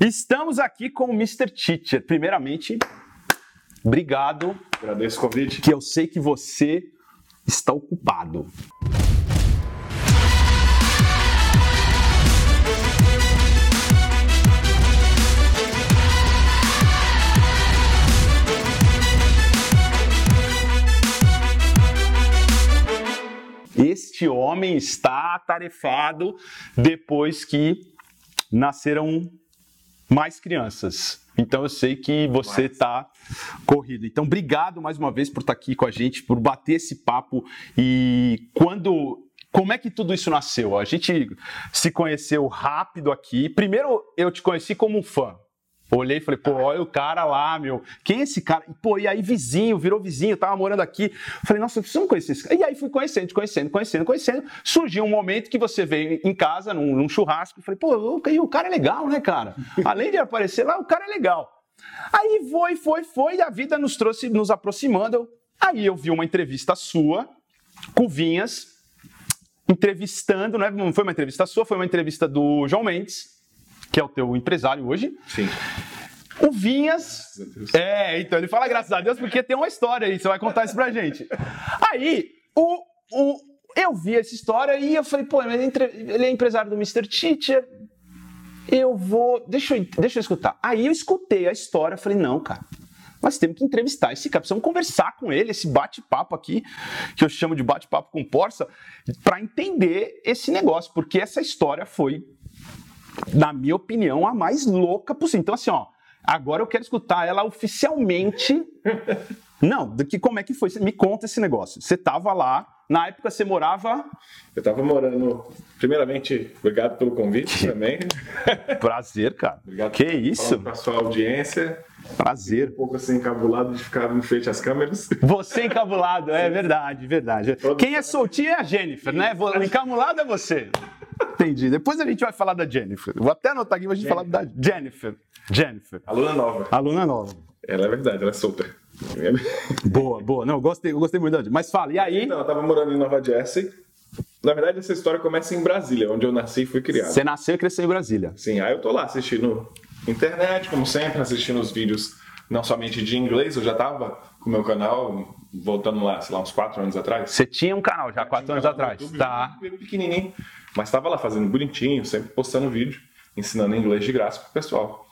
Estamos aqui com o Mr. Teacher. Primeiramente, obrigado, Agradeço o convite. que eu sei que você está ocupado. Este homem está atarefado depois que nasceram mais crianças. Então eu sei que você está corrido. Então obrigado mais uma vez por estar aqui com a gente, por bater esse papo. E quando. Como é que tudo isso nasceu? A gente se conheceu rápido aqui. Primeiro eu te conheci como um fã. Olhei e falei, pô, olha o cara lá, meu. Quem é esse cara? E, pô, e aí vizinho, virou vizinho, tava morando aqui. Falei, nossa, precisamos conhecer esse cara. E aí fui conhecendo, conhecendo, conhecendo, conhecendo. Surgiu um momento que você veio em casa, num, num churrasco, e falei, pô, o, e o cara é legal, né, cara? Além de aparecer lá, o cara é legal. Aí foi, foi, foi, e a vida nos trouxe, nos aproximando. Aí eu vi uma entrevista sua, com Vinhas, entrevistando, né? não foi uma entrevista sua, foi uma entrevista do João Mendes, que é o teu empresário hoje. Sim. O Vinhas. É, então ele fala graças a Deus porque tem uma história aí, você vai contar isso pra gente. Aí, o, o, eu vi essa história e eu falei, pô, ele é, é empresário do Mr. Teacher. Eu vou. Deixa eu, deixa eu escutar. Aí eu escutei a história, falei, não, cara. Nós temos que entrevistar esse cara, precisamos conversar com ele, esse bate-papo aqui, que eu chamo de bate-papo com Porça, para entender esse negócio, porque essa história foi na minha opinião, a mais louca possível. Então, assim, ó, agora eu quero escutar ela oficialmente. Não, do que, como é que foi? Me conta esse negócio. Você tava lá, na época você morava. Eu tava morando. Primeiramente, obrigado pelo convite também. Prazer, cara. Obrigado Que isso? pra sua audiência. Prazer. Um pouco assim, encabulado de ficar em frente às câmeras. Você encabulado, é verdade, verdade. Todos Quem é soltinho é a Jennifer, né? Encabulado é você. Entendi. Depois a gente vai falar da Jennifer. Vou até anotar aqui pra gente falar da Jennifer. Jennifer, Aluna nova. aluna nova. Ela é verdade, ela é solta. Boa, boa. Não, eu gostei, eu gostei muito da Mas fala, e aí? Então, eu tava morando em Nova Jersey. Na verdade, essa história começa em Brasília, onde eu nasci e fui criado. Você nasceu e cresceu em Brasília. Sim, aí eu tô lá assistindo internet, como sempre, assistindo os vídeos não somente de inglês, eu já tava com o meu canal, voltando lá, sei lá, uns 4 anos atrás. Você tinha um canal já quatro anos atrás. YouTube, Tá. pequenininho, mas tava lá fazendo bonitinho, sempre postando vídeo, ensinando inglês de graça pro pessoal.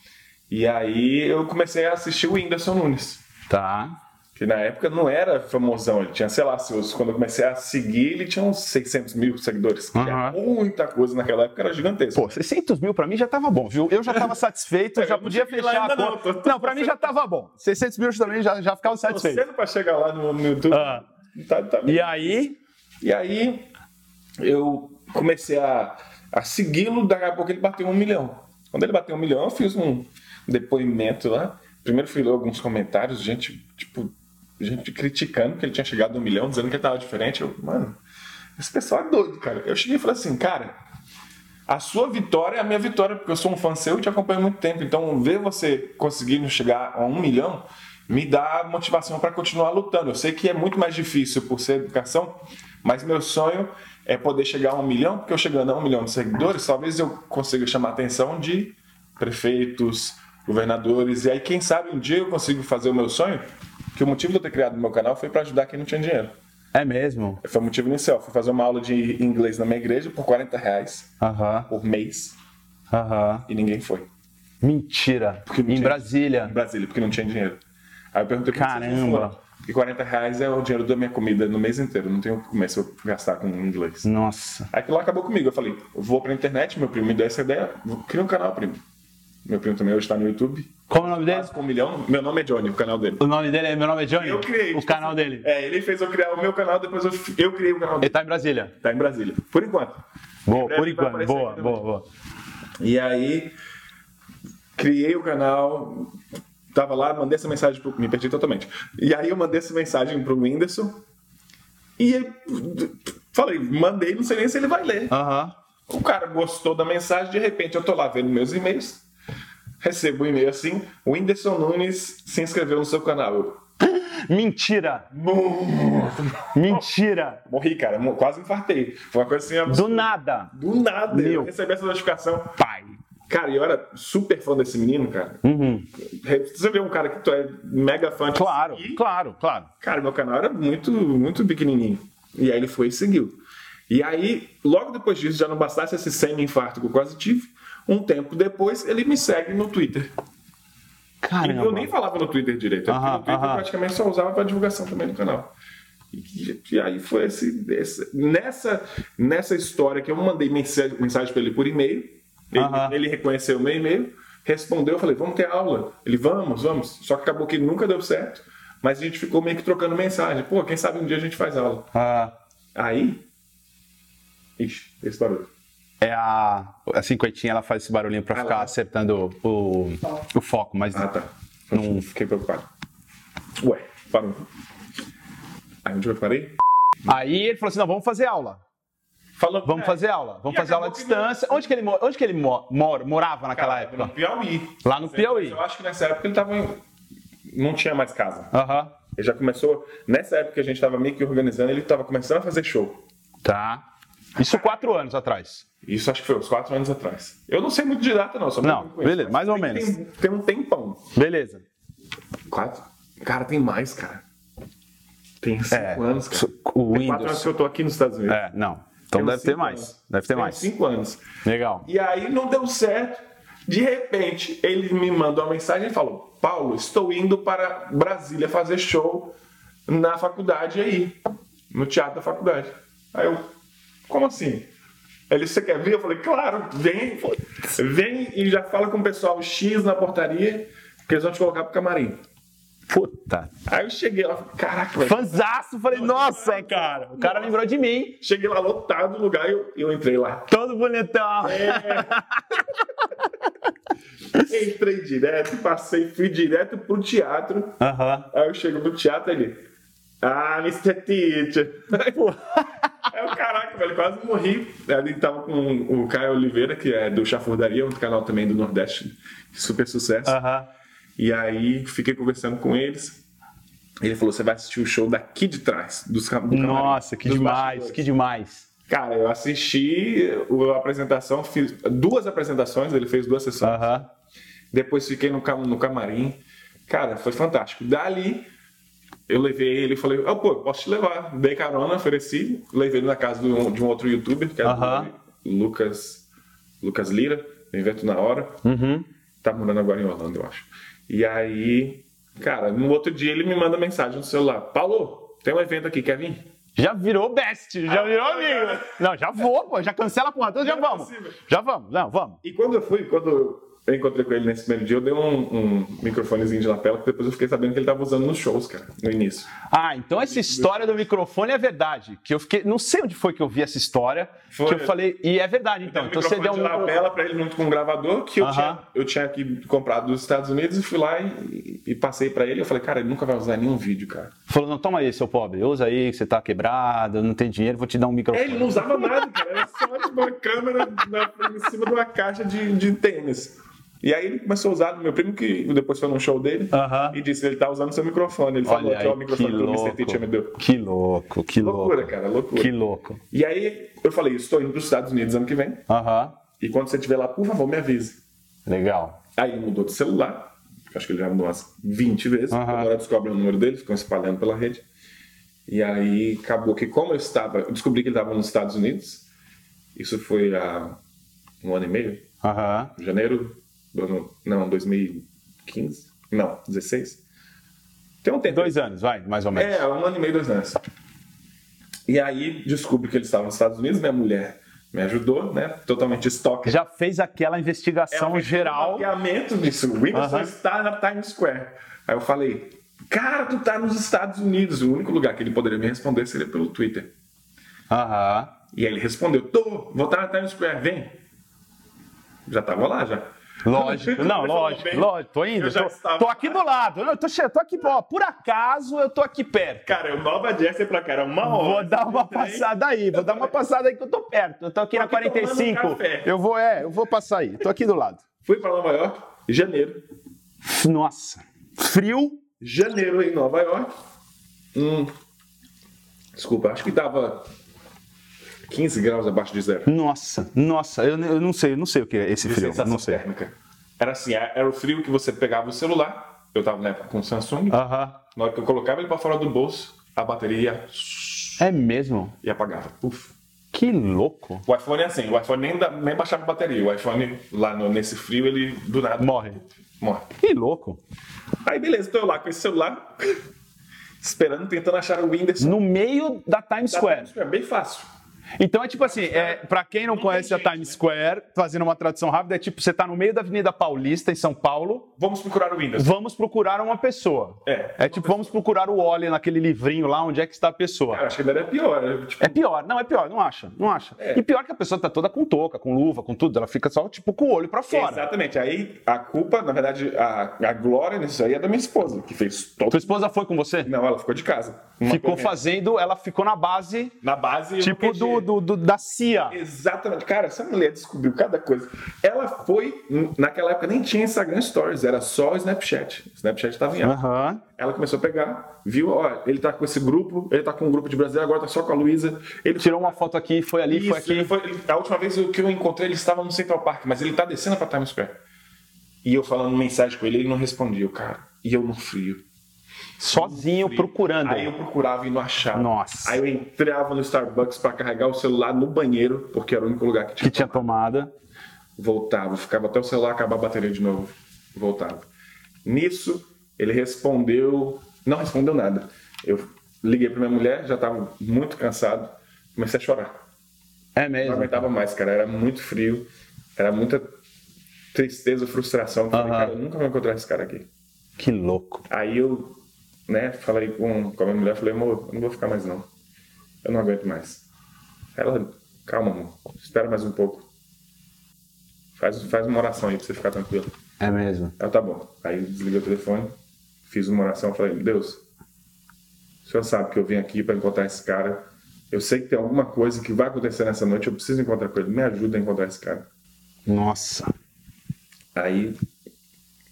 E aí eu comecei a assistir o Whindersson Nunes, Tá. que na época não era famosão, ele tinha, sei lá, seus, quando eu comecei a seguir, ele tinha uns 600 mil seguidores, que é Aham. muita coisa naquela época, era gigantesco. Pô, 600 mil pra mim já tava bom, viu? Eu já tava satisfeito, É, já podia fechar a ainda não, conta. tô- Não, pra mim já tava bom. 600 mil também já, já ficava satisfeito. cedo pra chegar lá no, no YouTube. Ah. Tá, tá E aí, E aí eu comecei a, a segui-lo, daqui a pouco ele bateu um milhão. Quando ele bateu um milhão, eu fiz um depoimento lá. Primeiro fui ler alguns comentários, gente, tipo, gente criticando que ele tinha chegado a um milhão, dizendo que ele tava diferente. Eu, mano, esse pessoal é doido, cara. Eu cheguei e falei assim, cara, a sua vitória é a minha vitória, porque eu sou um fã seu e te acompanho há muito tempo. Então, ver você conseguindo chegar a um milhão me dá motivação para continuar lutando. Eu sei que é muito mais difícil por ser educação, mas meu sonho é poder chegar a um milhão, porque eu chegando a um milhão de seguidores, talvez eu consiga chamar a atenção de prefeitos, governadores, e aí quem sabe um dia eu consigo fazer o meu sonho, que o motivo de eu ter criado o meu canal foi para ajudar quem não tinha dinheiro. é mesmo. Foi o motivo inicial. Fui fazer uma aula de inglês na minha igreja por 40 reais Aham, por mês aham. e ninguém foi. Mentira. Em tinha- Brasília. Em Brasília, porque não tinha dinheiro. Aí eu perguntei Caramba. E 40 reais é o dinheiro da minha comida no mês inteiro. Não tenho o que comer se eu gastar com inglês. Nossa. Aí aquilo lá acabou comigo. Eu falei, vou pra internet, meu primo me deu essa ideia, vou criar um canal, primo. Meu primo também hoje tá no YouTube. Qual é o nome dele? Quase com um milhão. Meu nome é Johnny, o canal dele. O nome dele é Meu Nome é Johnny? Eu criei. O canal dele. É, ele fez eu criar o meu canal, depois eu, eu criei o canal Ele dele. tá em Brasília. Tá em Brasília. Por enquanto. Boa, por enquanto. Boa, boa, boa. E aí, criei o canal, tava lá, mandei essa mensagem pro... Me perdi totalmente. E aí eu mandei essa mensagem pro Whindersson e falei, mandei, não sei nem se ele vai ler. Aham. O cara gostou da mensagem, de repente eu tô lá vendo meus e-mails, recebo um e-mail assim, o Whindersson Nunes se inscreveu no seu canal. Eu, Mentira. Mentira. morri, cara, quase infartei. Foi uma coisa assim Do absurda. nada. Do nada, Meu. eu recebi essa notificação. Pai. Cara, e eu era super fã desse menino, cara. Uhum. Você vê um cara que tu é mega fã de Claro, seguir, claro, claro. Cara, meu canal era muito, muito pequenininho. E aí ele foi e seguiu. E aí, logo depois disso, já não bastasse esse semi-infarto que eu quase tive, um tempo depois ele me segue no Twitter. E Caramba. eu nem falava no Twitter direito. Aham, no Twitter aham. praticamente só usava para divulgação também do canal. E, e aí foi esse, esse- nessa, nessa história que eu mandei mensagem, mensagem para ele por e-mail. Ele, ele reconheceu o meu e-mail, respondeu, eu falei, vamos ter aula. Ele, vamos, vamos. Só que acabou que nunca deu certo. Mas a gente ficou meio que trocando mensagem. Pô, quem sabe um dia a gente faz aula. Ah, Aí. Ixi, esse barulho. é a, a cinquentinha, ela faz esse barulhinho pra Ah, ficar lá. acertando o, o foco, mas Ah, tá. Não- Fiquei preocupado. Ué, parou. Aí onde eu parei? Aí ele falou assim: não, vamos fazer aula. Falou, Vamos é, fazer aula. Vamos fazer aula à distância. Onde que ele, onde que ele mo- mora- morava naquela Cara, época? No Piauí. Lá no Piauí. Eu acho que nessa época ele tava em... Não tinha mais casa. Aham. Ele já começou... Nessa época que a gente tava meio que organizando, ele tava começando a fazer show. Tá. Isso quatro anos atrás. Isso acho que foi uns quatro anos atrás. Eu não sei muito de data, não. Só Não, conheço, beleza, mais ou menos. Tem, tem um tempão. Beleza. Quatro? Cara, tem mais, cara. Tem cinco É, anos, cara. O Tem quatro anos Windows. que eu tô aqui nos Estados Unidos. É, não. Então deve ter mais. anos. Deve ter Tem mais. cinco anos. Legal. E aí não deu certo. De repente, ele me mandou uma mensagem e falou: Paulo, estou indo para Brasília fazer show na faculdade aí, no teatro da faculdade. Aí eu, como assim? Ele, você quer vir? Eu falei, claro, vem, vem e já fala com o pessoal X na portaria, que eles vão te colocar pro camarim. Puta. Aí eu cheguei lá, falei, caraca, velho. Fanzaço. Falei, nossa, cara. O cara lembrou de mim. Cheguei lá lotado no lugar e eu, eu entrei lá. Todo bonitão. Entrei direto, passei, fui direto pro teatro. Aham. Aí eu chego no teatro ele. Ah, Mr. Teacher. Aí eu, caraca, velho, quase morri. Ali tava com o Caio Oliveira, que é do Chafurdaria, um canal também do Nordeste, super sucesso. Aham. E aí fiquei conversando com eles. Ele falou: você vai assistir o show daqui de trás, dos do camarim, Nossa, que demais, bastidores." que demais. Cara, eu assisti a apresentação, fiz duas apresentações, ele fez duas sessões. Depois fiquei no, cam- no camarim. Cara, foi fantástico. Dali, eu levei ele e falei, ah, pô, posso te levar. Dei carona, ofereci. Levei ele na casa de um, de um outro youtuber, que é Aham. o Lucas, Lucas Lira, Invento na Hora. Uhum. Tá morando agora em Orlando, eu acho. E aí, cara, no outro dia ele me manda mensagem no celular. Paulo, tem um evento aqui, quer vir? Já virou best, já virou Ah, amigo. cara. Não, já vou, pô, já cancela a porra toda, já é vamos. Já vamos, não, vamos. E quando eu fui, quando eu encontrei com ele nesse primeiro dia, eu dei um, um microfonezinho de lapela, que depois eu fiquei sabendo que ele tava usando nos shows, cara, no início. Ah, então essa história do microfone é verdade. Que eu fiquei. Não sei onde foi que eu vi essa história. Foi. Que eu falei. E é verdade, então. Um Então você deu um. de lapela pra ele junto com um gravador que eu, Aham. tinha, eu tinha aqui comprado dos Estados Unidos e fui lá e, e passei pra ele. Eu falei, cara, ele nunca vai usar nenhum vídeo, cara. Falou, não, toma aí, seu pobre. Usa aí, que você tá quebrado, não tem dinheiro, vou te dar um microfone. Ele não usava nada, cara. Era só uma câmera na- em cima de uma caixa de, de tênis. E aí ele começou a usar, meu primo que depois foi num show dele Aham. e disse ele tá usando seu microfone. Ele falou Olha ó, aí, o que microfone que o Mr. Teacher me deu. Que louco, que Loucura, louco. cara, loucura. Que louco. E aí eu falei, estou indo para os Estados Unidos ano que vem. Aham. E quando você estiver lá, por favor, me avise. Legal. Aí mudou de celular. Acho que ele já mudou umas 20 vezes. Agora descobre o número dele, ficam espalhando pela rede. E aí acabou que como eu estava, eu descobri que ele estava nos Estados Unidos. Isso foi há um ano e meio, Aham. janeiro do ano, não, 2015, não, 16. Tem um tempo. Dois anos, vai, mais ou menos. É, um ano e meio, dois anos. E aí descubro que ele estava nos Estados Unidos, minha mulher me ajudou, né? Totalmente estoque. Já fez aquela investigação fez geral. Mapeamento disso. O Whindersson está na Times Square. Aí eu falei, cara, tu tá nos Estados Unidos. O único lugar que ele poderia me responder seria pelo Twitter. Aham. E aí ele respondeu, tô, vou estar na Times Square, vem. Já tava lá, já. Lógico, não, lógico, bem, lógico, tô indo, tô, estava- tô aqui do lado, eu tô, tô aqui, ó, por acaso eu tô aqui perto. Cara, eu Nova Jersey pra cá, era uma hora. Vou dar uma Trem. passada aí, vou dar uma passada aí que eu tô perto. Eu tô aqui Tô na aqui tomando 45. café. Eu vou, é, eu vou passar aí. Tô aqui do lado. Fui pra Nova York, janeiro. Nossa. Frio. Janeiro em Nova York. Hum, desculpa, acho que tava 15 graus abaixo de zero. Nossa, nossa, eu, eu não sei, eu não sei o que é esse De frio. Não sei. térmica. Era assim, era o frio que você pegava o celular, eu tava na época com o Samsung, Aham. na hora que eu colocava ele pra fora do bolso, a bateria ia É mesmo? e apagava. Puf. Que louco. O iPhone é assim, o iPhone nem, nem baixava a bateria. O iPhone, lá no- nesse frio, ele do nada Morre. morre. Que louco. Aí beleza, tô eu lá com esse celular, esperando, tentando achar o Whindersson. No meio da Times Da Square. Times Square, bem fácil. Então é tipo assim, é, para quem não, Não conhece a Times né? Square, fazendo uma tradução rápida, é tipo, você tá no meio da Avenida Paulista, em São Paulo, Vamos procurar o Whindersson. vamos procurar uma pessoa. É. É tipo, vamos procurar o Oli naquele livrinho lá, onde é que está a pessoa. Cara, acho que ainda era pior. Tipo, É pior, não, é pior, não acha, não acha. É. E pior que a pessoa tá toda com touca, com luva, com tudo, ela fica só, tipo, com o olho pra fora. Exatamente. Aí a culpa, na verdade, a, a glória nisso aí é da minha esposa, que fez todo. Tua esposa foi com você? Não, ela ficou de casa. Ficou corrente. fazendo, ela ficou na base, Na base. eu tipo, do. Do, do- da CIA. Exatamente. Cara, essa mulher descobriu cada coisa. Ela foi. Naquela época nem tinha Instagram Stories, era só o Snapchat. O Snapchat tava em alta. Aham. Ela começou a pegar, viu, ó, ele tá com esse grupo, ele tá com um grupo de Brasil, agora tá só com a Luísa. Ele Tirou uma foto aqui, foi ali, foi Isso, aqui. ele foi- ele- a última vez que eu encontrei, ele estava no Central Park, mas ele tá descendo pra Times Square. E eu falando mensagem com ele, ele não respondia, cara. E eu no frio. Sozinho, procurando. Aí eu procurava e não achava. Nossa. Aí eu entrava no Starbucks pra carregar o celular no banheiro, porque era o único lugar que tinha. Que tinha tomada. Voltava, ficava até o celular acabar a bateria de novo. Voltava. Nisso, ele respondeu. Não respondeu nada. Eu liguei pra minha mulher, já tava muito cansado, comecei a chorar. É Não mesmo. aguentava mais, cara. Era muito frio, era muita tristeza, frustração. Falei, cara, eu nunca vou encontrar esse cara aqui. Que louco. Aí eu, né, falei com, com a minha mulher, falei, amor, eu não vou ficar mais não. Eu não aguento mais. Ela, calma, amor, espera mais um pouco. Faz, faz uma oração aí pra você ficar tranquilo. É mesmo. Ela, tá bom. Aí eu desliguei o telefone, fiz uma oração, falei, Deus, o senhor sabe que eu vim aqui para encontrar esse cara. Eu sei que tem alguma coisa que vai acontecer nessa noite, eu preciso encontrar com ele. Me ajuda a encontrar esse cara. Nossa. Aí,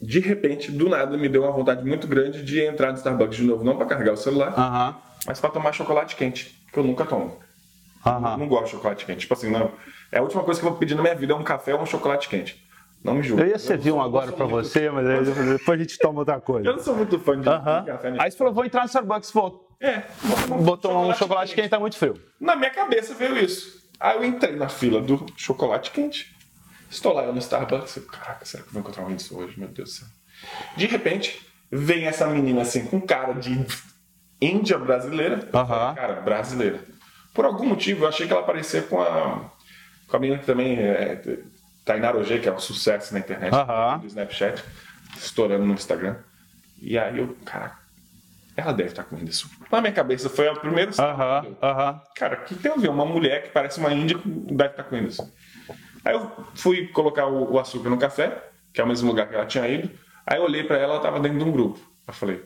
de repente, do nada, me deu uma vontade muito grande de entrar no Starbucks de novo, não para carregar o celular, Aham. mas para tomar chocolate quente, que eu nunca tomo. Aham. Não gosto de chocolate quente. Tipo assim, não. É a última coisa que eu vou pedir na minha vida é um café ou um chocolate quente. Não me julgue. Eu ia servir um agora pra você, mas depois a gente toma outra Eu coisa. não sou muito fã de, de Aham. café. né? Aí você falou, vou entrar no Starbucks, vou. É, vou Botou um chocolate quente, tá muito frio. Na minha cabeça veio isso. Aí eu entrei na fila do chocolate quente. Estou lá eu no Starbucks. Eu, Caraca, será que eu vou encontrar um isso hoje? Meu Deus do céu. De repente, vem essa menina assim, com cara de índia brasileira. Falei, Cara, brasileira. Por algum motivo, eu achei que ela parecia com a, com a menina que também é Tainara Ogê, que é um sucesso na internet, Aham. do Snapchat, estourando no Instagram. E aí eu, caraca, ela deve estar com isso. Na minha cabeça foi o primeiro Aham, aham. Cara, o que tem a ver? Uma mulher que parece uma índia deve estar com isso. Aí eu fui colocar o, o açúcar no café, que é o mesmo lugar que ela tinha ido. Aí eu olhei pra ela, ela tava dentro de um grupo. Eu falei,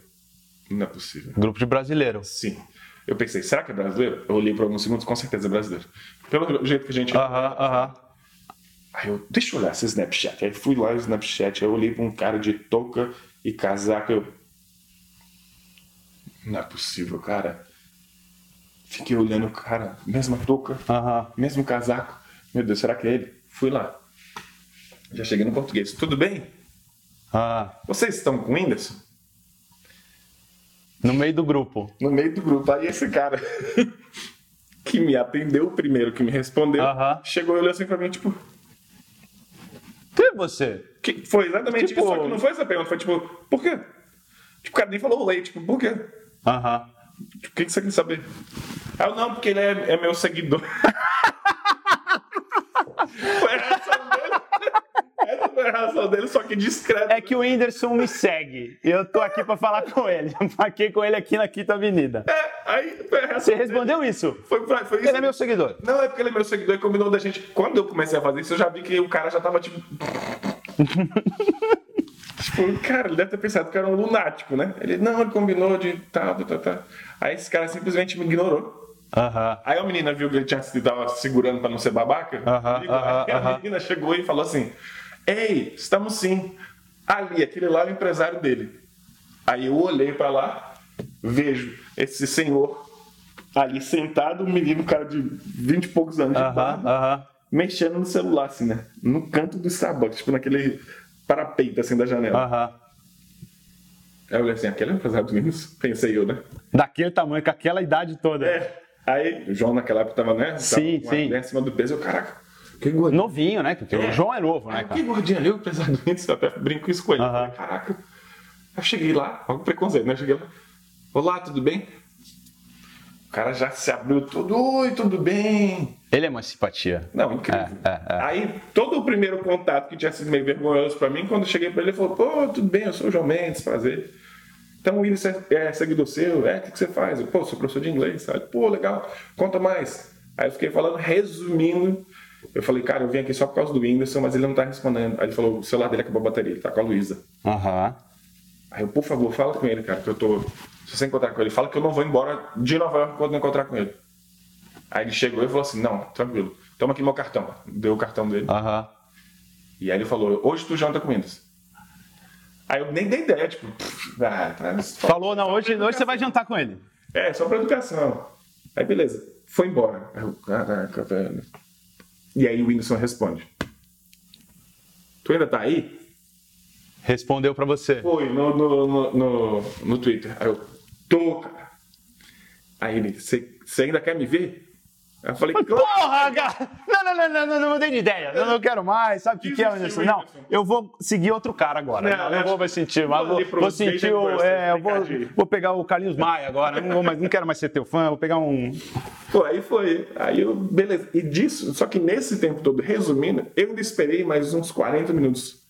não é possível. Grupo de brasileiro. Sim. Eu pensei, será que é brasileiro? Eu olhei por alguns segundos, com certeza é brasileiro. Pelo jeito que a gente. Aham, aham. Aí eu, deixa eu olhar esse Snapchat. Aí fui lá no Snapchat, aí eu olhei pra um cara de touca e casaco. Eu. Não é possível, cara. Fiquei olhando o cara, mesma touca, Aham. mesmo casaco. Meu Deus, será que é ele? Fui lá. Já cheguei no português. Tudo bem? Ah, Vocês estão com o Whindersson? no meio do grupo. No meio do grupo. Aí esse cara que me atendeu primeiro, que me respondeu, Aham. chegou e olhou assim pra mim, tipo, Quem é você? que foi exatamente Tipo- isso. Só que não foi essa pergunta, foi tipo, por quê? Tipo, o cara nem falou oi, tipo, por quê? Aham. Tipo, o que que você quer saber? Eu, não, porque ele é, é meu seguidor. foi a reação dele. Essa foi a reação dele, só que discreta. É que o Whindersson me segue. E eu tô aqui pra falar com ele. Marquei com ele aqui na Quinta Avenida. É, aí foi a reação Você dele. respondeu isso? Foi, pra- foi isso. Ele é meu seguidor. Não, é porque ele é meu seguidor e combinou da gente. Quando eu comecei a fazer isso, eu já vi que o cara já tava tipo. tipo, cara, ele deve ter pensado que eu era um lunático, né? Ele, não, ele combinou de tal, tal, tal. Aí esse cara simplesmente me ignorou. Aham. Aí a menina viu que ele tinha se tava segurando pra não ser babaca. Aí a menina chegou e falou assim: Ei, estamos sim. Ali, aquele lá é o empresário dele. Aí eu olhei pra lá, vejo esse senhor ali sentado, um menino, um cara de 20 e poucos anos de barba, aham. mexendo no celular, assim, né? No canto do Starbucks, tipo naquele parapeito, assim, da janela. Aham. Aí eu olhei assim, aquele é o empresário do Windows? Pensei eu, né? Daquele tamanho, com aquela idade toda. É. Aí o João naquela época tava, né? Sim, tava sim. Bem acima do peso, eu, caraca, que gordinho. Novinho, né? Porque o João é novo, né, Aí, cara? que gordinho ali, o empresário do Windows, eu até brinco isso com ele. Falei, caraca. Eu cheguei lá, o preconceito, né? Eu cheguei lá, olá, tudo bem? O cara já se abriu todo, oi, tudo bem? Ele é uma simpatia. Não, incrível. É, é, é. Aí, todo o primeiro contato que tinha sido meio vergonhoso pra mim, quando eu cheguei pra ele, ele falou: Pô, tudo bem, eu sou o João Mendes, prazer. Então, o Willis é, é seguidor seu? É, o que, que você faz? Eu, Pô, sou professor de inglês. Sabe? Pô, legal, conta mais. Aí eu fiquei falando, resumindo. Eu falei, cara, eu vim aqui só por causa do Whindersson, mas ele não tá respondendo. Aí ele falou: o celular dele acabou a bateria, ele tá com a Luísa. Aham. Aí eu, por favor, fala com ele, cara, que eu tô. Se você encontrar com ele, fala que eu não vou embora de Nova York quando eu encontrar com ele. Aí ele chegou e falou assim: não, tranquilo, toma aqui meu cartão. Deu o cartão dele. Aham. E aí ele falou: hoje tu janta com Windows. Aí eu nem dei ideia, tipo, ah, pra- Falou, não, hoje, hoje você vai jantar com ele. É, só pra educação. Aí beleza, foi embora. Aí eu, caraca, velho. E aí o Whindersson responde: Tu ainda tá aí? Respondeu pra você. Foi, no, no, no, no, no Twitter. Aí eu, tô, cara. Aí ele, você ainda quer me ver? Eu falei, claro. Porra, cara! Não, não, não, não, não, não mudei de ideia. Eu não quero mais. Sabe o que, que é, Desistiu, Anderson? Não, eu vou seguir outro cara agora. Não, Não, não, não vou mais sentir, mas vou pro vou sentir o. É, vou, vou pegar o Carlinhos Maia agora. Não, vou mais, não quero mais ser teu fã, vou pegar um. Pô, aí foi. Aí eu, beleza. E disso, só que nesse tempo todo, resumindo, eu ainda esperei mais uns 40 minutos.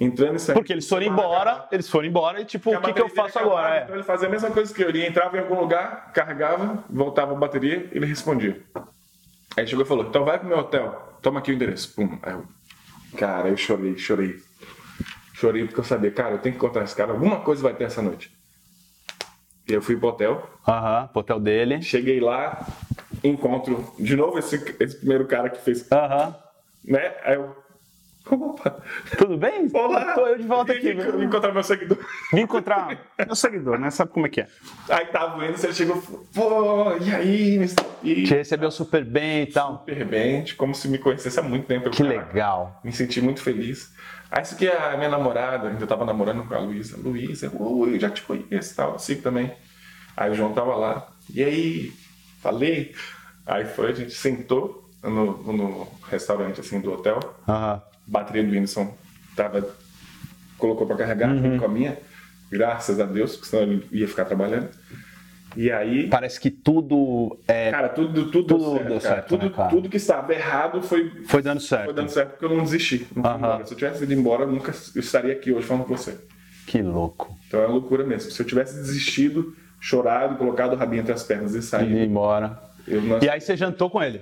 Entrando e saindo. Porque eles foram embora, eles foram embora e tipo, o que, que eu faço agora? Então É. ele fazia a mesma coisa que eu. Ele entrava em algum lugar, carregava, voltava a bateria, ele respondia. Aí chegou e falou: então vai pro meu hotel, toma aqui o endereço. Pum. Aí eu, cara, eu chorei, chorei. Chorei porque eu sabia, cara, eu tenho que encontrar esse cara, alguma coisa vai ter essa noite. E eu fui pro hotel, Aham, pro hotel dele. cheguei lá, encontro de novo esse, esse primeiro cara que fez, Aham. né? Aí eu, opa, Tudo bem? olá, Tô eu de volta vim aqui. Vim encontrar meu seguidor. Vim encontrar meu seguidor, né? Sabe como é que é? Aí tava indo, ele chegou, pô, e aí, Mr. P? Te recebeu super bem e tal. super bem, como se me conhecesse há muito tempo. Que caraca, legal. Me senti muito feliz. Aí isso aqui é a minha namorada, ainda tava namorando com a Luísa. Luísa, oi, já te conheço e tal, sigo também. Aí o João tava lá. E aí, falei. Aí foi, a gente sentou no, no restaurante assim do hotel. Aham. Bateria do Whindersson tava, colocou para carregar, Uhum. com a minha, graças a Deus, porque senão ele ia ficar trabalhando. E aí, Parece que tudo é, cara, tudo, tudo, Tudo deu certo, deu cara. certo, tudo, né, cara? tudo que estava errado foi, foi dando certo. foi dando certo porque eu não desisti. Não embora. Se eu tivesse ido embora, eu nunca estaria aqui hoje falando com você. Que louco. Então é uma loucura mesmo. Se eu tivesse desistido, chorado, colocado o rabinho entre as pernas e Ir saído, embora. eu não E aí você jantou com ele?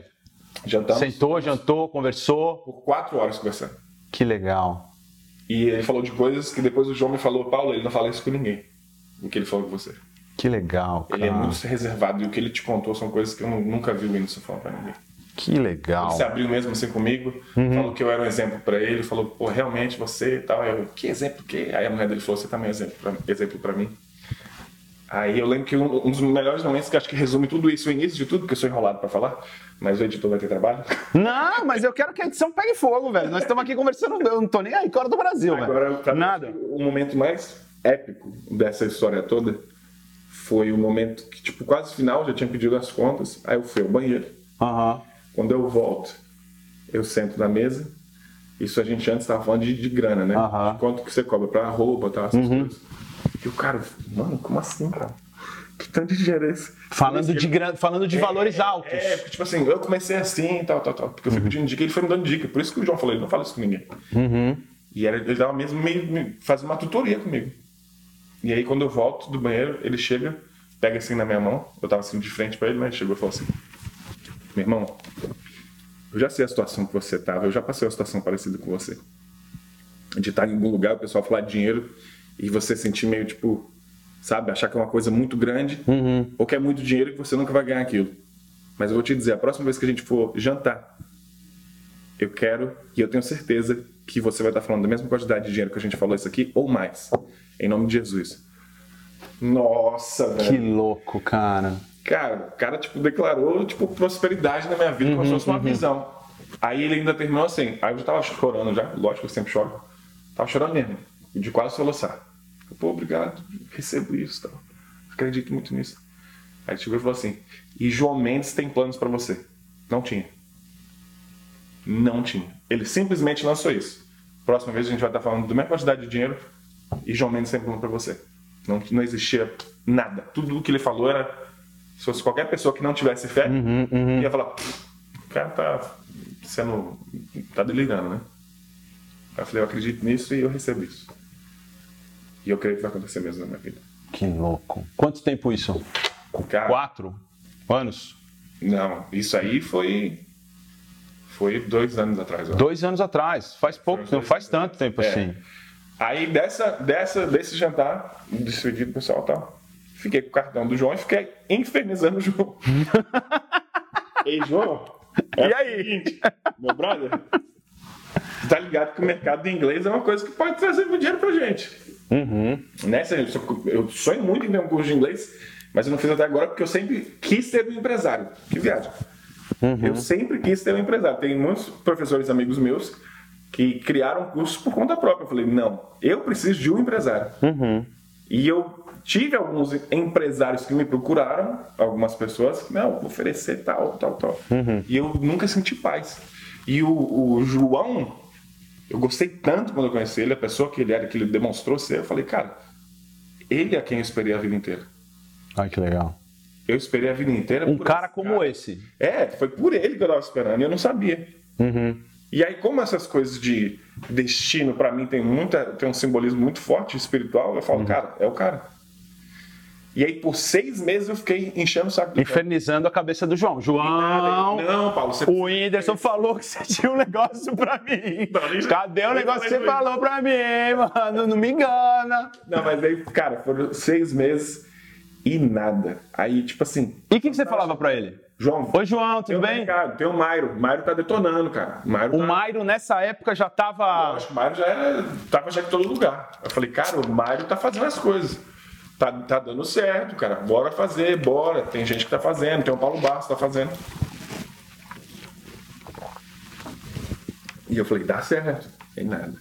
Jantamos Sentou, jantou, conversou. por quatro horas conversando. Que legal. E ele falou de coisas que depois o João me falou, Paulo, ele não fala isso com ninguém. O que ele falou com você. Que legal, cara. Ele é muito reservado e o que ele te contou são coisas que eu nu- nunca vi o Whindersson falar pra ninguém. Que legal. Ele se abriu mesmo assim comigo, Uhum. falou que eu era um exemplo pra ele, falou, pô, realmente você e tal. Eu, que exemplo que? Aí a mulher dele falou, você também é exemplo pra, exemplo pra mim. Aí eu lembro que um, um dos melhores momentos que acho que resume tudo isso, o início de tudo, porque eu sou enrolado pra falar, mas o editor vai ter trabalho. Não, mas eu quero que a edição pegue fogo, velho. Nós estamos aqui conversando, eu não tô nem aí, hora do Brasil, Agora, velho. mim, Nada. O momento mais épico dessa história toda foi o momento que, tipo, quase final, já tinha pedido as contas, aí eu fui ao banheiro. Aham. Quando eu volto, eu sento na mesa. Isso a gente antes estava falando de, de grana, né? Uhum. De quanto que você cobra pra roupa, tal, essas coisas. E o cara, mano, como assim, cara? Que tanto de dinheiro é esse? Falando de, gran... Falando de valores altos. Uhum. É, porque, tipo assim, eu comecei assim, tal, tal, tal. Porque eu fui pedindo dica e ele foi me dando dica. Por isso que o João falou, ele não fala isso com ninguém. Uhum. E era, ele tava mesmo meio, fazendo uma tutoria comigo. E aí, quando eu volto do banheiro, ele chega, pega assim na minha mão. Eu tava assim de frente pra ele, né? Ele chegou e falou assim: Meu irmão, eu já sei a situação que você tava, eu já passei uma situação parecida com você. De estar em algum lugar, o pessoal falar de dinheiro e você sentir meio tipo, sabe, achar que é uma coisa muito grande ou que é muito dinheiro e que você nunca vai ganhar aquilo. Mas eu vou te dizer, a próxima vez que a gente for jantar, eu quero e eu tenho certeza que você vai estar falando da mesma quantidade de dinheiro que a gente falou isso aqui ou mais. Em nome de Jesus. Nossa, Que velho. louco, cara. Cara, o cara, tipo, declarou, tipo, prosperidade na minha vida, como se fosse uma visão. Aí ele ainda terminou assim. Aí eu já tava chorando já, lógico que eu sempre choro. Tava chorando mesmo, de quase soluçar. Eu, Pô, obrigado, recebo isso, tal. Acredito muito nisso. Aí ele chegou e falou assim, e João Mendes tem planos pra você. Não tinha. Não tinha. Ele simplesmente lançou isso. Próxima vez a gente vai estar falando da mesma quantidade de dinheiro e João Mendes tem plano pra você. Não, não existia nada. Tudo o que ele falou era. Se fosse qualquer pessoa que não tivesse fé, ia falar: "Pff, o cara tá sendo. tá delirando, né? Aí eu falei: eu acredito nisso e eu recebo isso. E eu creio que vai acontecer mesmo na minha vida. Que louco. Quanto tempo isso? Cara, Quatro anos? Não, isso aí foi. Foi dois anos atrás. ó. Dois anos atrás. Faz pouco, não faz tanto tempo É. assim. Aí dessa, dessa, desse jantar, despedido do pessoal e tal, fiquei com o cartão do João e fiquei infernizando o João. Ei, João. é E aí? seguinte, meu brother, tá ligado que o mercado de inglês é uma coisa que pode trazer muito dinheiro pra gente. Uhum. Nessa, eu, sonho muito em ter um curso de inglês, mas eu não fiz até agora porque eu sempre quis ter um empresário. Que viagem. Eu sempre quis ter um empresário. Tem muitos professores amigos meus que criaram cursos por conta própria. Eu falei, não, eu preciso de um empresário. E eu tive alguns empresários que me procuraram, algumas pessoas, que, não, vou oferecer tal, tal, tal. E eu nunca senti paz. E o, o João, eu gostei tanto quando eu conheci ele, a pessoa que ele era, que ele demonstrou ser, eu falei, cara, ele é quem eu esperei a vida inteira. Ai, que legal. Eu esperei a vida inteira Um cara esse como esse. É, foi por ele que eu tava esperando e eu não sabia. E aí, como essas coisas de destino, pra mim, tem, muita, tem um simbolismo muito forte espiritual, eu falo, cara, é o cara. E aí, por seis meses, eu fiquei enchendo o saco do cara. Infernizando a cabeça do João. João, Não, Paulo, você o Whindersson falou que você tinha um negócio pra mim. Não, Cadê o negócio que você falou pra mim, mano? Não me engana. Não, mas aí, cara, foram seis meses e nada. Aí, tipo assim, E o que, que você falava pra ele? João, Oi, João, tudo bem? mercado, tem o Mairo. O Mairo tá detonando, cara. O Mairo O tá... Mairo, nessa época, já tava. Acho que o Mário já era, tava já em todo lugar. Eu falei, cara, o Mário tá fazendo as coisas. Tá, tá dando certo, cara. Bora fazer, bora. Tem gente que tá fazendo, tem o Paulo Bastos que tá fazendo. E eu falei, dá certo. Tem nada.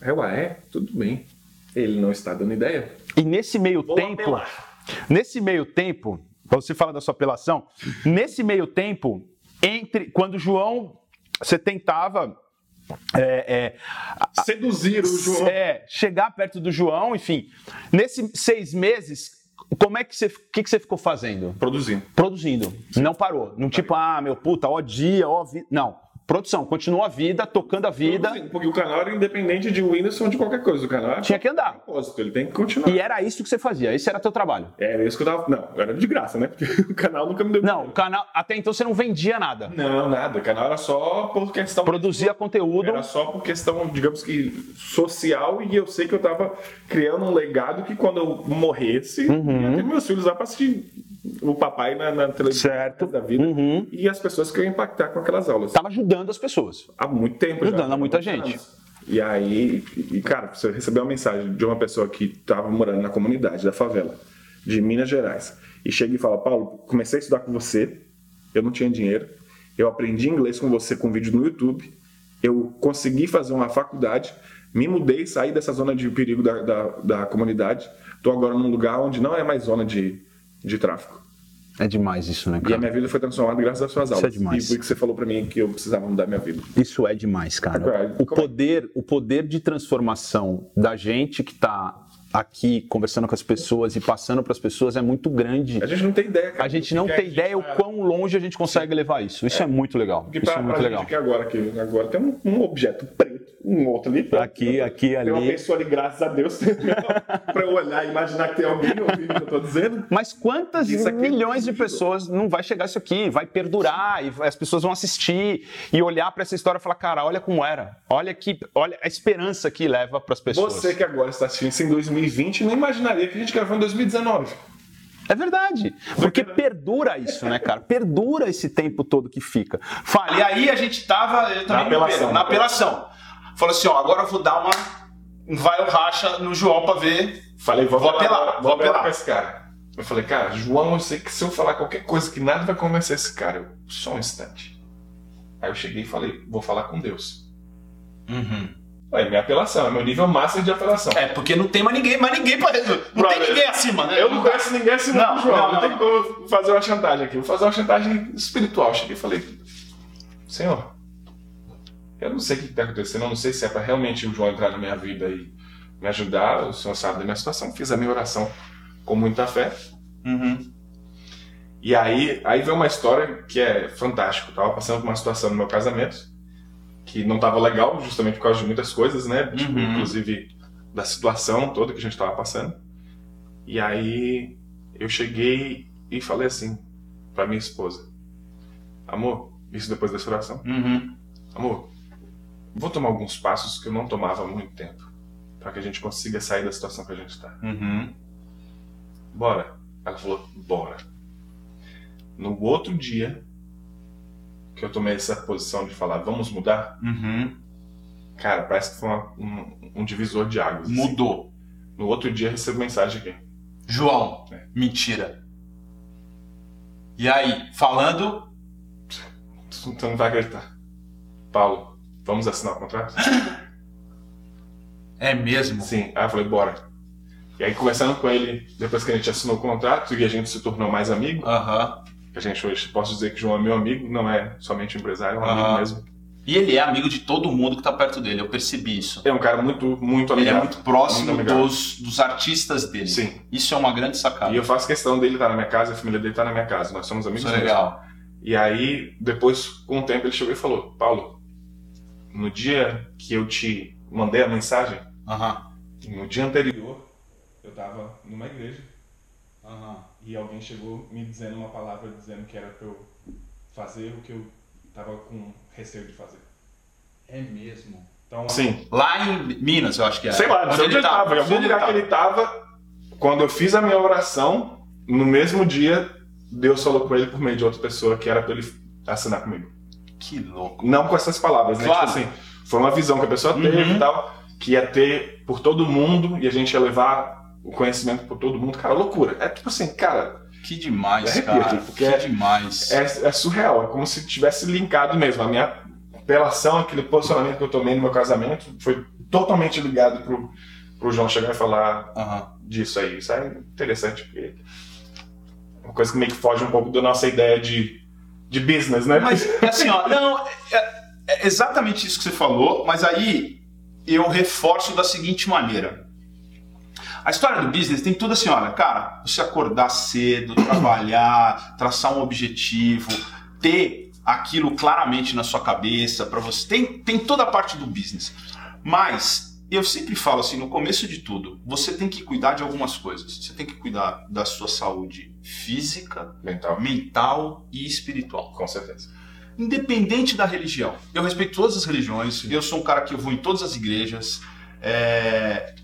Aí eu, ah, é? Tudo bem. Ele não está dando ideia. E nesse meio Vou tempo, apelar. nesse meio tempo, você falar da sua apelação, nesse meio tempo, entre quando o João você tentava é, é, Seduzir o João. é, chegar perto do João, enfim, nesses seis meses, como é que você, o que, que você ficou fazendo? Produzindo. Produzindo, não parou, não tipo, ah, meu puta, ó dia, ó vida, não. Produção, continua a vida, tocando a vida, Produzindo, Porque o canal era independente de Whindersson ou de qualquer coisa. O canal era tinha que andar. propósito, ele tem que continuar. E era isso que você fazia, esse era teu trabalho. Era isso que eu tava. Não, era de graça, né? Porque o canal nunca me deu. Não, o canal, até então você não vendia nada. Não, nada. O canal era só por questão. Produzia conteúdo. Era só por questão, digamos que, social. E eu sei que eu tava criando um legado que quando eu morresse, Uhum. ia ter meus filhos lá pra assistir o papai na, na televisão Certo. da vida. Uhum. E as pessoas que eu ia impactar com aquelas aulas. Tava ajudando as pessoas. Há muito tempo já. Ajudando a muita gente. anos. E aí, e cara, você recebeu uma mensagem de uma pessoa que estava morando na comunidade da favela, de Minas Gerais, e chega e fala: Paulo, comecei a estudar com você, eu não tinha dinheiro, eu aprendi inglês com você com vídeo no YouTube, eu consegui fazer uma faculdade, me mudei, saí dessa zona de perigo da, da, da comunidade, estou agora num lugar onde não é mais zona de, de tráfico. É demais isso, né, E a minha vida foi transformada graças às suas Isso é aulas. demais. E foi que você falou para mim que eu precisava mudar minha vida. Isso é demais, cara. Agora, O é- poder, o poder de transformação da gente que tá aqui conversando com as pessoas e passando para as pessoas é muito grande. A gente não tem ideia. cara, A gente não que é tem que ideia o tá- quão longe a gente consegue levar isso. Isso é, muito legal. Porque Isso pra, é muito pra legal. agora, aqui, agora tem um, um objeto preto, um outro ali. Aqui, aqui, Tem uma ali. pessoa ali, graças a Deus, pra eu olhar e imaginar que tem alguém ouvindo o que eu tô dizendo. Mas quantas é milhões de pessoas não vai chegar isso aqui? Vai perdurar e as pessoas vão assistir e olhar para essa história e falar, cara, olha como era. Olha que, olha a esperança que leva para as pessoas. Você que agora está assistindo isso em 2020 não imaginaria que a gente gravou em 2019. É verdade. Porque perdura isso, né, cara? Perdura esse tempo todo que fica. Fala, e aí a gente tava Na apelação. Na apelação. Falou assim, ó, agora eu vou dar uma um vai o racha no João pra ver. Falei, vou, Vou apelar, apelar, vou apelar pra esse cara. Eu falei, cara, João, eu sei que se eu falar qualquer coisa que nada vai convencer esse cara, eu, só um instante. Aí eu cheguei e falei, vou falar com Deus. Uhum. É minha apelação, é meu nível máximo de apelação. É, porque não tem mais ninguém, mais ninguém pra resolver. Não Brother, tem ninguém acima, né? Eu não conheço ninguém Não, não, João. não, Não, não. tem como fazer uma chantagem aqui. Vou fazer uma chantagem espiritual. Cheguei e falei, Senhor, eu não sei o que está acontecendo, eu não sei se é para realmente o João entrar na minha vida e me ajudar. O Senhor sabe da minha situação. Fiz a minha oração com muita fé. Uhum. E aí, aí vem uma história que é fantástica. Eu tava passando por uma situação no meu casamento que não tava legal, justamente por causa de muitas coisas, né? Tipo, Uhum. inclusive da situação toda que a gente tava passando. E aí eu cheguei e falei assim pra minha esposa: Amor, isso depois dessa oração. Uhum. Amor, vou tomar alguns passos que eu não tomava há muito tempo. Pra que a gente consiga sair da situação que a gente tá. Uhum. Bora. Ela falou, bora. No outro dia que eu tomei essa posição de falar, vamos mudar, Uhum. cara, parece que foi uma- um, um divisor de águas. assim. Mudou. No outro dia recebo mensagem aqui. João, É. mentira. E aí, falando. Tu não vai acreditar. Paulo, vamos assinar o contrato? É mesmo? Sim. Aí eu falei, bora. E aí conversando com ele, depois que a gente assinou o contrato e a gente se tornou mais amigo, Aham. a gente hoje posso dizer que João é meu amigo, não é somente um empresário, é um Aham. amigo mesmo. E ele é amigo de todo mundo que tá perto dele, eu percebi isso. É um cara muito, muito Ele é amigável. muito próximo Muito amigável. dos, dos artistas dele. Sim. Isso é uma grande sacada. E eu faço questão dele estar na minha casa, a família dele estar na minha casa. Nós somos amigos Isso é mesmo. legal. E aí, depois, com o tempo, ele chegou e falou: Paulo, no dia que eu te mandei a mensagem, Aham. no dia anterior, eu estava numa igreja Aham. e alguém chegou me dizendo uma palavra dizendo que era para eu fazer o que eu estava com receio de fazer. É mesmo. Então, sim. Lá em Minas, eu acho que é. Sei lá, não sei onde ele estava. Em algum Onde lugar que tava? ele estava, quando eu fiz a minha oração, no mesmo dia, Deus falou com ele por meio de outra pessoa que era para ele assinar comigo. Que louco. Não com essas palavras, né? Claro. Tipo assim, foi uma visão que a pessoa teve Uhum. e tal, que ia ter por todo mundo e a gente ia levar o conhecimento por todo mundo. Cara, loucura. É tipo assim, cara, Que demais, Arrepia cara. aqui, porque que é- demais. é, é surreal. É como se tivesse linkado mesmo. A minha apelação, aquele posicionamento que eu tomei no meu casamento, foi totalmente ligado pro, pro João chegar e falar Aham. disso aí. Isso é interessante, porque é uma coisa que meio que foge um pouco da nossa ideia de, de business, né? Mas, assim, ó, não, é, é exatamente isso que você falou, mas aí eu reforço da seguinte maneira. A história do business tem tudo assim, olha, cara, você acordar cedo, trabalhar, traçar um objetivo, ter aquilo claramente na sua cabeça para você. Tem, tem toda a parte do business. Mas eu sempre falo assim, no começo de tudo, você tem que cuidar de algumas coisas. Você tem que cuidar da sua saúde física, Mental, mental e espiritual com certeza. independente da religião. Eu respeito todas as religiões, eu sou um cara que eu vou em todas as igrejas. é,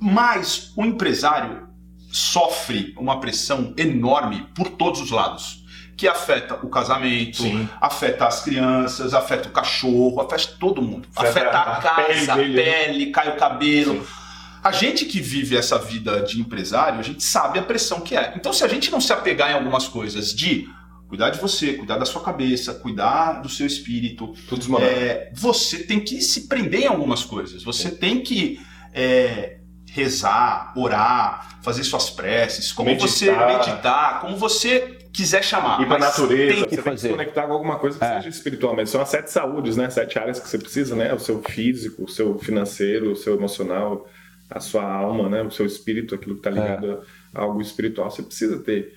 Mas o empresário sofre uma pressão enorme por todos os lados. Que afeta o casamento, Sim. afeta as crianças, afeta o cachorro, afeta todo mundo. Afeta Afeta, a, a casa, pele a dele, né? pele, cai o cabelo. Sim. A gente que vive essa vida de empresário, a gente sabe a pressão que é. Então, se a gente não se apegar em algumas coisas de cuidar de você, cuidar da sua cabeça, cuidar do seu espírito, desmoronado. é, você tem que se prender em algumas coisas. Você tem que é, rezar, orar, fazer suas preces, como Meditar. você meditar, como você quiser chamar. Pra mas natureza, tem que você tem que fazer. se conectar com alguma coisa que É. seja espiritual mesmo. São as sete saúdes, né? Sete áreas que você precisa, né? O seu físico, o seu financeiro, o seu emocional, a sua alma, né? O seu espírito, aquilo que está ligado a algo espiritual. Você precisa ter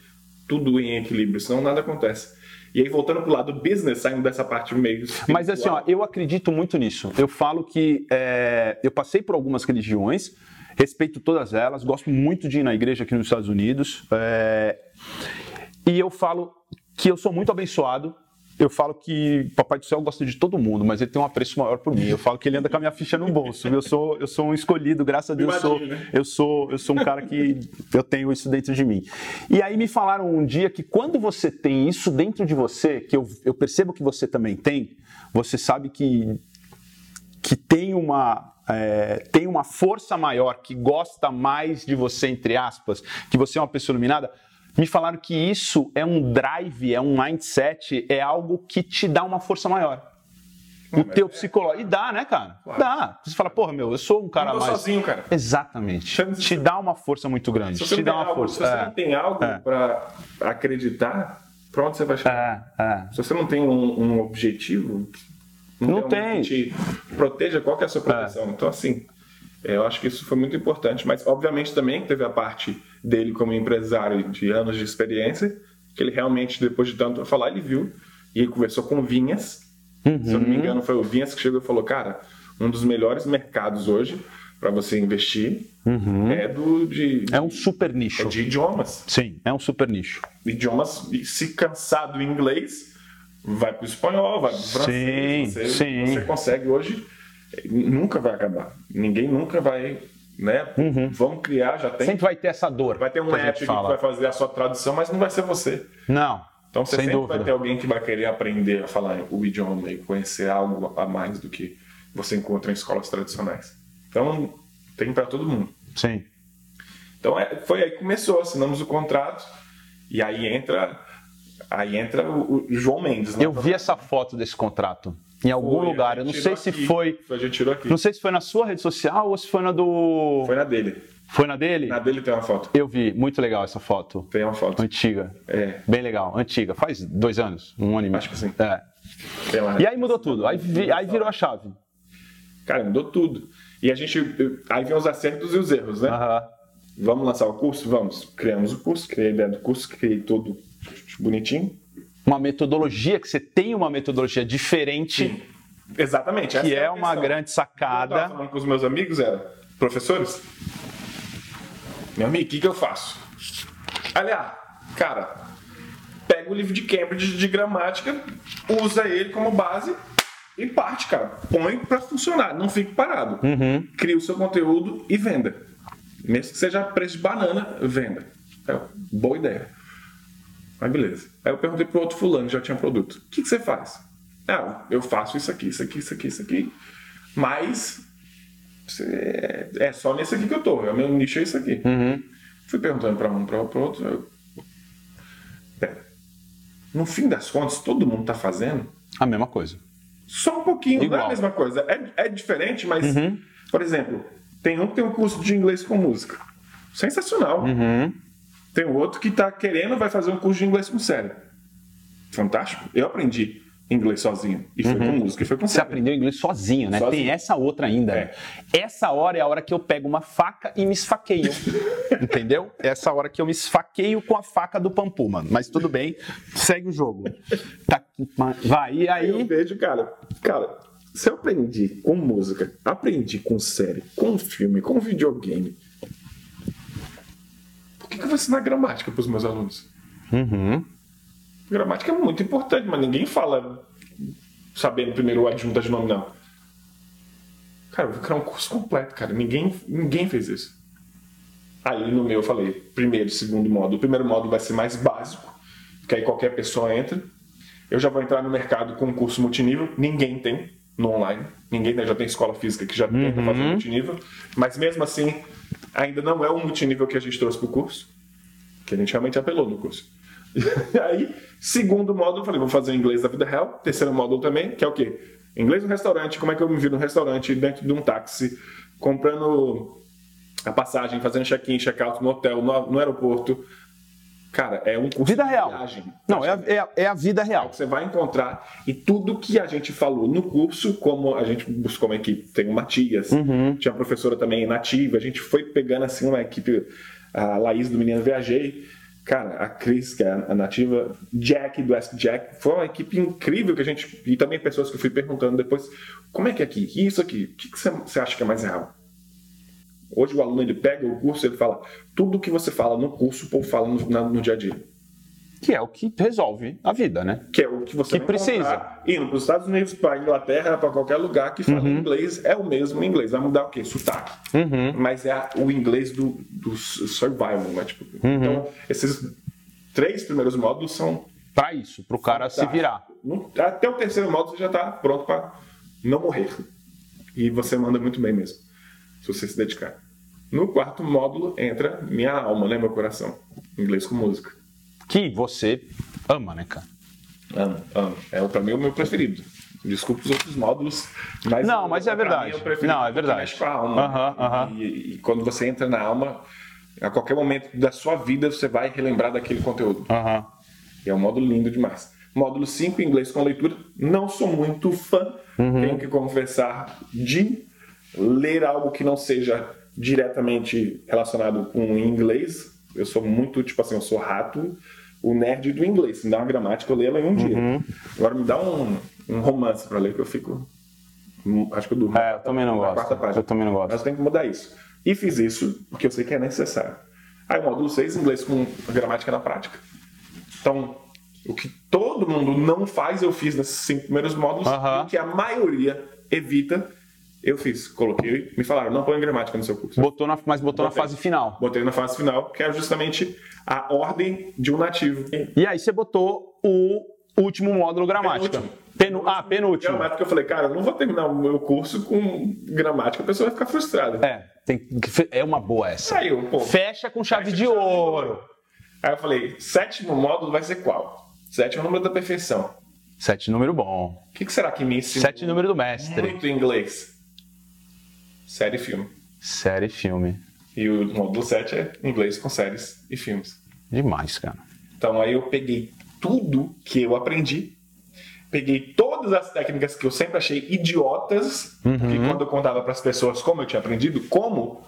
tudo em equilíbrio, senão nada acontece. E aí, voltando pro lado business, saindo dessa parte meio. Mas assim, ó, espiritual, eu acredito muito nisso. Eu falo que é, eu passei por algumas religiões, respeito todas elas, gosto muito de ir na igreja aqui nos Estados Unidos. é, e eu falo que eu sou muito abençoado. Eu falo que o Papai do Céu gosta de todo mundo, mas ele tem um apreço maior por mim. Eu falo que ele anda com a minha ficha no bolso. Eu sou, eu sou um escolhido, graças a Deus. Eu sou, né? eu sou, eu sou um cara que eu tenho isso dentro de mim. E aí me falaram um dia que quando você tem isso dentro de você, que eu, eu percebo que você também tem, você sabe que, que tem uma é, tem uma força maior que gosta mais de você, entre aspas, que você é uma pessoa iluminada, me falaram que isso é um drive, é um mindset, é algo que te dá uma força maior. O teu é, psicológico. E dá, né, cara? Claro. Dá. Você fala, porra, meu, eu sou um cara Não tô mais. sozinho, cara. Exatamente. Te dá uma força muito grande. Se você, Te não dá tem uma algo, força. se você É. não tem algo É. pra acreditar, pra onde você vai chegar? É, é. Se você não tem um, um objetivo, Não alguém tem. que te proteja, qual que é a sua proteção? Então, assim, é, eu acho que isso foi muito importante, mas obviamente também teve a parte dele como empresário de anos de experiência, que ele realmente, depois de tanto falar, ele viu e ele conversou com o Vinhas. Se eu não me Uhum. engano, foi o Vinhas que chegou e falou: Cara, um dos melhores mercados hoje para você investir é do de, Uhum. É um super nicho. é de idiomas Sim, é um super nicho. idiomas se cansar do inglês, vai para o espanhol, vai para o francês. Sim, Você, sim. você consegue hoje, nunca vai acabar. Ninguém nunca vai, né? Vamos criar, já tem. Sempre vai ter essa dor. Vai ter um app que vai fazer a sua tradução, mas não vai ser você. Não. Então você sem sempre dúvida. vai ter alguém que vai querer aprender a falar o idioma e conhecer algo a mais do que você encontra em escolas tradicionais. Então tem para todo mundo. Sim. Então é, foi aí que começou, assinamos o contrato e aí entra aí entra o, o João Mendes. né? Eu vi essa foto desse contrato em algum Foi, lugar. Eu não sei se aqui. foi. A gente tirou aqui. Não sei se foi na sua rede social ou se foi na do. Foi na dele. Foi na dele? Na dele tem uma foto. Eu vi. Muito legal essa foto. Tem uma foto. Antiga. É. Bem legal. Antiga. Faz dois anos? Um ano e meio. Acho que sim. É. E aí mudou tudo. Aí, vi- aí virou a chave. Cara, mudou tudo. E a gente. Aí vem os acertos e os erros, né? Aham. Vamos lançar o curso? Vamos. Criamos o curso, criei a ideia do curso, criei tudo bonitinho. Uma metodologia, que você tem uma metodologia diferente, Exatamente. essa que é a uma questão. grande Eu sacada. falando com os meus amigos, era, professores, meu amigo, o que, que eu faço? Aliás, cara, pega o livro de Cambridge de gramática, usa ele como base e parte, cara. Põe pra funcionar, não fique parado. Uhum. Cria o seu conteúdo e venda. Mesmo que seja preço de banana, venda. É, boa ideia. Mas beleza. Aí eu perguntei pro outro fulano, que já tinha produto. O que, que você faz? Ah, eu faço isso aqui, isso aqui, isso aqui, isso aqui. Mas você- é só nesse aqui que eu tô. O meu nicho é isso aqui. Uhum. Fui perguntando para um, para o outro. Eu... Pera. No fim das contas, todo mundo tá fazendo A mesma coisa. só um pouquinho. Não é Igual. a mesma coisa. É, é diferente, mas, por exemplo, tem um que tem um curso de inglês com música. Sensacional. Tem outro que tá querendo, vai fazer um curso de inglês com série. Fantástico. Eu aprendi inglês sozinho. E foi com música, e foi com Você aprendeu inglês sozinho, né? Sozinho. Tem essa outra ainda. É. né? Essa hora é a hora que eu pego uma faca e me esfaqueio. Entendeu? Essa hora que eu me esfaqueio com a faca do Pampu, mano. Mas tudo bem, segue o jogo. Tá, vai, e Aí eu vejo, cara, cara, se eu aprendi com música, aprendi com série, com filme, com videogame, que, que eu vou ensinar gramática para os meus alunos? Uhum. Gramática é muito importante, mas ninguém fala sabendo primeiro o adjunto adnominal. Cara, eu vou criar um curso completo, cara. Ninguém, ninguém fez isso. Aí no meu eu falei, primeiro, segundo módulo. O primeiro módulo vai ser mais básico, que aí qualquer pessoa entra. Eu já vou entrar no mercado com um curso multinível. Ninguém tem no online. Ninguém né, já tem escola física que já tenta fazer um multinível. Mas mesmo assim, ainda não é o multinível que a gente trouxe para o curso. Que a gente realmente apelou no curso. E aí, segundo módulo, falei, vou fazer inglês da vida real. Terceiro módulo também, que é o quê? Inglês no restaurante, como é que eu me viro no restaurante, dentro de um táxi, comprando a passagem, fazendo check-in, check-out no hotel, no, no aeroporto. Cara, é um curso Vida de real. viagem. Não, é a, é a- é a vida real. Você vai encontrar e tudo que a gente falou no curso, como a gente buscou uma equipe, tem o Matias, Uhum. tinha uma professora também nativa, a gente foi pegando assim uma equipe, a Laís do Menino Viajei, cara, a Cris, que é a nativa, Jack do Ask Jack, foi uma equipe incrível que a gente, e também pessoas que eu fui perguntando depois, como é que é aqui? E isso aqui? O que, que você, você acha que é mais real? Hoje o aluno ele pega o curso e ele fala tudo que você fala no curso, o povo fala no, na- no dia a dia. Que é o que resolve a vida, né? Que é o que você Que precisa. Indo para os Estados Unidos, para a Inglaterra, para qualquer lugar que fala Uhum. inglês, é o mesmo inglês. Vai mudar o quê? Sotaque. Uhum. Mas é a- o inglês do, do survival, né? Tipo, Uhum. Então, esses três primeiros módulos são. Pra isso, pro cara se virar. No- Até o terceiro módulo você já está pronto para não morrer. E você manda muito bem mesmo, se você se dedicar. No quarto módulo entra minha alma, né? Meu coração. Inglês com música. Que você ama, né, cara? Amo, amo. É pra mim o meu preferido. Desculpa os outros módulos, mas. Não, mas é mim verdade. o preferido Não, é verdade. mexe com a alma. Aham, aham. E, e quando você entra na alma, a qualquer momento da sua vida você vai relembrar daquele conteúdo. Aham. E é um módulo lindo demais. Módulo 5, inglês com leitura. Não sou muito fã, Uhum. tenho que confessar, de ler algo que não seja diretamente relacionado com inglês. Eu sou muito, tipo assim, eu sou rato, o nerd do inglês. Me dá uma gramática, eu leio ela em um dia. Uhum. Agora me dá um, um romance pra ler que eu fico. hum, Acho que eu durmo. É, eu também não gosto. Eu também não gosto. Mas eu tenho que mudar isso. E fiz isso porque eu sei que é necessário. Aí, módulo 6, inglês com gramática na prática. Então, o que todo mundo não faz, eu fiz nesses cinco primeiros módulos. Aham. E o que a maioria evita, eu fiz. Coloquei, me falaram, não põe gramática no seu curso. Botou na, mas botou na Botei. fase final. Botei na fase final, que é justamente a ordem de um nativo. E aí você botou o último módulo gramática. Penúltimo. Penu, ah, penúltimo. Gramática, eu falei, cara, eu não vou terminar o meu curso com gramática, a pessoa vai ficar frustrada. É, tem, é uma boa essa. Eu, pô, Fecha com chave Fecha de chave de ouro. Aí eu falei, sétimo módulo vai ser qual? Sétimo número da perfeição. Sete número bom. O que, que será que me ensina? Sete número do mestre. Muito inglês. Série e filme. Série e filme. E o módulo 7 é inglês com séries e filmes. Demais, cara. Então aí eu peguei tudo que eu aprendi, peguei todas as técnicas que eu sempre achei idiotas, Uhum. que quando eu contava para as pessoas como eu tinha aprendido, como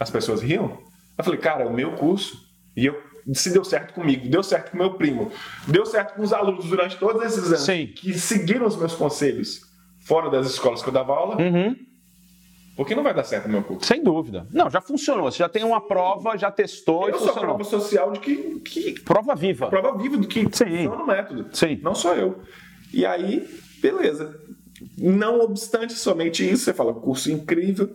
as pessoas riam, eu falei, cara, é o meu curso, e eu se deu certo comigo, deu certo com meu primo, deu certo com os alunos durante todos esses anos Sim. que seguiram os meus conselhos fora das escolas que eu dava aula, Uhum. Por que não vai dar certo no meu curso? Sem dúvida. Não, já funcionou. Você já tem uma prova, já testou e Eu sou a funcionou. prova social de que, que Prova viva. prova viva do que Sim. funciona no método. Sim. Não sou eu. E aí, beleza. Não obstante somente isso, você fala, curso incrível.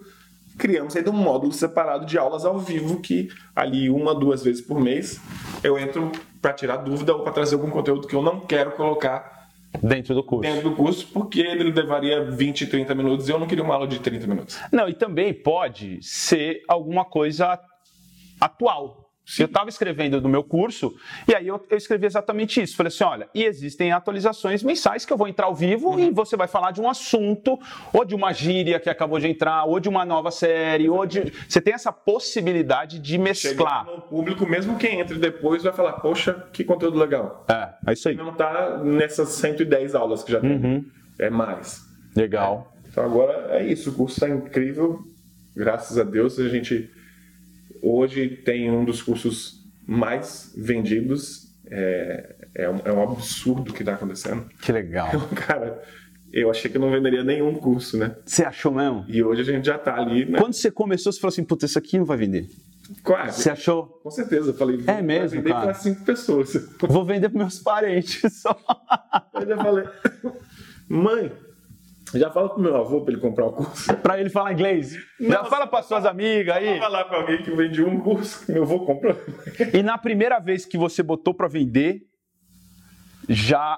Criamos ainda um módulo separado de aulas ao vivo que ali uma, duas vezes por mês eu entro para tirar dúvida ou para trazer algum conteúdo que eu não quero colocar Dentro do curso. dentro do curso, porque ele levaria 20, 30 minutos e eu não queria uma aula de 30 minutos. Não, e também pode ser alguma coisa atual. Eu estava escrevendo do meu curso e aí eu, eu escrevi exatamente isso. Falei assim: olha, e existem atualizações mensais que eu vou entrar ao vivo e você vai falar de um assunto, ou de uma gíria que acabou de entrar, ou de uma nova série, ou de. Você tem essa possibilidade de mesclar. No público, mesmo quem entre depois vai falar, poxa, que conteúdo legal. É, é isso aí. Não tá nessas 110 aulas que já tem. Uhum. É mais. Legal. Então agora é isso, o curso está incrível, graças a Deus. A gente hoje tem um dos cursos mais vendidos. É, é, um, é um absurdo o que está acontecendo. Que legal. Cara, eu achei que eu não venderia nenhum curso, né? Você achou mesmo? E hoje a gente já está ali, né? Quando você começou, você falou assim: puta, isso aqui não vai vender. Quase. Você achou? Com certeza. Eu falei, É mesmo, vender para cinco pessoas. Vou vender para meus parentes só. Eu já falei, mãe, já fala pro meu avô para ele comprar o curso. Pra ele falar inglês. Já Não, fala para suas amigas aí. Vou falar para alguém que vende um curso que meu avô comprou. E na primeira vez que você botou para vender, já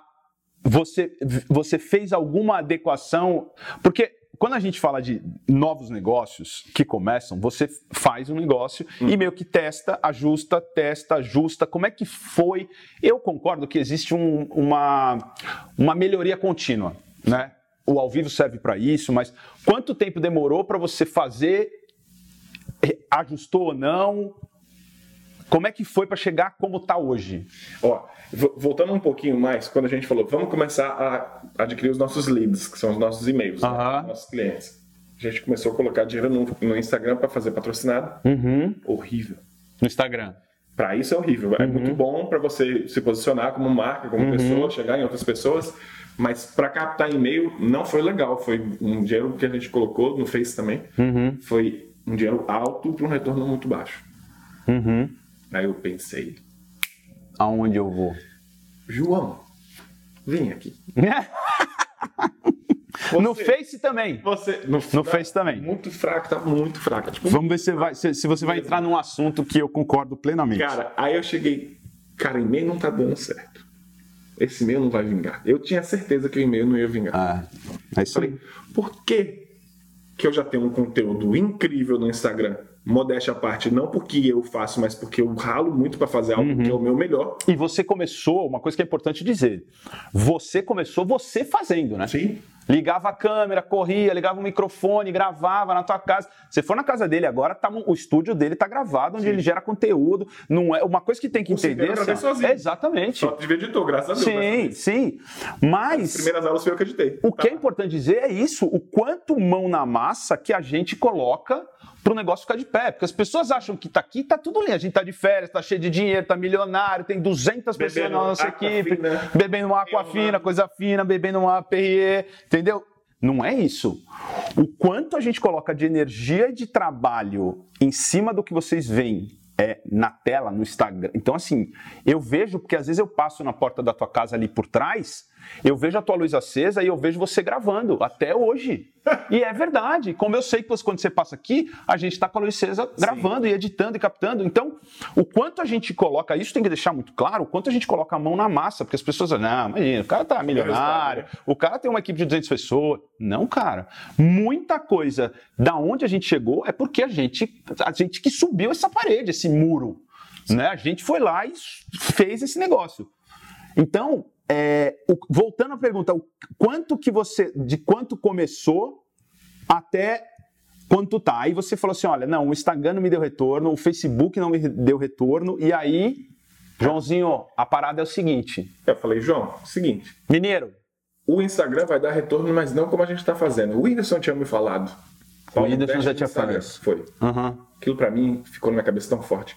você, você fez alguma adequação? Porque quando a gente fala de novos negócios que começam, você faz um negócio e meio que testa, ajusta, testa, ajusta. Como é que foi? Eu concordo que existe um- uma, uma melhoria contínua, né? O ao vivo serve para isso, mas quanto tempo demorou para você fazer? Ajustou ou não? Como é que foi para chegar como está hoje? Ó, vo- voltando um pouquinho mais, quando a gente falou, vamos começar a adquirir os nossos leads, que são os nossos e-mails, né, Aham. nossos clientes. A gente começou a colocar dinheiro no, no Instagram para fazer patrocinado. Uhum. Horrível. No Instagram. Para isso é horrível. É muito bom para você se posicionar como marca, como pessoa, chegar em outras pessoas. Mas para captar e-mail não foi legal. Foi um dinheiro que a gente colocou no Face também. Foi um dinheiro alto para um retorno muito baixo. Uhum. Aí eu pensei, Aonde eu vou? João, vem aqui. no Face também. Você no, No Face também. Muito fraca, tá muito fraca. Tipo, Vamos ver se, vai- se- se você vai entrar num assunto que eu concordo plenamente. cara, aí eu cheguei, cara, e-mail não tá dando certo. Esse e-mail não vai vingar. Eu tinha certeza que o e-mail não ia vingar. Ah, é isso. Falei, por que que eu já tenho um conteúdo incrível no Instagram, modéstia à parte, não porque eu faço, mas porque eu ralo muito para fazer algo que é o meu melhor. E você começou, uma coisa que é importante dizer, você começou você fazendo, né? Sim. Ligava a câmera, corria, ligava o microfone, gravava na tua casa. Você for na casa dele agora, tá, o estúdio dele tá gravado, onde Sim. ele gera conteúdo. Não é uma coisa que tem que O entender. gravei assim, sozinho. Exatamente. Só de editor, graças a Deus. Sim, As sim. Mas primeiras aulas foi eu que editei. o que é importante dizer é isso, o quanto mão na massa que a gente coloca para o negócio ficar de pé. Porque as pessoas acham que tá aqui, tá tudo lindo. A gente tá de férias, tá cheio de dinheiro, tá milionário, tem 200 pessoas Bebendo na nossa equipe, fina. bebendo uma água fina, coisa fina, bebendo uma Perrier, entendeu? Não é isso. O quanto a gente coloca de energia e de trabalho em cima do que vocês veem é, na tela, no Instagram. Então, assim, eu vejo, porque às vezes eu passo na porta da tua casa ali por trás, eu vejo a tua luz acesa e eu vejo você gravando, até hoje. E é verdade. Como eu sei que você- quando você passa aqui, a gente está com a luz acesa gravando e editando e captando. Então, o quanto a gente coloca, isso tem que deixar muito claro, o quanto a gente coloca a mão na massa, porque as pessoas, não, imagina, o cara tá milionário, o cara tem uma equipe de 200 pessoas. Não, cara. Muita coisa da onde a gente chegou é porque a gente, a gente que subiu essa parede, esse muro. Né? A gente foi lá e fez esse negócio. Então, é, o- voltando à pergunta, o quanto que você, de quanto começou até quanto tá? Aí você falou assim, olha, não, o Instagram não me deu retorno, o Facebook não me deu retorno, e aí, Joãozinho, a parada é o seguinte, Eu falei, João, seguinte, mineiro, o Instagram vai dar retorno, mas não como a gente está fazendo. O Whindersson tinha me falado. O Whindersson já tinha falado isso. Foi. aham, Aquilo pra mim ficou na minha cabeça tão forte.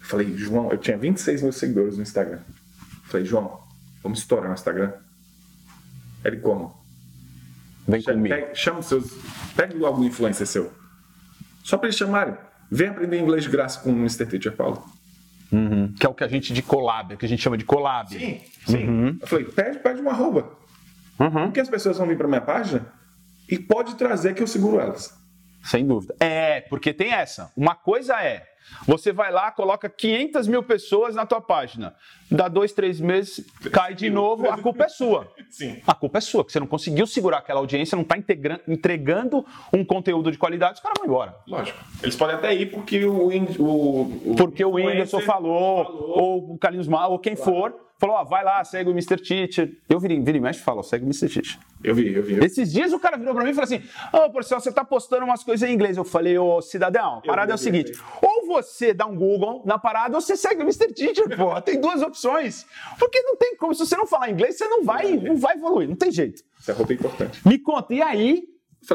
Eu falei, João, eu tinha 26 mil seguidores no Instagram. Eu falei, João, vamos estourar no Instagram. Ele como? vem Chama, comigo. pega, chama os seus. Pega algum influencer seu. Só pra eles chamarem. Vem aprender inglês de graça com o Mr. Teacher Paulo. Uhum. Que é o que a gente de collab, que a gente chama de collab. Sim, sim. Eu falei, pede, pede uma arroba. Uhum. Porque as pessoas vão vir pra minha página e pode trazer que eu seguro elas. Sem dúvida. É, porque tem essa. Uma coisa é, você vai lá, coloca 500 mil pessoas na tua página. Dá dois, três meses, cai de novo, a culpa é sua. Sim. A culpa é sua, que você não conseguiu segurar aquela audiência, não está entregando um conteúdo de qualidade, os caras vão embora. Lógico. Eles podem até ir porque o. o, o Porque o Whindersson falou, falou. ou o Carlinhos Mal, ou quem for, falou, ó, vai lá, segue o Mr. Teacher. Eu vira e mexe e falo, ó, segue o Mr. Teacher. Eu vi, eu vi. Eu vi. Esses dias o cara virou pra mim e falou assim: Ô, Porcel, você tá postando umas coisas em inglês. Eu falei, ô, cidadão, a parada é o vi, seguinte: ou você dá um Google na parada, ou você segue o Mr. Teacher, pô. Tem duas opções. Porque não tem como, se você não falar inglês, você não vai, não vai evoluir, não tem jeito. Roupa é importante. Me conta, e aí?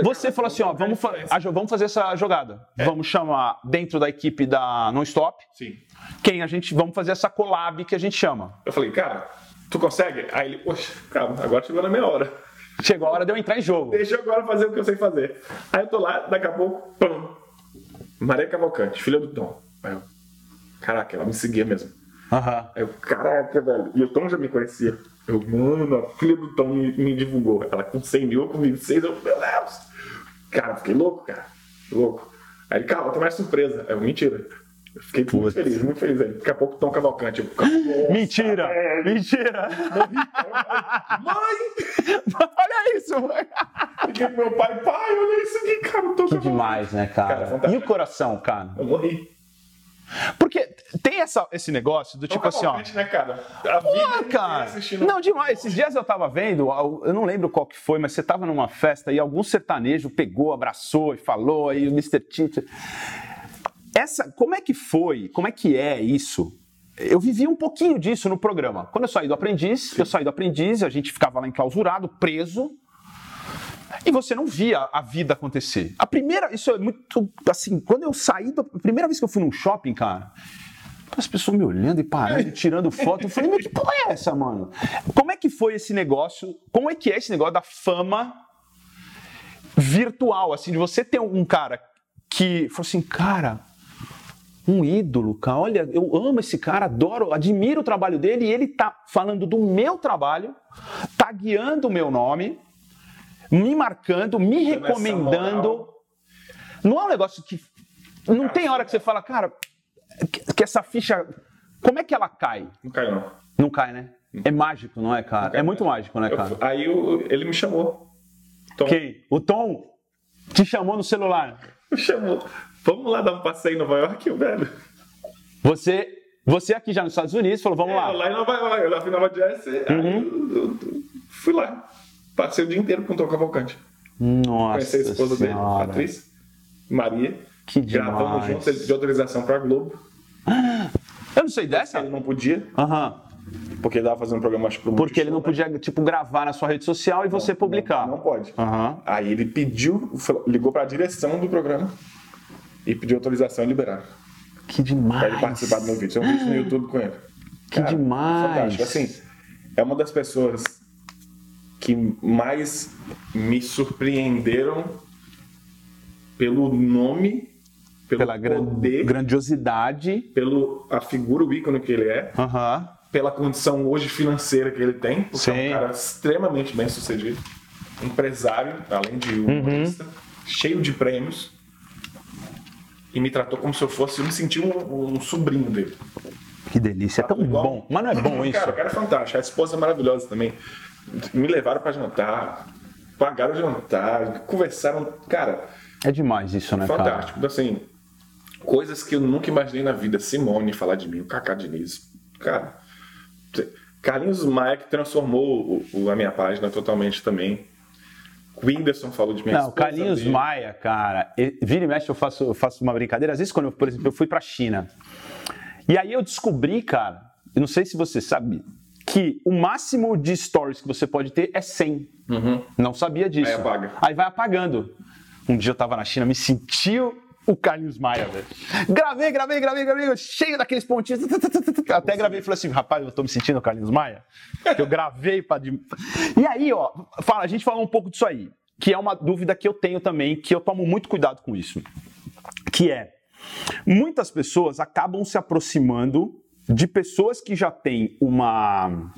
Você falou assim, ó, vamos fa- influência. a jo- vamos fazer essa jogada. Vamos chamar dentro da equipe da Non-Stop, Sim. Quem a gente, vamos fazer essa collab que a gente chama. Eu falei, cara, tu consegue? Aí ele, poxa, calma, agora chegou na minha hora. Chegou a hora de eu entrar em jogo. Deixa eu agora fazer o que eu sei fazer. Aí eu tô lá, daqui a pouco, pam. Maria Cavalcante, filha do Tom. Aí eu, caraca, ela me seguia mesmo. Aham. Aí eu, caraca, velho. E o Tom já me conhecia. Eu, mano, a filha do Tom me, me divulgou. Ela com 100 mil, eu com 26, eu, meu Deus. Cara, eu fiquei louco, cara. Louco. Aí ele, calma, tem mais surpresa. Aí eu, mentira. Eu fiquei muito feliz, muito feliz. Aí daqui a pouco Tom Cavalcante. Eu, nossa, Mentira! Mentira! Mãe! Olha isso! Liguei pro meu pai, pai, olha isso aqui, cara. Tô Que demais, né, cara? Cara, e o coração, cara? Eu morri. Porque tem essa, esse negócio do tipo Tom assim, ó. Né, cara? A inteira cara, assistindo- não demais. Esses dias eu tava vendo, eu não lembro qual que foi, mas você tava numa festa e algum sertanejo pegou, abraçou e falou aí o Mr. Teacher. Essa, como é que foi? Como é que é isso? Eu vivi um pouquinho disso no programa. Quando eu saí do aprendiz, eu saí do aprendiz, a gente ficava lá enclausurado, preso. E você não via a vida acontecer. A primeira, isso é muito assim, quando eu saí, da, a primeira vez que eu fui num shopping, cara, as pessoas me olhando e parando, e tirando foto. Eu falei, meu, que porra é essa, mano? Como é que foi esse negócio? Como é que é esse negócio da fama virtual, assim, de você ter um cara que falou assim, cara, um ídolo, cara, olha, eu amo esse cara, adoro, admiro o trabalho dele e ele tá falando do meu trabalho, tá guiando o meu nome, me marcando, me recomendando. Não é um negócio que. Não tem hora que você fala, cara, que, essa ficha. Como é que ela cai? Não caiu, não. Não cai, né? É mágico, não é, cara? cai É muito mágico, né, Eu- cara? aí o- ele me chamou. Tom, Quem? O Tom? Te chamou no celular. Me chamou. Vamos lá dar um passeio em Nova York, velho. Você, você aqui já nos Estados Unidos falou, vamos É, lá. lá em Nova York, eu lá fui em Nova Jersey, aí Uhum. eu, eu- eu fui lá. Passei o dia inteiro com o Tom Cavalcante. Nossa Conheci a esposa dele, a senhora. atriz, Maria. Que Gravamos demais. juntos, ele pediu autorização pra Globo. Eu não sei dessa? Ele não podia, Aham. porque ele tava fazendo um programa, acho que pro Porque ele não Multishow, podia, tipo, gravar na sua rede social e você né? publicar. Não, não pode. Aham. Aí ele pediu, ligou pra direção do programa e pediu autorização e liberaram. Que demais. Pra ele participar do meu vídeo. Tem um vídeo no YouTube com ele. Que demais. Fantástico. Assim, é uma das pessoas que mais me surpreenderam pelo nome, pelo Pela poder, grandiosidade. pelo a figura, o ícone que ele é, pela condição hoje financeira que ele tem, porque é Sim. um cara extremamente bem sucedido, empresário, além de Uhum. humorista, cheio de prêmios. E me tratou como se eu fosse, eu me senti um, um sobrinho dele. Que delícia. É tão Igual- bom. Mas não é bom isso? Cara, o cara é fantástico. A esposa é maravilhosa também. Me levaram pra jantar, pagaram o jantar, conversaram. Cara, É demais isso, né, cara? fantástico. Então, assim, coisas que eu nunca imaginei na vida. Simone falar de mim, o Kaká Diniz. Cara, Carlinhos Maia que transformou o- o- a minha página totalmente também. O Whindersson falou de mim. a Não, Carlinhos dele. Maia, cara, vira e mexe eu faço, eu faço uma brincadeira. Às vezes, quando eu, por exemplo, eu fui pra China. E aí eu descobri, cara, eu não sei se você sabe, que o máximo de stories que você pode ter é 100. Não sabia disso. Aí apaga. Aí vai apagando. Um dia eu tava na China, me sentiu o Carlinhos Maia, velho. Gravei, gravei, gravei, gravei, cheio daqueles pontinhos. Até gravei e falei assim, rapaz, eu tô me sentindo o Carlinhos Maia. Eu gravei pra. E aí, ó, fala, a gente falou um pouco disso aí, que é uma dúvida que eu tenho também, que eu tomo muito cuidado com isso. Que é, muitas pessoas acabam se aproximando de pessoas que já têm uma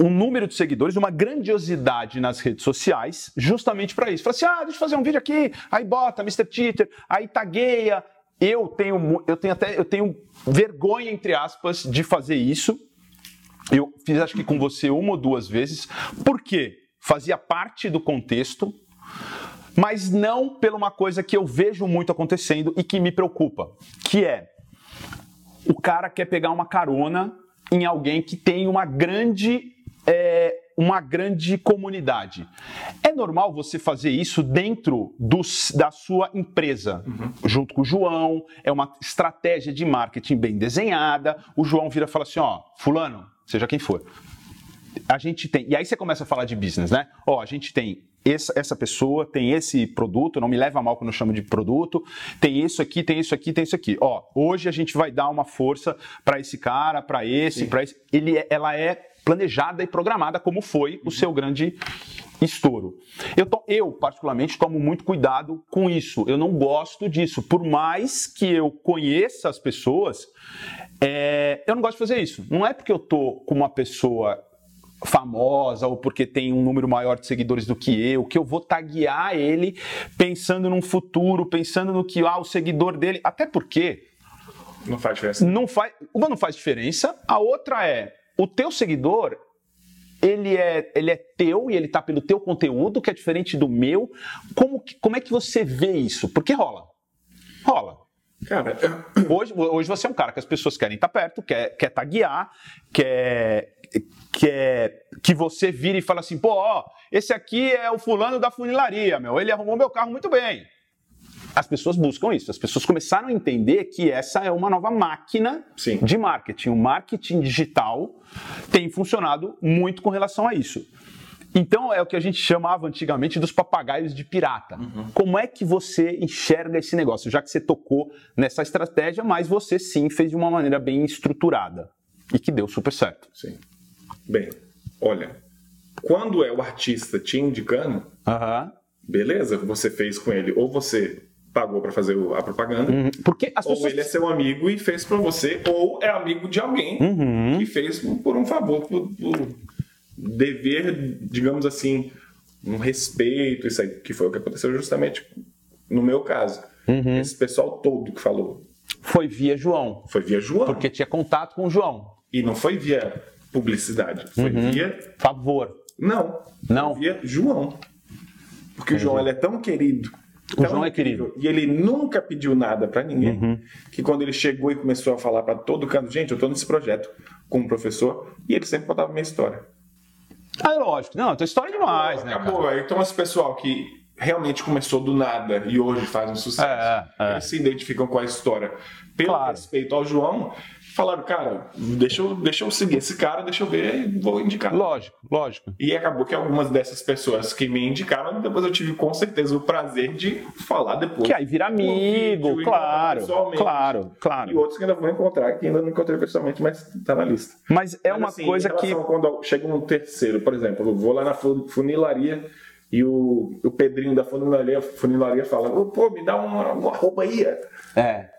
um número de seguidores, uma grandiosidade nas redes sociais, justamente para isso. Fala assim: ah, deixa eu fazer um vídeo aqui, aí bota Mr. Twitter, aí tagueia. Eu tenho, eu tenho até, eu tenho vergonha, entre aspas, de fazer isso. Eu fiz acho que com você uma ou duas vezes, porque fazia parte do contexto, mas não por uma coisa que eu vejo muito acontecendo e que me preocupa, que é o cara quer pegar uma carona em alguém que tem uma grande é, uma grande comunidade. É normal você fazer isso dentro dos- da sua empresa, junto com o João. É uma estratégia de marketing bem desenhada. O João vira e fala assim: ó, fulano, seja quem for, a gente tem. E aí você começa a falar de business, né? Ó, a gente tem essa, essa pessoa, tem esse produto, não me leva mal quando eu chamo de produto, tem isso aqui, tem isso aqui, tem isso aqui. Ó, hoje a gente vai dar uma força para esse cara, para esse, para esse. Ele, é- ela é planejada e programada como foi o seu grande estouro. Eu, to- eu, particularmente, tomo muito cuidado com isso. Eu não gosto disso. Por mais que eu conheça as pessoas, é, eu não gosto de fazer isso. Não é porque eu tô com uma pessoa famosa ou porque tem um número maior de seguidores do que eu, que eu vou taguear ele pensando num futuro, pensando no que ah, o seguidor dele. Até porque Não faz diferença. não faz, uma não faz diferença, a outra é o teu seguidor ele é, ele é teu e ele tá pelo teu conteúdo, que é diferente do meu. Como, que- como é que você vê isso? Porque rola. Rola. Cara, Hoje, hoje você é um cara que as pessoas querem estar perto, quer, quer taguear, quer, quer que você vire e fale assim, pô, ó, esse aqui é o fulano da funilaria, meu, ele arrumou meu carro muito bem. As pessoas buscam isso, as pessoas começaram a entender que essa é uma nova máquina Sim. de marketing. O marketing digital tem funcionado muito com relação a isso. Então é o que a gente chamava antigamente dos papagaios de pirata. Como é que você enxerga esse negócio? Já que você tocou nessa estratégia, mas você sim fez de uma maneira bem estruturada e que deu super certo. sim. Bem, olha, quando é o artista te indicando, Aham. beleza, você fez com ele, ou você pagou pra fazer a propaganda, Uhum. Porque as ou pessoas. ele é seu amigo e fez pra você, ou é amigo de alguém Uhum. que fez por um favor, por, por dever, digamos assim, um respeito, isso aí, que foi o que aconteceu justamente no meu caso. Uhum. Esse pessoal todo que falou Foi via João. foi via João. Porque tinha contato com o João. E não foi via publicidade, foi Uhum. via. Favor. Não. Não. Foi via João. Porque o João ele é tão querido. O tão João é incrível, querido. E ele nunca pediu nada pra ninguém. Uhum. Que quando ele chegou e começou a falar pra todo canto, gente, eu tô nesse projeto com um professor, e ele sempre contava a minha história. Ah, lógico. Não, tua história é demais, né? Acabou. cara? Então esse pessoal que realmente começou do nada e hoje faz um sucesso, É, é. eles se identificam com a história. Pelo Claro. respeito ao João, falaram, cara, deixa eu, deixa eu seguir esse cara, deixa eu ver e vou indicar. Lógico, lógico. E acabou que algumas dessas pessoas que me indicaram, depois eu tive com certeza o prazer de falar depois. Que aí vira amigo, vídeo, claro, pessoalmente. claro, E claro. outros que ainda vou encontrar, que ainda não encontrei pessoalmente, mas tá na lista. Mas é Mas, uma assim, coisa que. Quando chega um terceiro, por exemplo, eu vou lá na fu- funilaria e o, o Pedrinho da funilaria, funilaria fala: pô, me dá uma, uma arroba aí. É.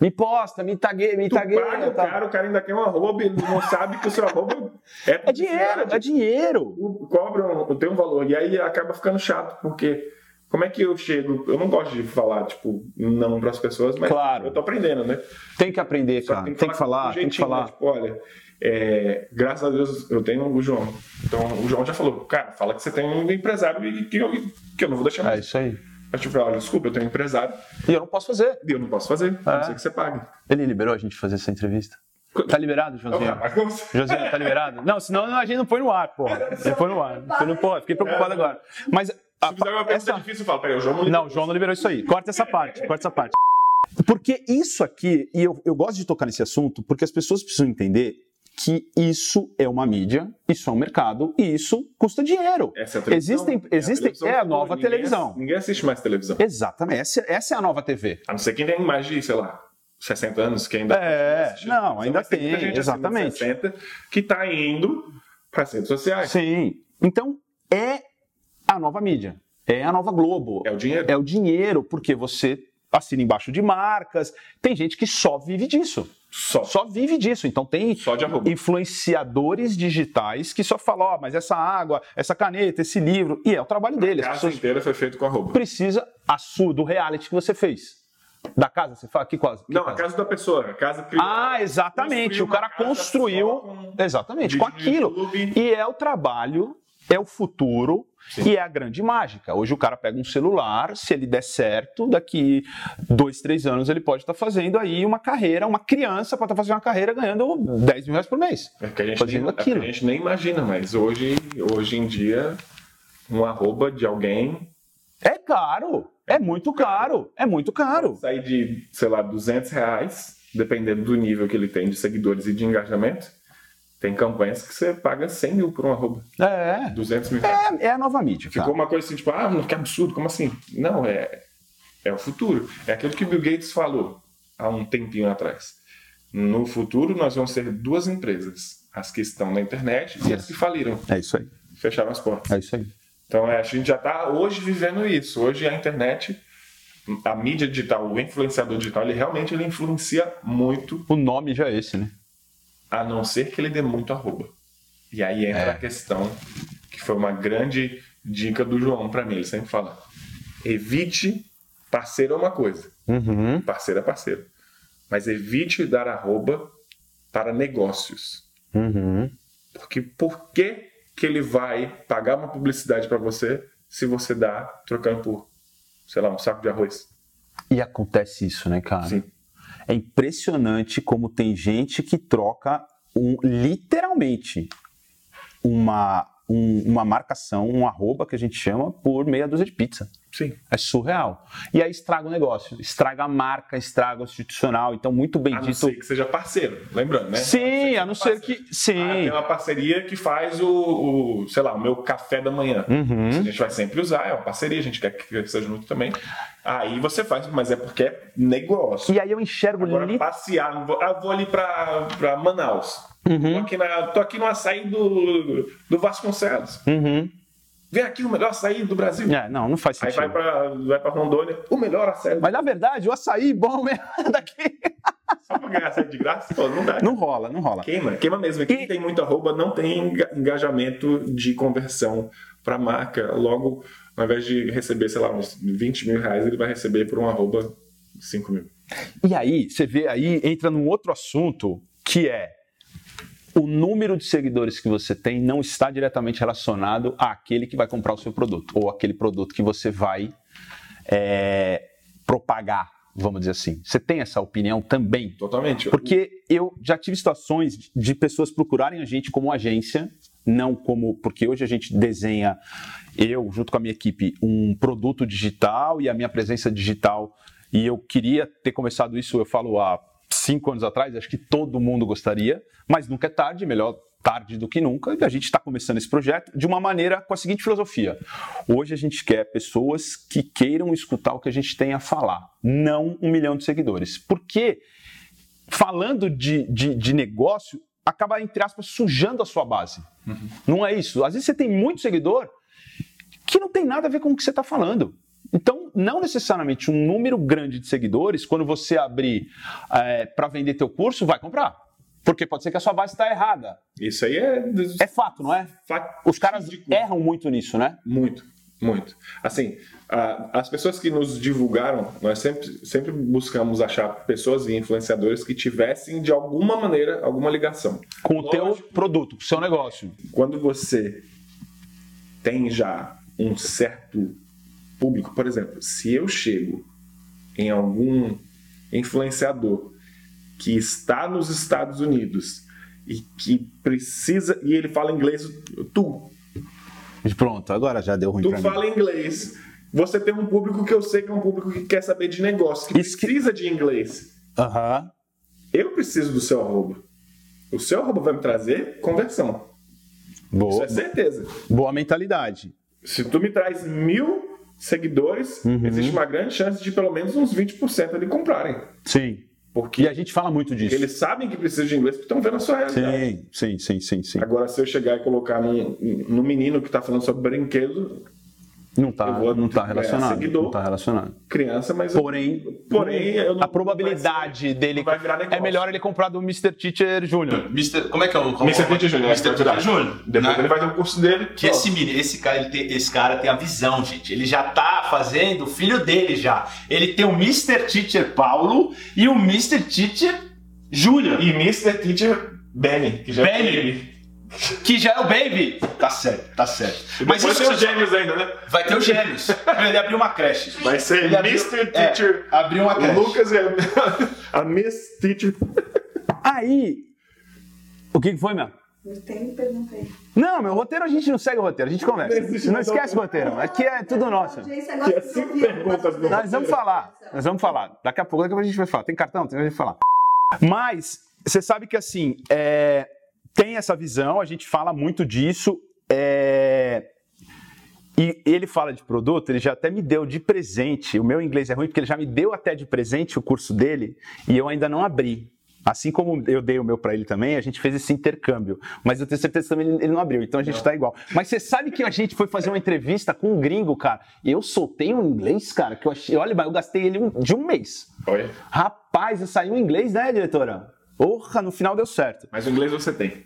Me posta, me tagueia, me Tu tagueia. paga o tá. cara, o cara ainda quer um arroba, ele não sabe que o seu arroba é, É dinheiro, é dinheiro. o- cobram, tem um valor. E aí acaba ficando chato, porque como é que eu chego? Eu não gosto de falar, tipo, não para as pessoas, mas Claro. eu tô aprendendo, né? Tem que aprender, Só cara. Tem que falar, com tem que jeitinho, falar. né? Tipo, olha, é, graças a Deus eu tenho o João. Então o João já falou, cara, fala que você tem um empresário e que eu, que eu não vou deixar É mais. isso aí. Aí tipo, olha, desculpa, eu tenho um empresário E eu não posso fazer. e eu não posso fazer, a É. não ser que você pague. Ele liberou a gente fazer essa entrevista. Tá liberado? Mas como você- Josinho, tá liberado? Não, senão a gente não põe no ar, porra. Você põe no ar. Você não pode. Fiquei preocupado agora. Mas. a- Se fizer uma pergunta essa- difícil, eu falo, peraí, o João não Não, o João não liberou isso aí. Corta essa parte, corta essa parte. Porque isso aqui, e eu, eu gosto de tocar nesse assunto, porque as pessoas precisam entender que isso é uma mídia, isso é um mercado, e isso custa dinheiro. Essa é a televisão. Existem, É a existem, televisão é a nova Ninguém televisão. Ninguém assiste mais televisão. Exatamente, essa, essa é a nova TV. A não ser quem tem mais de, sei lá, 60 anos, que ainda É, não, ainda muita tem, gente de exatamente. 60 que tá indo para as redes sociais. Sim. Então, é a nova mídia, é a nova Globo, É o dinheiro. é o dinheiro, porque você assina embaixo de marcas. Tem gente que só vive disso. Só. Só vive disso. Então tem influenciadores digitais que só falam, ó, mas essa água, essa caneta, esse livro, e é o trabalho dele. A As casa inteira foi feita com arroba. precisa a sua do reality que você fez. Da casa, você fala que quase. que Não, a casa? casa da pessoa. A casa criou- Ah, exatamente. O cara casa construiu com exatamente com aquilo. E é o trabalho, é o futuro Sim. e é a grande mágica. Hoje o cara pega um celular, se ele der certo, daqui dois, três anos ele pode estar fazendo aí uma carreira, uma criança pode estar fazendo uma carreira ganhando 10 mil reais por mês. É que a gente, Fazendo nem, é aquilo. a gente nem imagina, mas hoje, hoje em dia, um arroba de alguém É caro, é muito caro, é muito caro. sair de, sei lá, 200 reais, dependendo do nível que ele tem de seguidores e de engajamento. Tem campanhas que você paga 100 mil por um arroba, É, 200 mil é, é a nova mídia. Ficou uma coisa assim, tipo, ah, que absurdo, como assim? Não, é, é o futuro. É aquilo que o Bill Gates falou há um tempinho atrás. No futuro, nós vamos ter duas empresas. As que estão na internet e as que faliram. É isso aí, Fecharam as portas. é isso aí. Então, é, a gente já está hoje vivendo isso. Hoje a internet, a mídia digital, o influenciador digital, ele realmente ele influencia muito, O nome já é esse, né? A não ser que ele dê muito arroba. E aí entra É. a questão, que foi uma grande dica do João para mim. Ele sempre fala: evite parceiro é uma coisa, Uhum. parceiro é parceiro. Mas evite dar arroba para negócios. Uhum. Porque por que, que ele vai pagar uma publicidade para você se você dá trocando por, sei lá, um saco de arroz? E acontece isso, né, cara? Sim. É impressionante como tem gente que troca um, literalmente uma, um- uma marcação, um arroba que a gente chama, por meia dúzia de pizza. Sim. É surreal. E aí estraga o negócio, estraga a marca, estraga o institucional. Então, muito bem A não dito. ser que seja parceiro, lembrando, né? Sim, a não ser que. Ah, Sim. tem uma parceria que faz o, o, sei lá, o meu café da manhã. Uhum. A gente vai sempre usar, é uma parceria, a gente quer que seja junto também. Aí você faz, mas é porque é negócio. E aí eu enxergo Agora, li- passear, não vou, ah, vou ali pra Manaus. Uhum. Tô, aqui na, tô aqui no açaí do, do Vasconcelos. Uhum. Vem aqui o melhor açaí do Brasil. É, não, não faz Aí sentido. vai pra, vai pra Rondônia, o melhor açaí. Mas na verdade, o açaí bom mesmo é daqui. Só pra ganhar açaí de graça, pô, não dá. Não rola, não rola. Queima, queima mesmo. Quem E- tem muito arroba não tem enga- engajamento de conversão para marca. Logo, ao invés de receber, sei lá, uns 20 mil reais, ele vai receber por um arroba 5 mil. E aí, você vê aí, entra num outro assunto que é o número de seguidores que você tem não está diretamente relacionado àquele que vai comprar o seu produto ou aquele produto que você vai é, propagar, vamos dizer assim. Você tem essa opinião também? Totalmente. Porque eu já tive situações de pessoas procurarem a gente como agência, não como. Porque hoje a gente desenha, eu, junto com a minha equipe, um produto digital e a minha presença digital. E eu queria ter começado isso, eu falo, há cinco anos atrás, acho que todo mundo gostaria, mas nunca é tarde, melhor tarde do que nunca, e a gente está começando esse projeto de uma maneira com a seguinte filosofia. Hoje a gente quer pessoas que queiram escutar o que a gente tem a falar, não um milhão de seguidores. Porque falando de, de, de negócio, acaba, entre aspas, sujando a sua base. Uhum. Não é isso. Às vezes você tem muito seguidor que não tem nada a ver com o que você está falando. Então, não necessariamente um número grande de seguidores, quando você abrir é, para vender teu curso, vai comprar. Porque pode ser que a sua base está errada. Isso aí é. É fato, não é? Fato. Os caras erram muito nisso, né? Muito, muito. Assim, as pessoas que nos divulgaram, nós sempre, sempre buscamos achar pessoas e influenciadores que tivessem, de alguma maneira, alguma ligação. Com o teu produto, com o seu negócio. Quando você tem já um certo público, por exemplo, se eu chego em algum influenciador que está nos Estados Unidos e que precisa e ele fala inglês, tu. Pronto, agora já deu ruim Tu fala mim. inglês. Você tem um público que eu sei que é um público que quer saber de negócio, que Isso que- precisa de inglês. Aham. Eu preciso do seu arroba. O seu arroba vai me trazer conversão. Isso Boa, é certeza. boa mentalidade. Se tu me traz mil seguidores, Uhum. existe uma grande chance de pelo menos uns 20% ali comprarem. Sim. Porque E a gente fala muito disso. eles sabem que precisam de inglês porque estão vendo a sua realidade. Sim, sim, sim, sim, sim. Agora, se eu chegar e colocar num, num menino que está falando sobre brinquedo, Não tá, vou não tá ganhar relacionado. seguidor. Não tá relacionado. criança, mas. eu- Porém, porém eu não- a probabilidade dele não vai virar é melhor ele comprar do Mr. Teacher Júnior. Mister, como é que é o. como- Mr. Teacher Júnior, Mr. virar. Teacher Júnior. Depois né? ele vai ter o curso dele. Que esse menino, esse cara, ele tem, esse cara tem a visão, gente. Ele já tá fazendo o filho dele já. Ele tem o Mr. Teacher Paulo e o Mr. Teacher Júnior. E Mr. Teacher Benny, que já é Benny. Que já é o Baby. Tá certo, tá certo. Mas isso tem os gêmeos ainda, né? vai ter os gêmeos. Ele abriu uma creche. Vai ser Ele abriu- Mr. é, Teacher. abriu uma o creche. Lucas e a, a Miss Teacher. Aí, o que que foi, meu? Eu tenho perguntei. Não, meu roteiro a gente não segue o roteiro, a gente conversa. Não Não esquece o roteiro. Aqui é tudo nosso. Gosta é cinco perguntas no- Nós vamos falar, nós vamos falar. Daqui a pouco, daqui a pouco a gente vai falar. Tem cartão? Tem a gente vai falar. Mas, você sabe que assim, é, tem essa visão, a gente fala muito disso. é, e ele fala de produto, ele já até me deu de presente. O meu inglês é ruim porque ele já me deu até de presente o curso dele e eu ainda não abri. Assim como eu dei o meu para ele também, a gente fez esse intercâmbio. Mas eu tenho certeza que também ele não abriu, então a gente tá igual. Mas você sabe que a gente foi fazer uma entrevista com um gringo, cara. E eu soltei um inglês, cara, que eu achei. Olha, mas eu gastei ele um- de um mês. Olha. Rapaz, eu saí em inglês, né, diretora? Porra, no final deu certo. Mas o inglês você tem.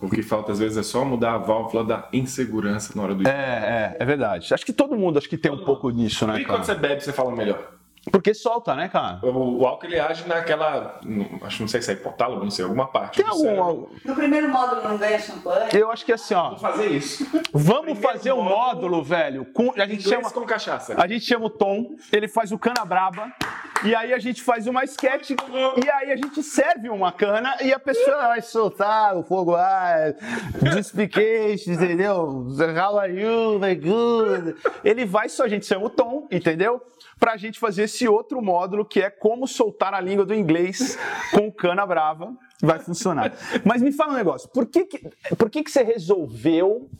O que falta às vezes é só mudar a válvula da insegurança na hora do É, é, é verdade. Acho que todo mundo acho que tem um pouco disso, né, E quando você cara? bebe, você fala melhor. Porque solta, né, cara? O, o álcool ele age naquela. Acho não sei se é hipotálamo, não sei, alguma parte. Tem algum. No primeiro módulo não ganha champanhe. Eu acho que assim, ó. Vou fazer isso. Vamos fazer um módulo, velho. Com, a gente chama. com cachaça. A gente chama o Tom, ele faz o cana braba, e aí a gente faz uma sketch, e aí a gente serve uma cana, e a pessoa vai soltar o fogo lá, justification, entendeu? How are you? Very good. Ele vai só, a gente chama o Tom, entendeu? Pra gente fazer esse outro módulo que é como soltar a língua do inglês com cana brava. Vai funcionar. Mas me fala um negócio, por que, que, por que, que você resolveu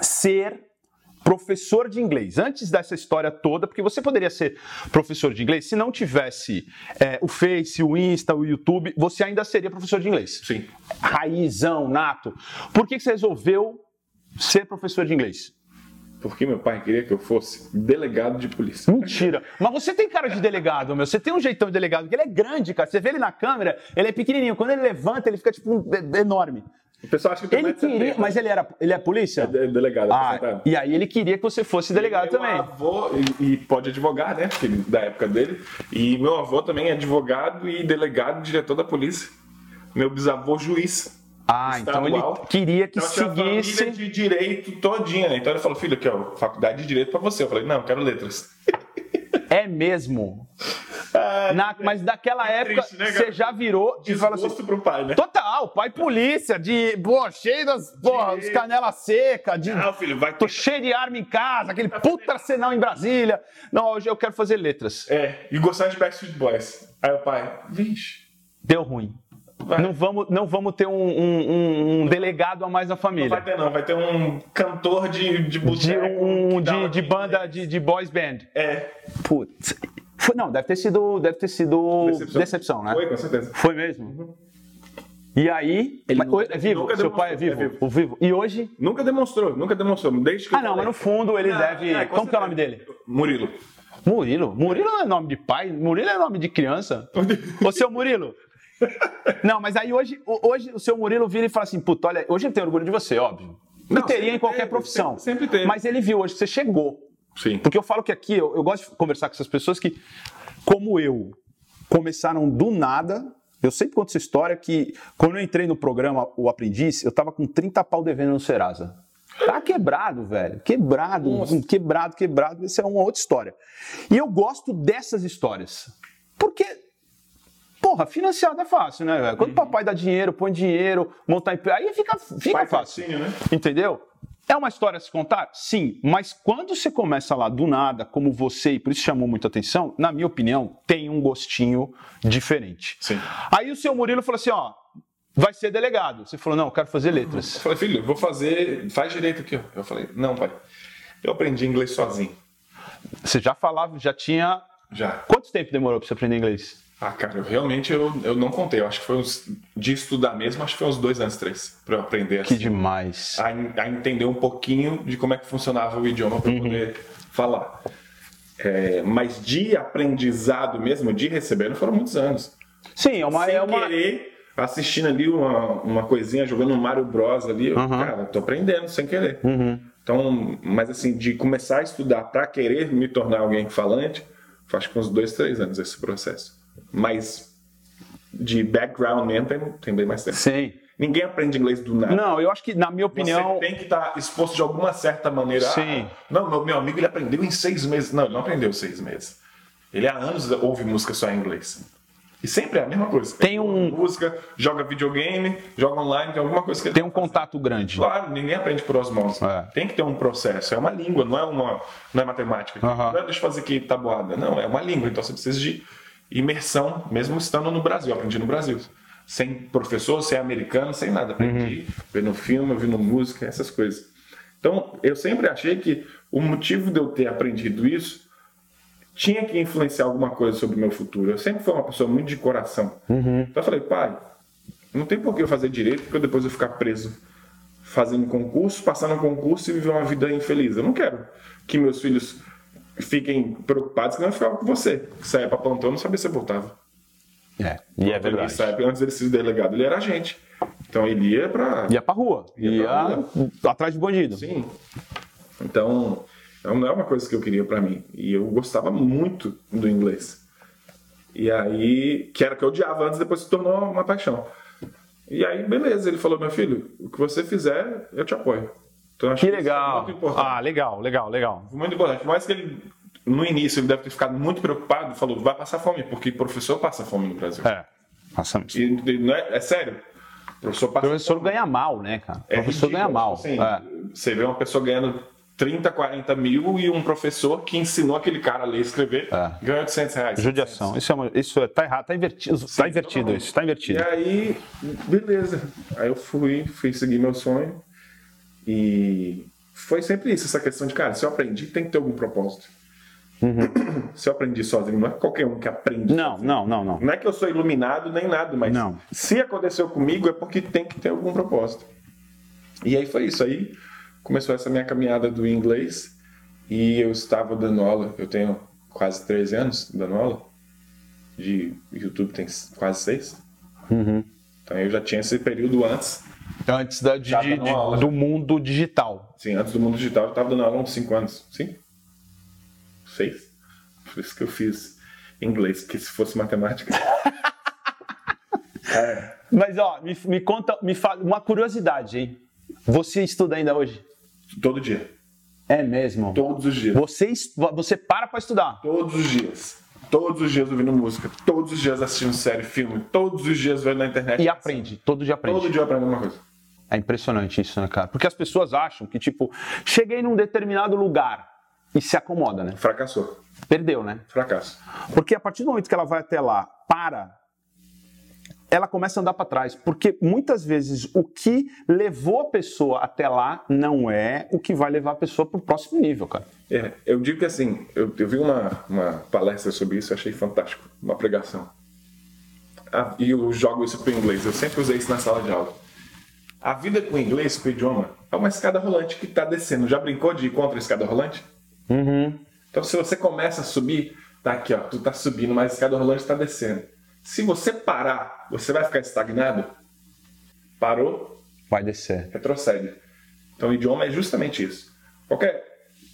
ser professor de inglês. Antes dessa história toda, porque você poderia ser professor de inglês se não tivesse é, o Face, o Insta, o YouTube, você ainda seria professor de inglês. Sim. Raizão, nato. Por que que você resolveu ser professor de inglês? Porque meu pai queria que eu fosse delegado de polícia. Mentira. Mas você tem cara de delegado, meu. Você tem um jeitão de delegado, porque ele é grande, cara. Você vê ele na câmera, ele é pequenininho. Quando ele levanta, ele fica, tipo, um- é- enorme. O pessoal acha que Ele queria... 70, Mas ele era... Ele é polícia? é delegado, Ah, aposentado. e aí ele queria que você fosse delegado meu também. avô, e, e pode advogar, né? porque Da época dele. E meu avô também é advogado e delegado, diretor da polícia. Meu bisavô, juiz. Ah, então ele queria que Então, seguisse. família de direito todinha, né? Então ele falou, filho, aqui, ó, faculdade de direito pra você. Eu falei, não, eu quero letras. É mesmo. Ah, Na- mas daquela que época triste, né, você já virou e falou assim: pro pai, né? Total, pai polícia, de pô, cheio das porra, De- canela seca, de Não, filho, vai tô ter... cheio de arma em casa, aquele puta arsenal em Brasília. Não, hoje eu quero fazer letras. É, e gostar de Backstreet Boys. Aí o pai, vixe, Deu ruim. Vai. Não vamos, não vamos ter um, um- um- um delegado a mais na Não vai família. ter não, vai ter um cantor de, de De, um, de, de banda de, de boys band. É, Putz. Foi, não, deve ter sido, deve ter sido Decepção. decepção, né? foi, com certeza. Foi mesmo. E aí. Ele mas- nunca- é vivo? nunca Seu pai é vivo? é O vivo. E hoje? Nunca demonstrou, nunca demonstrou. Desde que Ah, não, falei. mas no fundo ele Ah, deve. é, com Como que é o nome dele? Murilo. Murilo. Murilo não é nome de pai, Murilo é nome de criança. Ô, seu Murilo. Não, mas aí hoje, o- hoje o seu Murilo vira e fala assim: puta, olha, hoje ele tem orgulho de você, óbvio. E Não, teria sempre em qualquer teve, profissão. sempre- sempre teve. Mas ele viu hoje que você chegou. Sim. Porque eu falo que aqui, eu, eu gosto de conversar com essas pessoas que, como eu, começaram do nada. Eu sempre conto essa história que, quando eu entrei no programa O Aprendiz, eu tava com 30 pau devendo no Serasa. Tá quebrado, velho. Quebrado, quebrado, quebrado. Isso é uma outra história. E eu gosto dessas histórias. Porque, porra, financiado é fácil, né, velho? Quando o papai dá dinheiro, põe dinheiro, montar empresa, aí fica, fica fácil. patrocínio, né? Entendeu? É uma história a se contar? Sim, mas quando você começa lá do nada, como você, e por isso chamou muita atenção, na minha opinião, tem um gostinho diferente. Sim. Aí o seu Murilo falou assim: ó, vai ser delegado. Você falou: não, eu quero fazer letras. Eu falei, filho, eu vou fazer. Faz direito aqui, ó. Eu falei, não, pai. Eu aprendi inglês sozinho. Você já falava, já tinha. Já. Quanto tempo demorou pra você aprender inglês? Ah, cara, eu realmente eu, eu não contei. Eu acho que foi uns. De estudar mesmo, acho que foi uns dois anos, três. Pra eu aprender Que assim. demais. a, a entender um pouquinho de como é que funcionava o idioma Uhum. para poder falar. É, mas de aprendizado mesmo, de receber, não foram muitos anos. Sim, é uma. Sem É uma... querer, assistindo ali uma, uma coisinha, jogando um Mario Bros ali, eu, Uhum. cara, tô aprendendo sem querer. Então, mas assim, de começar a estudar para querer me tornar alguém falante, acho que uns dois, três anos esse processo. Mas de background mesmo tem, tem bem mais tempo. Sim. Ninguém aprende inglês do nada. Não, eu acho que, na minha opinião. Você tem que estar exposto de alguma certa maneira. Sim. Ah, não, meu, meu amigo ele aprendeu em seis meses. Não, ele não aprendeu seis meses. Ele há anos ouve música só em inglês. E sempre é a mesma coisa. Tem um- Música, joga videogame, joga online, tem alguma coisa que ele Tem um contato grande. Claro, ninguém aprende por osmose. É. Tem que ter um processo. É uma língua, não é uma, não é matemática. Não é deixa eu fazer aqui tabuada. Não, é uma língua. Então você precisa de imersão, mesmo estando no Brasil. Aprendi no Brasil. Sem professor, sem americano, sem nada. Aprendi vendo filme, ouvindo música, essas coisas. Então, eu sempre achei que o motivo de eu ter aprendido isso tinha que influenciar alguma coisa sobre o meu futuro. Eu sempre fui uma pessoa muito de coração. Então eu falei, pai, não tem por que eu fazer direito, porque depois eu ficar preso fazendo concurso, passando concurso e viver uma vida infeliz. Eu não quero que meus filhos fiquem preocupados que não ficar com você. Que saia pra plantão, eu não sabia se eu voltava. É, e é verdade. Nessa época, antes dele ser delegado, ele era agente. Então ele ia pra. Ia pra rua. Ia Ia, pra atrás de bandido. Sim. Então, não é uma coisa que eu queria pra mim. E eu gostava muito do inglês. E aí, que era que eu odiava antes, depois se tornou uma paixão. E aí, beleza, ele falou: meu filho, o que você fizer, eu te apoio. Então, acho Que isso é legal. muito importante. Ah, legal, legal, legal. Muito importante. Por mais que ele, no início, ele deve ter ficado muito preocupado, falou: vai passar fome, porque professor passa fome no Brasil. É. Passamos. E, e não é, é sério. O professor O passa professor fome. ganha mal, né, cara? O É professor ridículo, ganha mal. assim, É. Você vê uma pessoa ganhando 30, 40 mil e um professor que ensinou aquele cara a ler e escrever É. ganha 800 reais. Judiação. Isso, é uma, isso é, tá errado, tá invertido. tá invertido isso, tá E invertido. aí, beleza. Aí eu fui, fui seguir meu sonho. E foi sempre isso, essa questão de, cara, se eu aprendi, tem que ter algum propósito. Se eu aprendi sozinho, não é qualquer um que aprende. Uhum. Não, não, não, não. Não é que eu sou iluminado nem nada, mas Não. se aconteceu comigo é porque tem que ter algum propósito. E aí foi isso. Aí começou essa minha caminhada do inglês e eu estava dando aula. Eu tenho quase 13 anos dando aula. De YouTube tem quase seis. Uhum. Então eu já tinha esse período antes. Antes da, de- de- tá aula. do mundo digital. Sim, antes do mundo digital eu estava dando aula há uns 5 anos. Sim? Seis? Por isso que eu fiz inglês, porque se fosse matemática. é. Mas, ó, me, me conta, me fala uma curiosidade, hein? Você estuda ainda hoje? Todo dia. É mesmo? Todos os dias. Você, você para pra estudar. Todos os dias. Todos os dias ouvindo música. Todos os dias assistindo série, filme. Todos os dias vendo na internet. E aprende, todo dia aprende. Todo dia eu aprendo alguma coisa. É impressionante isso, né, cara? Porque as pessoas acham que, tipo, cheguei num determinado lugar e se acomoda, né? Fracassou. Perdeu, né? Fracasso. Porque a partir do momento que ela vai até lá, para, ela começa a andar para trás. Porque muitas vezes o que levou a pessoa até lá não é o que vai levar a pessoa para o próximo nível, cara. É, eu digo que assim, eu, eu vi uma, uma palestra sobre isso, achei fantástico, uma pregação. Ah, e eu jogo isso para inglês, eu sempre usei isso na sala de aula. A vida com o inglês, com o idioma, é uma escada rolante que está descendo. Já brincou de ir contra a escada rolante? Então, se você começa a subir, tá aqui, ó, tu tá subindo, mas a escada rolante está descendo. Se você parar, você vai ficar estagnado? Parou, Vai descer. retrocede. Então, o idioma é justamente isso. Qualquer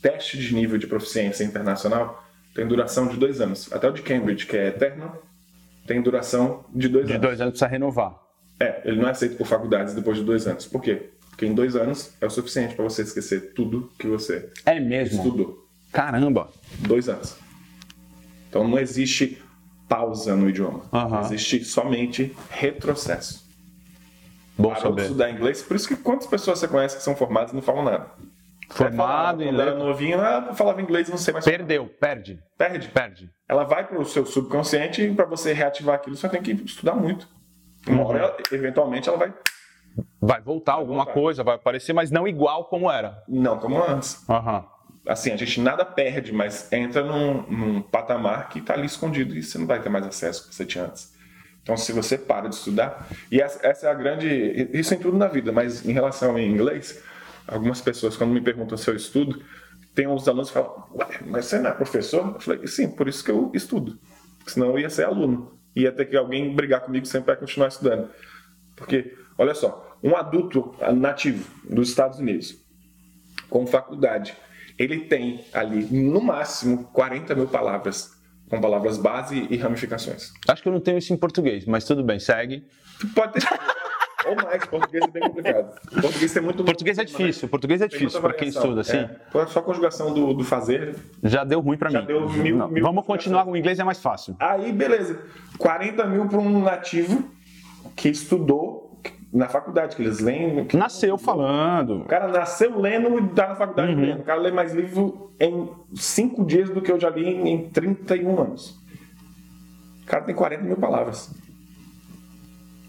teste de nível de proficiência internacional tem duração de dois anos. Até o de Cambridge, que é eterno, tem duração de dois De anos. dois anos precisa renovar. É, ele não é aceito por faculdades depois de dois anos. Por quê? Porque em dois anos é o suficiente para você esquecer tudo que você É mesmo? estudou. Caramba. Dois anos. Então não existe pausa no idioma. Existe somente retrocesso. Bom Parou de saber. estudar inglês, por isso que quantas pessoas você conhece que são formadas e não falam nada? Formado em Quando era novinho, ah, falava inglês, não sei mais. Perdeu, perde. Perde. Perde. Ela vai para o seu subconsciente e para você reativar aquilo, você tem que estudar muito. Uma Uhum. hora, eventualmente, ela vai. Vai voltar alguma voltar. coisa, vai aparecer, mas não igual como era. Não como antes. Aham. Assim, a gente nada perde, mas entra num, num patamar que está ali escondido e você não vai ter mais acesso que você tinha antes. Então, se você para de estudar, e essa, essa é a grande. Isso em tudo na vida, mas em relação ao inglês, algumas pessoas, quando me perguntam se eu estudo, tem uns alunos que falam: Ué, mas você não é professor? Eu falei: sim, por isso que eu estudo. Senão eu ia ser aluno. Ia ter que alguém brigar comigo sempre para continuar estudando. Porque, olha só, um adulto nativo dos Estados Unidos, com faculdade, ele tem ali, no máximo, 40 mil palavras, com palavras base e ramificações. Acho que eu não tenho isso em português, mas tudo bem, segue. Pode ter. Ou mais, português é bem complicado. Português tem muito. Português é difícil, português é difícil para quem variação. estuda, assim. É. Só a conjugação do, do fazer. Já deu ruim para Já mim. deu mil- Não, mil Vamos continuar o inglês, é mais fácil. Aí, beleza. 40 mil para um nativo que estudou na faculdade, que eles leem. que- Nasceu falando. O cara nasceu lendo e tá na faculdade Uhum. lendo. O cara lê mais livro em 5 dias do que eu já li em, em 31 anos. O cara tem 40 mil palavras.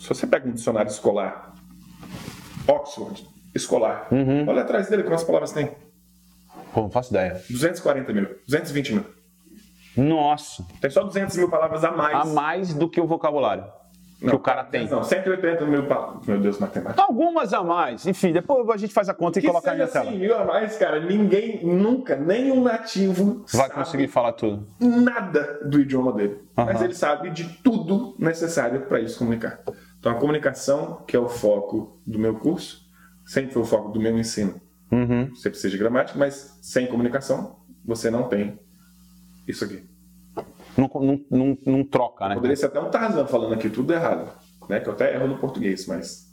Se você pega um dicionário escolar, Oxford, escolar, Uhum. olha atrás dele quantas palavras tem. Pô, não faço ideia. 240 mil, 220 mil. Nossa, Tem só 200 mil palavras a mais. a mais do que o vocabulário que o cara tem. Não, 180 mil palavras. Meu Deus, matemática. Algumas a mais. Enfim, depois a gente faz a conta e Que coloca aí na tela. 100 mil a mais, cara. Ninguém, nunca, nenhum nativo Vai sabe conseguir falar tudo. nada do idioma dele. Mas ele sabe de tudo necessário para ele se comunicar. Então a comunicação, que é o foco do meu curso, sempre foi o foco do meu ensino. Uhum. Você precisa de gramática, mas sem comunicação, você não tem isso aqui. Não, não, não, não troca, né? Poderia ser até um Tarzan falando aqui tudo errado. Né? Que eu até erro no português, mas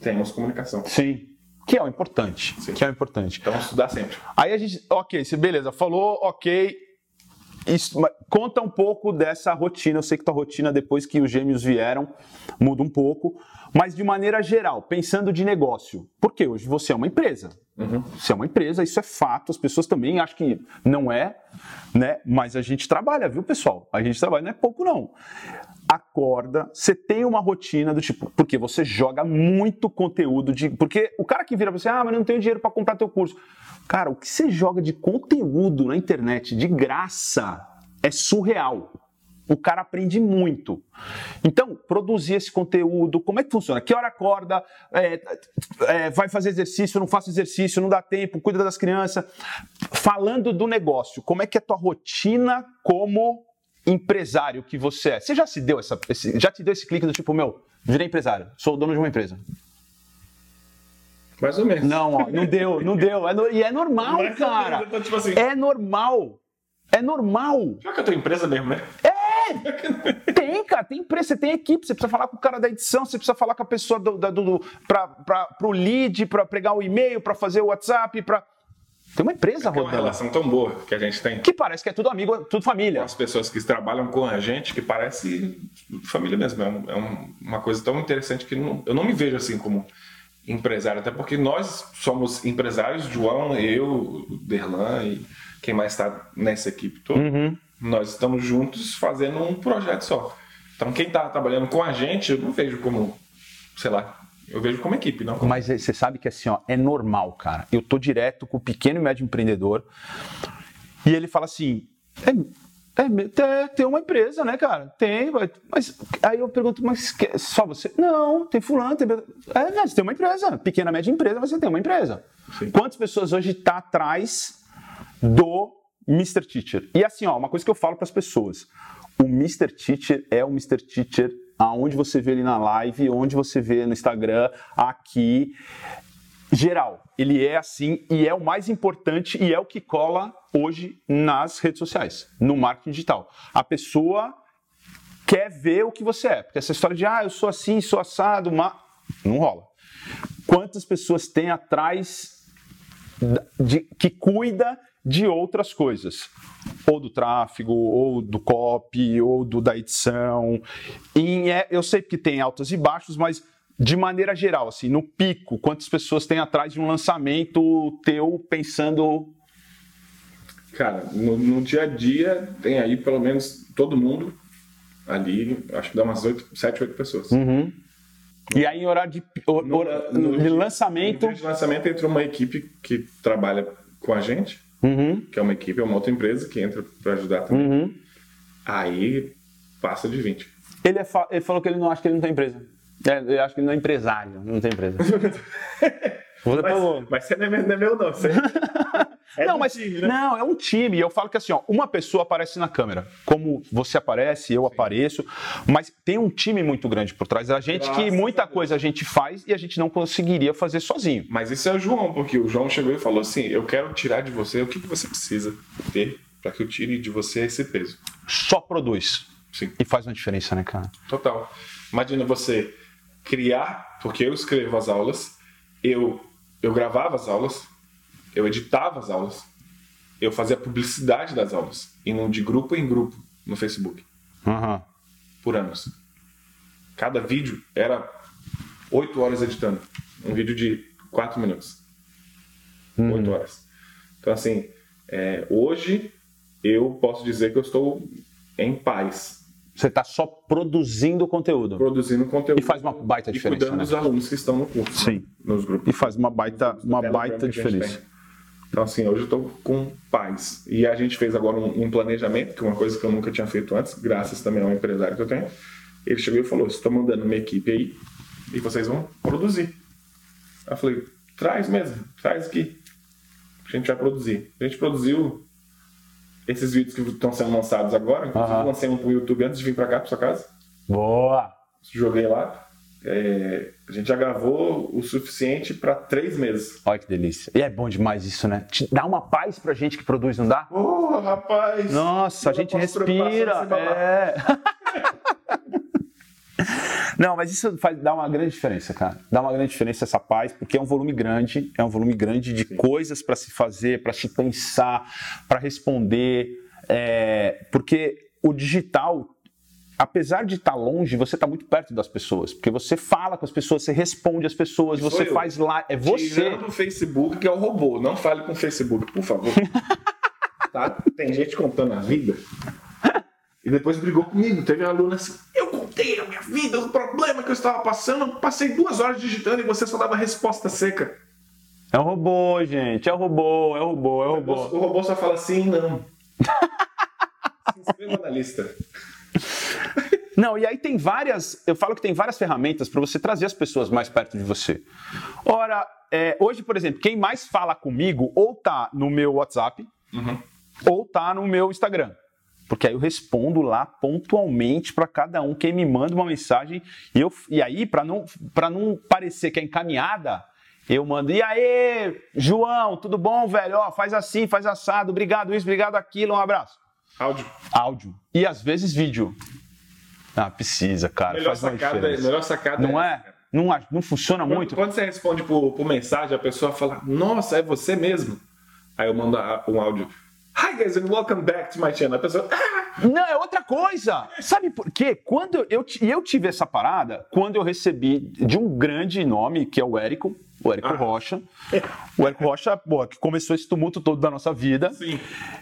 temos comunicação. Sim. Que é o importante. Sim. Que é o importante. Então estudar sempre. Aí a gente, ok, beleza, falou, ok. Isso, conta um pouco dessa rotina. Eu sei que tua rotina, depois que os gêmeos vieram, muda um pouco. Mas de maneira geral, pensando de negócio. Porque hoje você é uma empresa. Você é uma empresa, isso é fato. As pessoas também acham que não é, né? Mas a gente trabalha, viu, pessoal? A gente trabalha, não é pouco, não. Acorda, você tem uma rotina do tipo, porque você joga muito conteúdo de. Porque o cara que vira pra você, ah, mas eu não tenho dinheiro para comprar teu curso. Cara, o que você joga de conteúdo na internet de graça é surreal. O cara aprende muito. Então, produzir esse conteúdo, como é que funciona? Que hora acorda? É, é, vai fazer exercício, não faço exercício, não dá tempo, cuida das crianças. Falando do negócio, como é que é a tua rotina como empresário que você é? Você já se deu essa, esse- já te deu esse clique do tipo, meu, virei empresário, sou dono de uma empresa? Mais ou menos. Não, ó, não deu, não deu. É no- e é normal, ou cara. menos, tô tipo assim. É normal. É normal. Pior que eu tenho empresa mesmo, né? Tem, cara. tem empresa, você tem equipe, você precisa falar com o cara da edição, você precisa falar com a pessoa do, do, do, para o lead, para pegar o e-mail, para fazer o WhatsApp, para tem uma empresa É uma rodando. relação tão boa que a gente tem Que parece que é tudo amigo, tudo família. as pessoas que trabalham com a gente que parece família mesmo. É, um- é um- uma coisa tão interessante que não- eu não me vejo assim como empresário, até porque nós somos empresários, João, eu, o Derlan e quem mais está nessa equipe toda. Nós estamos juntos fazendo um projeto só. Então quem está trabalhando com a gente, eu não vejo como, sei lá, eu vejo como equipe, não como Mas você sabe que assim, ó, é normal, cara. Eu tô direto com o pequeno e médio empreendedor e ele fala assim: é, é, é, tem uma empresa, né, cara? Tem, mas aí eu pergunto, mas só você? Não, tem fulano, tem. É, mas tem uma empresa, pequena, média empresa, você tem uma empresa. Sim. Quantas pessoas hoje tá atrás do Mr. Teacher? E assim, ó, uma coisa que eu falo para as pessoas: o Mr. Teacher é o Mr. Teacher aonde você vê ele na live, onde você vê no Instagram, aqui geral. Ele é assim e é o mais importante e é o que cola hoje nas redes sociais, no marketing digital. A pessoa quer ver o que você é, porque essa história de ah, eu sou assim, sou assado, mas não rola. Quantas pessoas tem atrás de, que cuida de outras coisas? Ou do tráfego, ou do copy, ou do, da edição. E é- eu sei que tem altos e baixos, mas de maneira geral, assim, no pico, quantas pessoas tem atrás de um lançamento teu pensando. Cara, no, no dia a dia tem aí pelo menos todo mundo ali, acho que dá umas 8, 7, 8 pessoas. E aí, em horário de, hor- No- hor- no de lançamento. No dia de lançamento entra uma equipe que trabalha com a gente, Uhum, que é uma equipe, é uma outra empresa que entra para ajudar também. uhum. Aí passa de 20. Ele, é fa- ele falou que ele não acha que ele não tem empresa. É, eu acho que ele não é empresário, não tem empresa. Mas, mas você não é meu, não, é meu, não. Você... É não, mas time, né? não, é um time. Eu falo que assim, ó, uma pessoa aparece na câmera, como você aparece, eu apareço, mas tem um time muito grande por trás da gente que Graças muita a coisa a gente faz e a gente não conseguiria fazer sozinho. Mas isso é o João, porque o João chegou e falou assim: Eu quero tirar de você o que, que você precisa ter para que eu tire de você esse peso. Só produz. Sim. E faz uma diferença, né, cara? Total. Imagina você criar, porque eu escrevo as aulas, eu, eu gravava as aulas, eu editava as aulas, eu fazia publicidade das aulas, indo de grupo em grupo no Facebook, Aham. por anos. Cada vídeo era oito horas editando. Um vídeo de quatro minutos. Oito horas. Então, assim, é, hoje eu posso dizer que eu estou em paz, Você tá só produzindo conteúdo. produzindo conteúdo. E faz uma baita e diferença, cuidando né? dos alunos que estão no curso. Sim. né? Nos grupos. E faz uma baita, uma baita a diferença. Então, assim, hoje eu estou com paz. E a gente fez agora um, um planejamento, que é uma coisa que eu nunca tinha feito antes, graças também ao empresário que eu tenho. Ele chegou e falou: estou mandando uma equipe aí e vocês vão produzir. Eu falei: traz mesmo, traz aqui. A gente vai produzir. A gente produziu esses vídeos que estão sendo lançados agora. Inclusive, eu lancei um pro YouTube antes de vir para cá, para sua casa Boa! joguei lá. É, a gente já gravou o suficiente para três meses. Olha que delícia. E é bom demais isso, né? Te dá uma paz pra gente que produz, não dá? Oh, rapaz! Nossa, a gente respira. É. Não, mas isso faz, dá uma grande diferença, cara. Dá uma grande diferença essa paz, porque é um volume grande, é um volume grande de coisas para se fazer, para se pensar, para responder. é, porque o digital, apesar de estar longe, você está muito perto das pessoas, porque você fala com as pessoas, você responde as pessoas, sou você eu. faz lá, é você. Tirando o Facebook, que é o robô. Não fale com o Facebook, por favor. tá? Tem gente contando a vida. E depois brigou comigo. Teve uma aluna assim: Eu contei a minha vida, o problema que eu estava passando. Passei duas horas digitando e você só dava resposta seca. É um robô, gente, é um robô, é um robô, é um robô. O robô só fala sim e não. Se inscreva na lista. Não, e aí tem várias, eu falo que tem várias ferramentas para você trazer as pessoas mais perto de você. Ora, é, hoje, por exemplo, quem mais fala comigo ou tá no meu WhatsApp Uhum. ou tá no meu Instagram. Porque aí eu respondo lá pontualmente para cada um quem me manda uma mensagem e, eu, e aí para não para não parecer que é encaminhada, eu mando e aí, João, tudo bom, velho? Ó, faz assim, faz assado, obrigado isso, obrigado aquilo, um abraço Áudio. áudio e às vezes vídeo. Ah, precisa, cara. Melhor sacada, melhor sacada Não essa, é? cara. Não, não funciona Quando, muito? quando você responde por, por mensagem, a pessoa fala, nossa, é você mesmo? Aí eu mando um áudio. Hi guys and welcome back to my channel. A pessoa, ah, Não, é outra coisa. Sabe por quê? Quando eu, eu tive essa parada quando eu recebi de um grande nome, que é o Érico, o Érico Ah. Rocha. O Érico Rocha, pô, que começou esse tumulto todo da nossa vida. sim.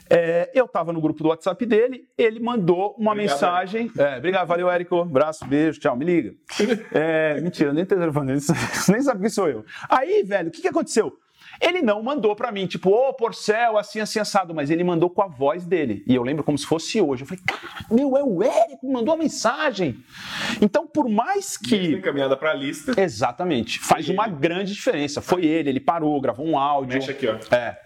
É, eu tava no grupo do WhatsApp dele, ele mandou uma Obrigado, mensagem. É, obrigado, valeu, Érico. Abraço, beijo, tchau, me liga. É, mentira, nem telefone, ele nem sabe quem sou eu. Aí, velho, o que, que aconteceu? Ele não mandou pra mim, tipo, ô, porcel, assim, assim, assado, mas ele mandou com a voz dele. E eu lembro como se fosse hoje. Eu falei, cara, meu, é o Érico, mandou a mensagem. Então, por mais que. encaminhada pra lista. Exatamente, faz uma grande diferença. Foi ele, ele parou, gravou um áudio. Mexe aqui, ó. É.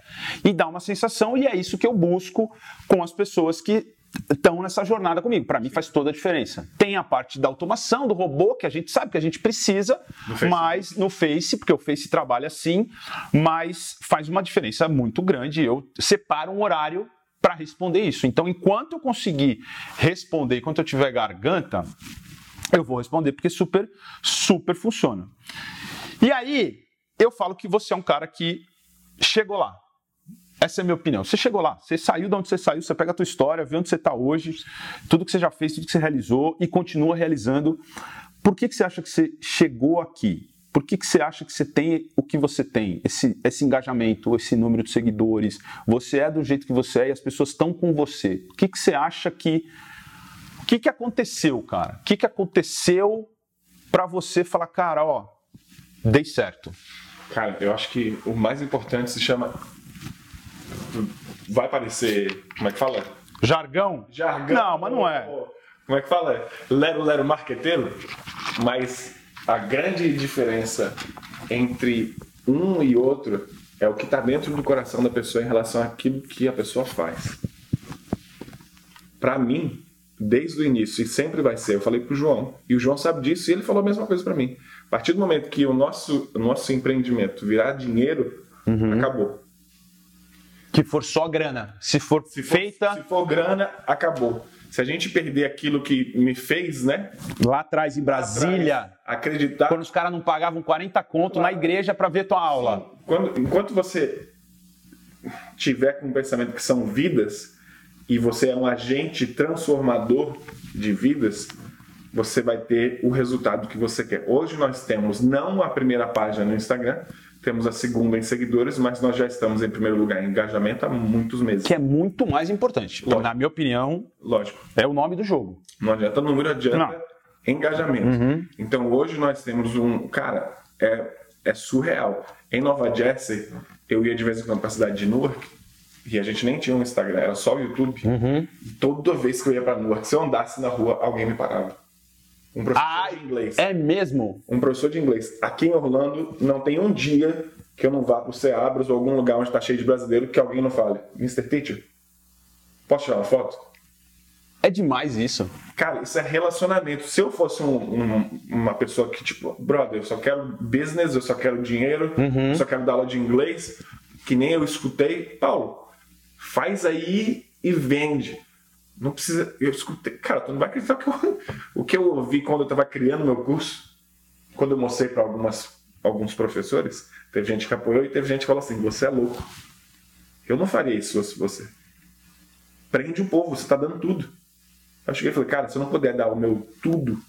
E dá uma sensação, e é isso que eu busco com as pessoas que estão nessa jornada comigo. Para mim faz toda a diferença. Tem a parte da automação, do robô, que a gente sabe que a gente precisa, No mas no Face, porque o Face trabalha assim, mas faz uma diferença muito grande. Eu separo um horário para responder isso. Então, enquanto eu conseguir responder, enquanto eu tiver garganta, eu vou responder, porque super, super funciona. E aí, eu falo que você é um cara que chegou lá. Essa é a minha opinião. Você chegou lá, você saiu de onde você saiu, você pega a tua história, vê onde você está hoje, tudo que você já fez, tudo que você realizou e continua realizando. Por que, que você acha que você chegou aqui? Por que, que você acha que você tem o que você tem? Esse, esse engajamento, esse número de seguidores. Você é do jeito que você é e as pessoas estão com você. O que, que você acha que. O que, que aconteceu, cara? O que, que aconteceu para você falar, cara, ó, dei certo? Cara, eu acho que o mais importante se chama. Vai parecer. Como é que fala? Jargão? Jargão. Não, mas não é. Como é que fala? Lero, lero marqueteiro. Mas a grande diferença entre um e outro é o que está dentro do coração da pessoa em relação àquilo que a pessoa faz. Para mim, desde o início, e sempre vai ser, eu falei pro João, e o João sabe disso, e ele falou a mesma coisa para mim. A partir do momento que o nosso, o nosso empreendimento virar dinheiro, Uhum. acabou. Que for só grana. Se for Se for, feita se for grana, acabou. Se a gente perder aquilo que me fez, né? lá atrás em Brasília, Acreditar. quando os caras não pagavam 40 conto na igreja para ver tua aula. Quando- enquanto você tiver com o pensamento que são vidas e você é um agente transformador de vidas, você vai ter o resultado que você quer. Hoje nós temos não a primeira página no Instagram, temos a segunda em seguidores, mas nós já estamos em primeiro lugar em engajamento há muitos meses. Que é muito mais importante. Lógico. Na minha opinião, Lógico. é o nome do jogo. Não adianta número, adianta Não. engajamento. Então hoje nós temos um. Cara, é, é surreal. Em Nova Jersey, eu ia de vez em quando para a cidade de Newark e a gente nem tinha um Instagram, era só o YouTube. E toda vez que eu ia para Newark, se eu andasse na rua, alguém me parava. Um professor Ah, de inglês. é mesmo? Um professor de inglês. Aqui em Orlando, não tem um dia que eu não vá para o Seabras ou algum lugar onde está cheio de brasileiro que alguém não fale. Mr. Teacher, posso tirar uma foto? É demais isso. Cara, isso é relacionamento. Se eu fosse um- um- uma pessoa que, tipo, brother, eu só quero business, eu só quero dinheiro, eu só quero dar aula de inglês, que nem eu escutei, Paulo, faz aí e vende. Não precisa. Eu escutei. Cara, tu não vai acreditar o que eu, o que eu ouvi quando eu estava criando meu curso, quando eu mostrei para alguns professores. Teve gente que apoiou e teve gente que falou assim: você é louco. Eu não faria isso se fosse você. Prende o povo, você está dando tudo. Eu cheguei e falei, cara, se eu não puder dar o meu tudo,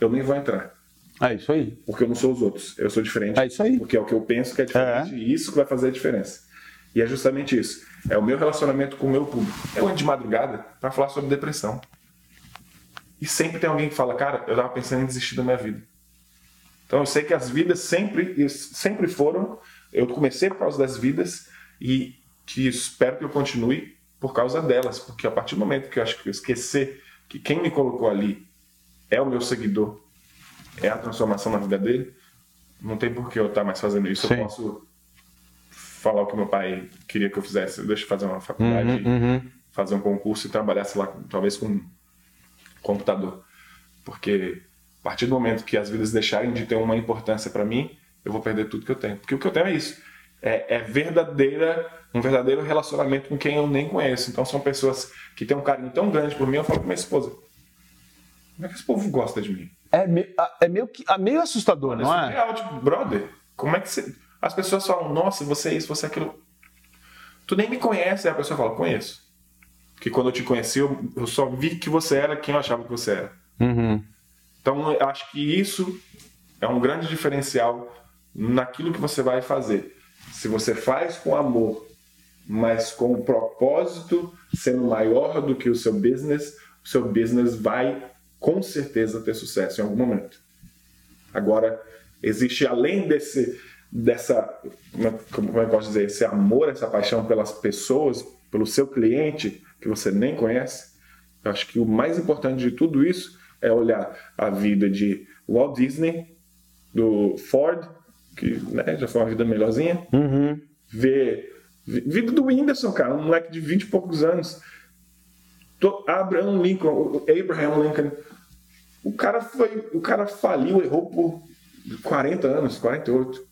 eu nem vou entrar. É isso aí. Porque eu não sou os outros. Eu sou diferente. É isso aí. Porque é o que eu penso que é diferente. E isso que vai fazer a diferença. E é justamente isso. É o meu relacionamento com o meu público. Eu ando de madrugada para falar sobre depressão. E sempre tem alguém que fala, cara, eu tava pensando em desistir da minha vida. Então eu sei que as vidas sempre, sempre foram. Eu comecei por causa das vidas e que espero que eu continue por causa delas. Porque a partir do momento que eu acho que eu esquecer que quem me colocou ali é o meu seguidor, é a transformação na vida dele, não tem por que eu estar mais fazendo isso. Sim. Eu posso falar o que meu pai queria que eu fizesse. Deixa eu fazer uma faculdade, Uhum, fazer um concurso e trabalhar, sei lá, talvez com computador. Porque a partir do momento que as vidas deixarem de ter uma importância para mim, eu vou perder tudo que eu tenho. Porque o que eu tenho é isso. É, é verdadeira, um verdadeiro relacionamento com quem eu nem conheço. Então são pessoas que têm um carinho tão grande por mim. Eu falo com minha esposa. Como é que esse povo gosta de mim? É, me- a- é meio, que- a- meio assustador, não é? surreal, tipo, brother, como é que você. As pessoas falam, nossa, você é isso, você é aquilo. Tu nem me conhece, aí a pessoa fala, conheço. Porque quando eu te conheci, eu, eu só vi que você era quem eu achava que você era. Uhum. Então, eu acho que isso é um grande diferencial naquilo que você vai fazer. Se você faz com amor, mas com o propósito sendo maior do que o seu business, o seu business vai com certeza ter sucesso em algum momento. Agora, existe além desse dessa como é- eu posso dizer, esse amor, essa paixão pelas pessoas, pelo seu cliente que você nem conhece. Eu acho que o mais importante de tudo isso é olhar a vida de Walt Disney, do Ford, que né, já foi uma vida melhorzinha, Uhum. ver vi- vida do Whindersson, cara, um moleque de 20 e poucos anos. Abraham Lincoln, Abraham Lincoln, o cara foi, o cara faliu, errou por 40 anos, 48.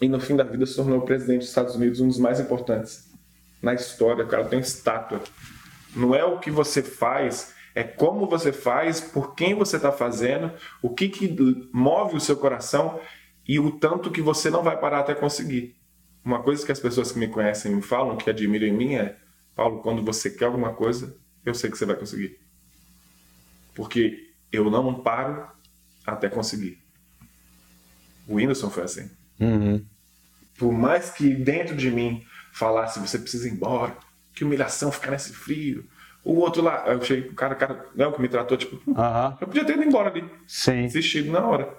E no fim da vida se tornou presidente dos Estados Unidos, um dos mais importantes na história. O cara tem estátua. Não é o que você faz, é como você faz, por quem você está fazendo, o que, que move o seu coração e o tanto que você não vai parar até conseguir. Uma coisa que as pessoas que me conhecem me falam, que admiram em mim é: Paulo, quando você quer alguma coisa, eu sei que você vai conseguir. Porque eu não paro até conseguir. O Whindersson foi assim. Uhum. Por mais que dentro de mim falasse, você precisa ir embora, que humilhação ficar nesse frio. O outro lá, eu cheguei, o cara, o cara, não, que me tratou, tipo, Aham. eu podia ter ido embora ali, Sim. desistido na hora.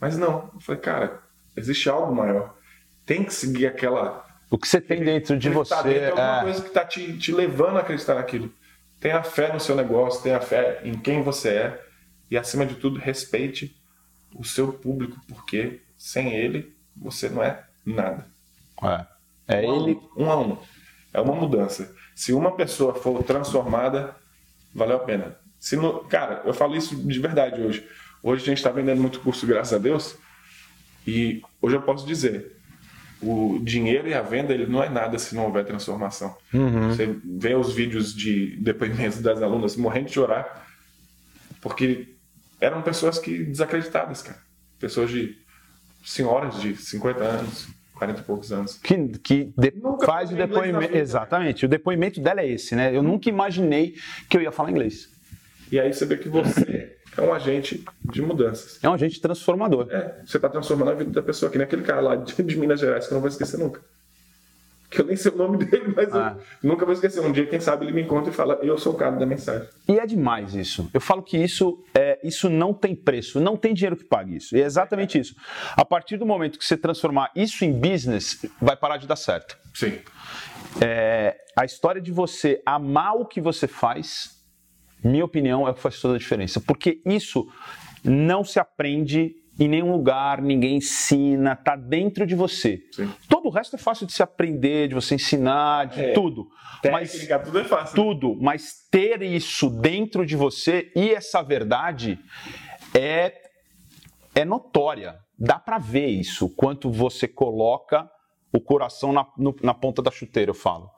Mas não, eu falei, cara, existe algo maior. Tem que seguir aquela. O que você tem dentro de você tá dentro de alguma é. coisa que tá te, te levando a acreditar naquilo. Tenha fé no seu negócio, tenha fé em quem você é e, acima de tudo, respeite o seu público, porque sem ele você não é nada. É, é um a ele. um, um a um. É uma mudança. Se uma pessoa for transformada, valeu a pena. Se no, cara, eu falo isso de verdade hoje. Hoje a gente está vendendo muito curso, graças a Deus. E hoje eu posso dizer, o dinheiro e a venda ele não é nada se não houver transformação. Você vê os vídeos de depoimentos das alunas morrendo de chorar, porque eram pessoas que desacreditadas, cara. Pessoas de senhoras de 50 anos, 40 e poucos anos. Que, que de- faz o depoimento. vida. Exatamente. O depoimento dela é esse, né? Eu nunca imaginei que eu ia falar inglês. E aí você vê que você é um agente de mudanças. É um agente transformador. É, você está transformando a vida da pessoa, que nem aquele cara lá de, de Minas Gerais que eu não vou esquecer nunca. Que eu nem sei o nome dele, mas Ah. eu nunca vou esquecer. Um dia, quem sabe, ele me encontra e fala: Eu sou o cara da mensagem. E é demais isso. Eu falo que isso é, isso não tem preço, não tem dinheiro que pague isso. E é exatamente isso. A partir do momento que você transformar isso em business, vai parar de dar certo. Sim. É, a história de você amar o que você faz, minha opinião, é o que faz toda a diferença. Porque isso não se aprende em nenhum lugar, ninguém ensina, tá dentro de você. Sim. Todo o resto é fácil de se aprender, de você ensinar, de É. tudo. Mas Técnica, tudo é fácil. tudo, mas ter isso dentro de você e essa verdade é é notória. Dá pra ver isso, quanto você coloca o coração na, no- na ponta da chuteira, eu falo.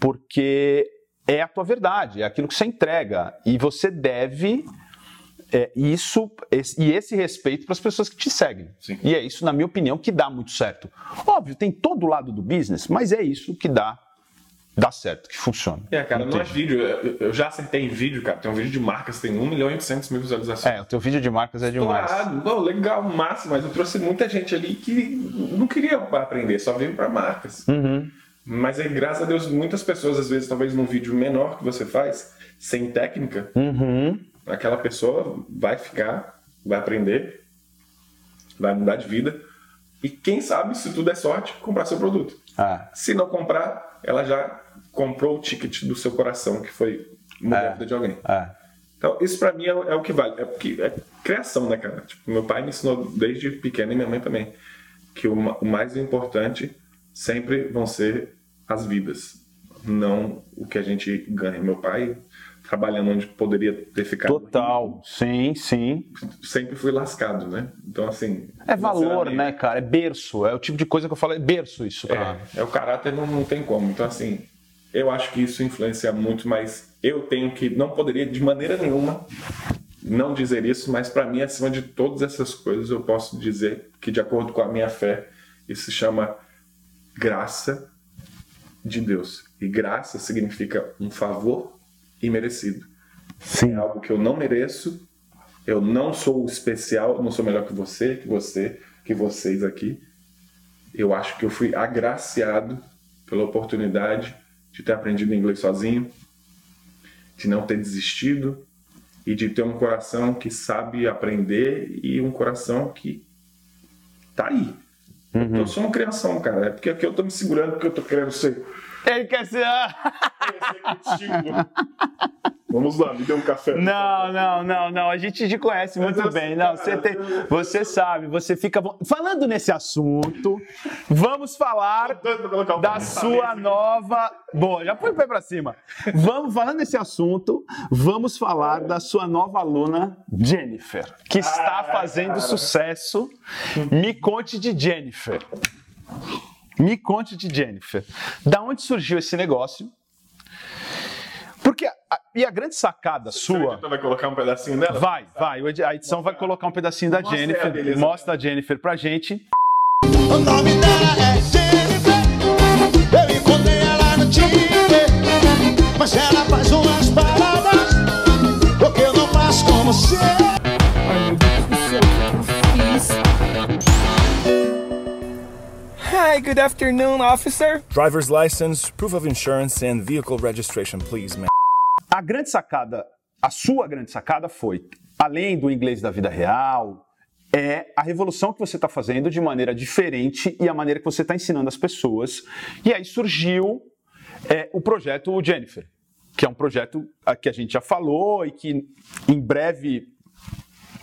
Porque é a tua verdade, é aquilo que você entrega. E você deve é, isso esse- e esse respeito para as pessoas que te seguem. Sim. E é isso, na minha opinião, que dá muito certo. Óbvio, tem todo o lado do business, mas é isso que dá, dá certo, que funciona. É, cara, não é Entende? vídeo. Eu, eu já acertei em vídeo, cara. Tem um vídeo de marcas, tem 1 milhão e 800 mil visualizações. É, o teu vídeo de marcas é demais. Pô, legal, massa, mas eu trouxe muita gente ali que não queria aprender, só veio para marcas. Uhum. Mas aí, graças a Deus, muitas pessoas, às vezes, talvez num vídeo menor que você faz, sem técnica, Uhum. Aquela pessoa vai ficar, vai aprender, vai mudar de vida. E quem sabe, se tudo é sorte, comprar seu produto. É. Se não comprar, ela já comprou o ticket do seu coração, que foi mudar a vida de alguém. É. Então, isso pra mim é, é o que vale. É porque é criação, né, cara? Tipo, meu pai me ensinou desde pequeno e minha mãe também. Que o, o mais importante sempre vão ser as vidas, não o que a gente ganha. Meu pai, trabalhando onde poderia ter ficado. Total. Sim, sim. Sempre fui lascado, né? Então, assim. É valor, né, cara? É berço. É o tipo de coisa que eu falo, é berço isso, cara. É, é o caráter não, não tem como. Então, assim, eu acho que isso influencia muito, mas eu tenho que, não poderia de maneira nenhuma não dizer isso, mas para mim, acima de todas essas coisas, eu posso dizer que, de acordo com a minha fé, isso se chama graça de Deus. E graça significa um favor imerecido. Sim. É algo que eu não mereço, eu não sou especial, não sou melhor que você, que você, que vocês aqui. Eu acho que eu fui agraciado pela oportunidade de ter aprendido inglês sozinho, de não ter desistido e de ter um coração que sabe aprender e um coração que tá aí. Eu sou uma criação, cara. É porque aqui eu tô me segurando porque eu tô querendo ser Ele quer ser. Vamos lá, me dê um café. Não, não, não, não. A gente te conhece muito bem. Não, cara, você tem, você sabe, você fica. Falando nesse assunto, vamos falar da sua nova. Boa, já põe o pé pra cima. Vamos falando nesse assunto, vamos falar da sua nova aluna Jennifer, que está Ah, fazendo sucesso. Me conte de Jennifer. Me conte de Jennifer. Da onde surgiu esse negócio? Porque a, e a grande sacada O sua. editor vai colocar um pedacinho dela? Vai, vai. o A edição vai colocar um pedacinho da Mostra Jennifer. beleza. Mostra a Jennifer pra gente. O nome dela é Jennifer. Eu encontrei ela no Tinder. Mas ela faz umas paradas. Porque eu não faço como você. Hi, good afternoon, officer. Driver's license, proof of insurance, and vehicle registration, please, ma'am. A grande sacada, a sua grande sacada foi, além do inglês da vida real, é a revolução que você está fazendo de maneira diferente e a maneira que você está ensinando as pessoas. E aí surgiu é, o projeto Jennifer, que é um projeto a que a gente já falou e que em breve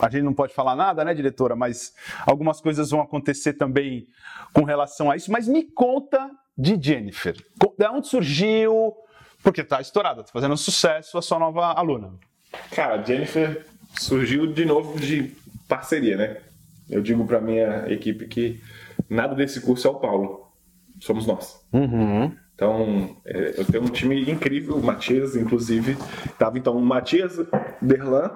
a gente não pode falar nada, né, diretora? Mas algumas coisas vão acontecer também com relação a isso. Mas me conta de Jennifer. Da onde surgiu? Porque tá estourada, tá fazendo sucesso a sua nova aluna. Cara, a Jennifer surgiu de novo de parceria, né? Eu digo pra minha equipe que nada desse curso é o Paulo. Somos nós. Então, é, eu tenho um time incrível, o Matias, inclusive. Tava então o Matias, Derlan,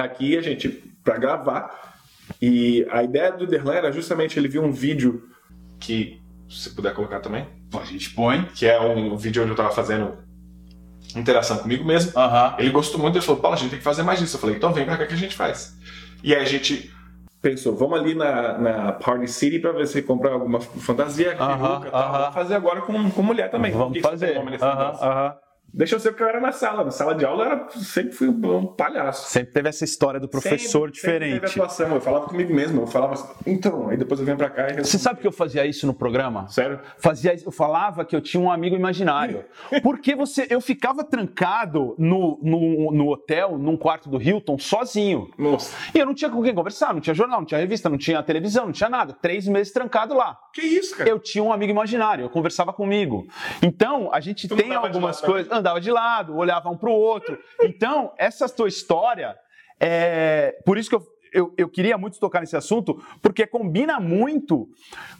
aqui a gente para gravar. E a ideia do Derlan era justamente ele viu um vídeo que se puder colocar também, A gente põe. que é um vídeo onde eu tava fazendo interação comigo mesmo. Aham. Ele gostou muito, ele falou, Paulo, a gente tem que fazer mais disso. Eu falei, então vem pra cá que a gente faz. E aí a gente pensou, vamos ali na, na Party City pra ver se compra alguma fantasia, Aham, peruca tal. aham. Vamos fazer agora com, com mulher também. Vamos fazer. Deixa eu ser porque eu era na sala. Na sala de aula eu era, sempre fui um palhaço. Sempre teve essa história do professor Sempre- sempre diferente. teve atuação. Eu falava comigo mesmo, eu falava assim, então, aí depois eu venho pra cá e Você sabe que eu fazia isso no programa? Sério? Fazia, eu falava que eu tinha um amigo imaginário. Porque você, eu ficava trancado no, no, no hotel, num quarto do Hilton, sozinho. Nossa, E eu não tinha com quem conversar, não tinha jornal, não tinha revista, não tinha televisão, não tinha nada. Três meses trancado lá. que isso, cara? Eu tinha um amigo imaginário, eu conversava comigo. Então, a gente Tu tem algumas coisas. Andava de lado, olhava um pro outro. Então, essa tua história. É... Por isso que eu, eu, eu queria muito tocar nesse assunto, porque combina muito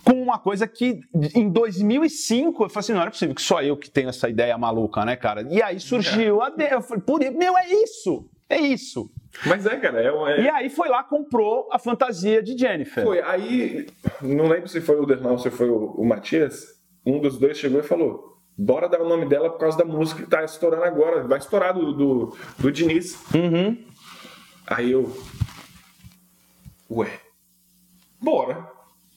com uma coisa que em 2005 eu falei assim: não era possível que só eu que tenho essa ideia maluca, né, cara? E aí surgiu a. de- Eu falei, por meu, é isso! É isso! Mas é, cara, é, um- é, E aí foi lá, comprou a fantasia de Jennifer. Foi, aí, não lembro se foi o Derlan ou se foi o, o Matias, um dos dois chegou e falou: bora dar o nome dela por causa da música que tá estourando agora, vai estourar do, do, do Diniz. Uhum. Aí eu. Ué, bora.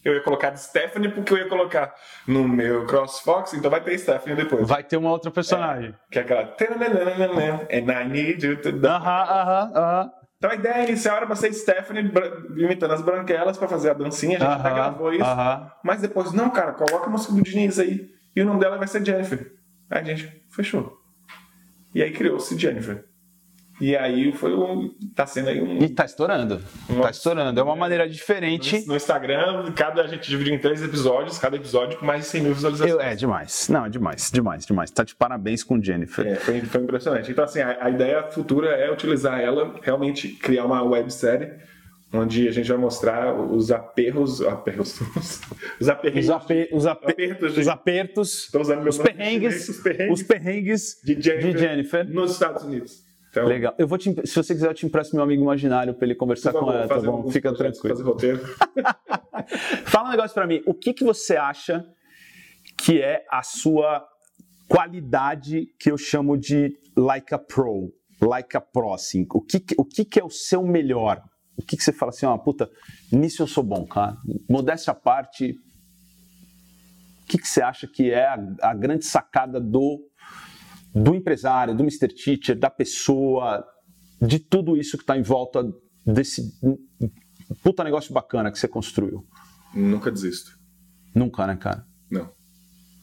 Eu ia colocar de Stephanie porque eu ia colocar no meu CrossFox, então vai ter Stephanie depois. Vai ter uma outra personagem. Que é aquela. "Tananana, And I need you to Aham, aham, aham. Então a ideia inicial era pra ser Stephanie imitando as branquelas pra fazer a dancinha, a gente até Aham, gravou isso. aham. Mas depois, não, cara, coloca a música do Diniz aí. E o nome dela vai ser Jennifer. Aí a gente, fechou. E aí criou-se Jennifer. E aí foi um. Tá sendo aí um. E tá estourando. Tá estourando. É uma maneira diferente. No Instagram, cada a gente dividiu em três episódios, cada episódio com mais de 100 mil visualizações. Eu- é demais. Não, é demais, demais, demais. Tá de parabéns com Jennifer. É, foi, foi impressionante. Então, assim, a, a ideia futura é utilizar ela, realmente criar uma websérie onde a gente vai mostrar os aperros. aperros os aperreios. Os, ape- os, ape- apertos de- os apertos, os nome perrengues, os perrengues os perrengues de Jennifer, de Jennifer. nos Estados Unidos. Então, Legal. Eu vou te, se você quiser, eu te empresto meu amigo imaginário pra ele conversar por com favor, ela, tá bom? Fica tranquilo. Fazer roteiro. Fala um negócio pra mim. O que, que você acha que é a sua qualidade que eu chamo de like a pro, like a pro, assim? O que, que- o que, que é o seu melhor? O que, que você fala assim, ó, puta, nisso eu sou bom, cara. Modéstia à parte, o que, que você acha que é a, a grande sacada do, do empresário, do Mr. Teacher, da pessoa, de tudo isso que está em volta desse puta negócio bacana que você construiu? Nunca desisto. Nunca, né, cara? Não.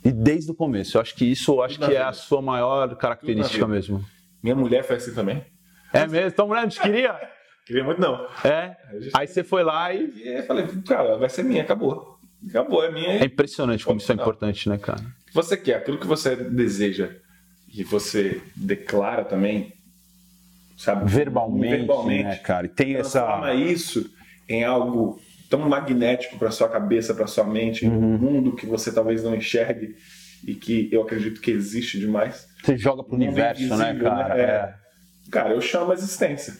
E desde o começo. Eu acho que isso eu acho que é a sua maior característica mesmo. Minha mulher foi assim também. É mesmo? Tua mulher não te queria? Queria muito, não. É. Aí você foi lá e. E eu falei, cara, vai ser minha, acabou. Acabou, é minha. É impressionante como isso é importante, né, cara? Você quer, aquilo que você deseja e você declara também, sabe? Verbalmente, Verbalmente. né, cara? E tem essa. Transforma isso em algo tão magnético para sua cabeça, para sua mente, Uhum. um mundo que você talvez não enxergue e que eu acredito que existe demais. Você joga pro universo, né, invisível, cara? né? É. Cara, eu chamo a existência.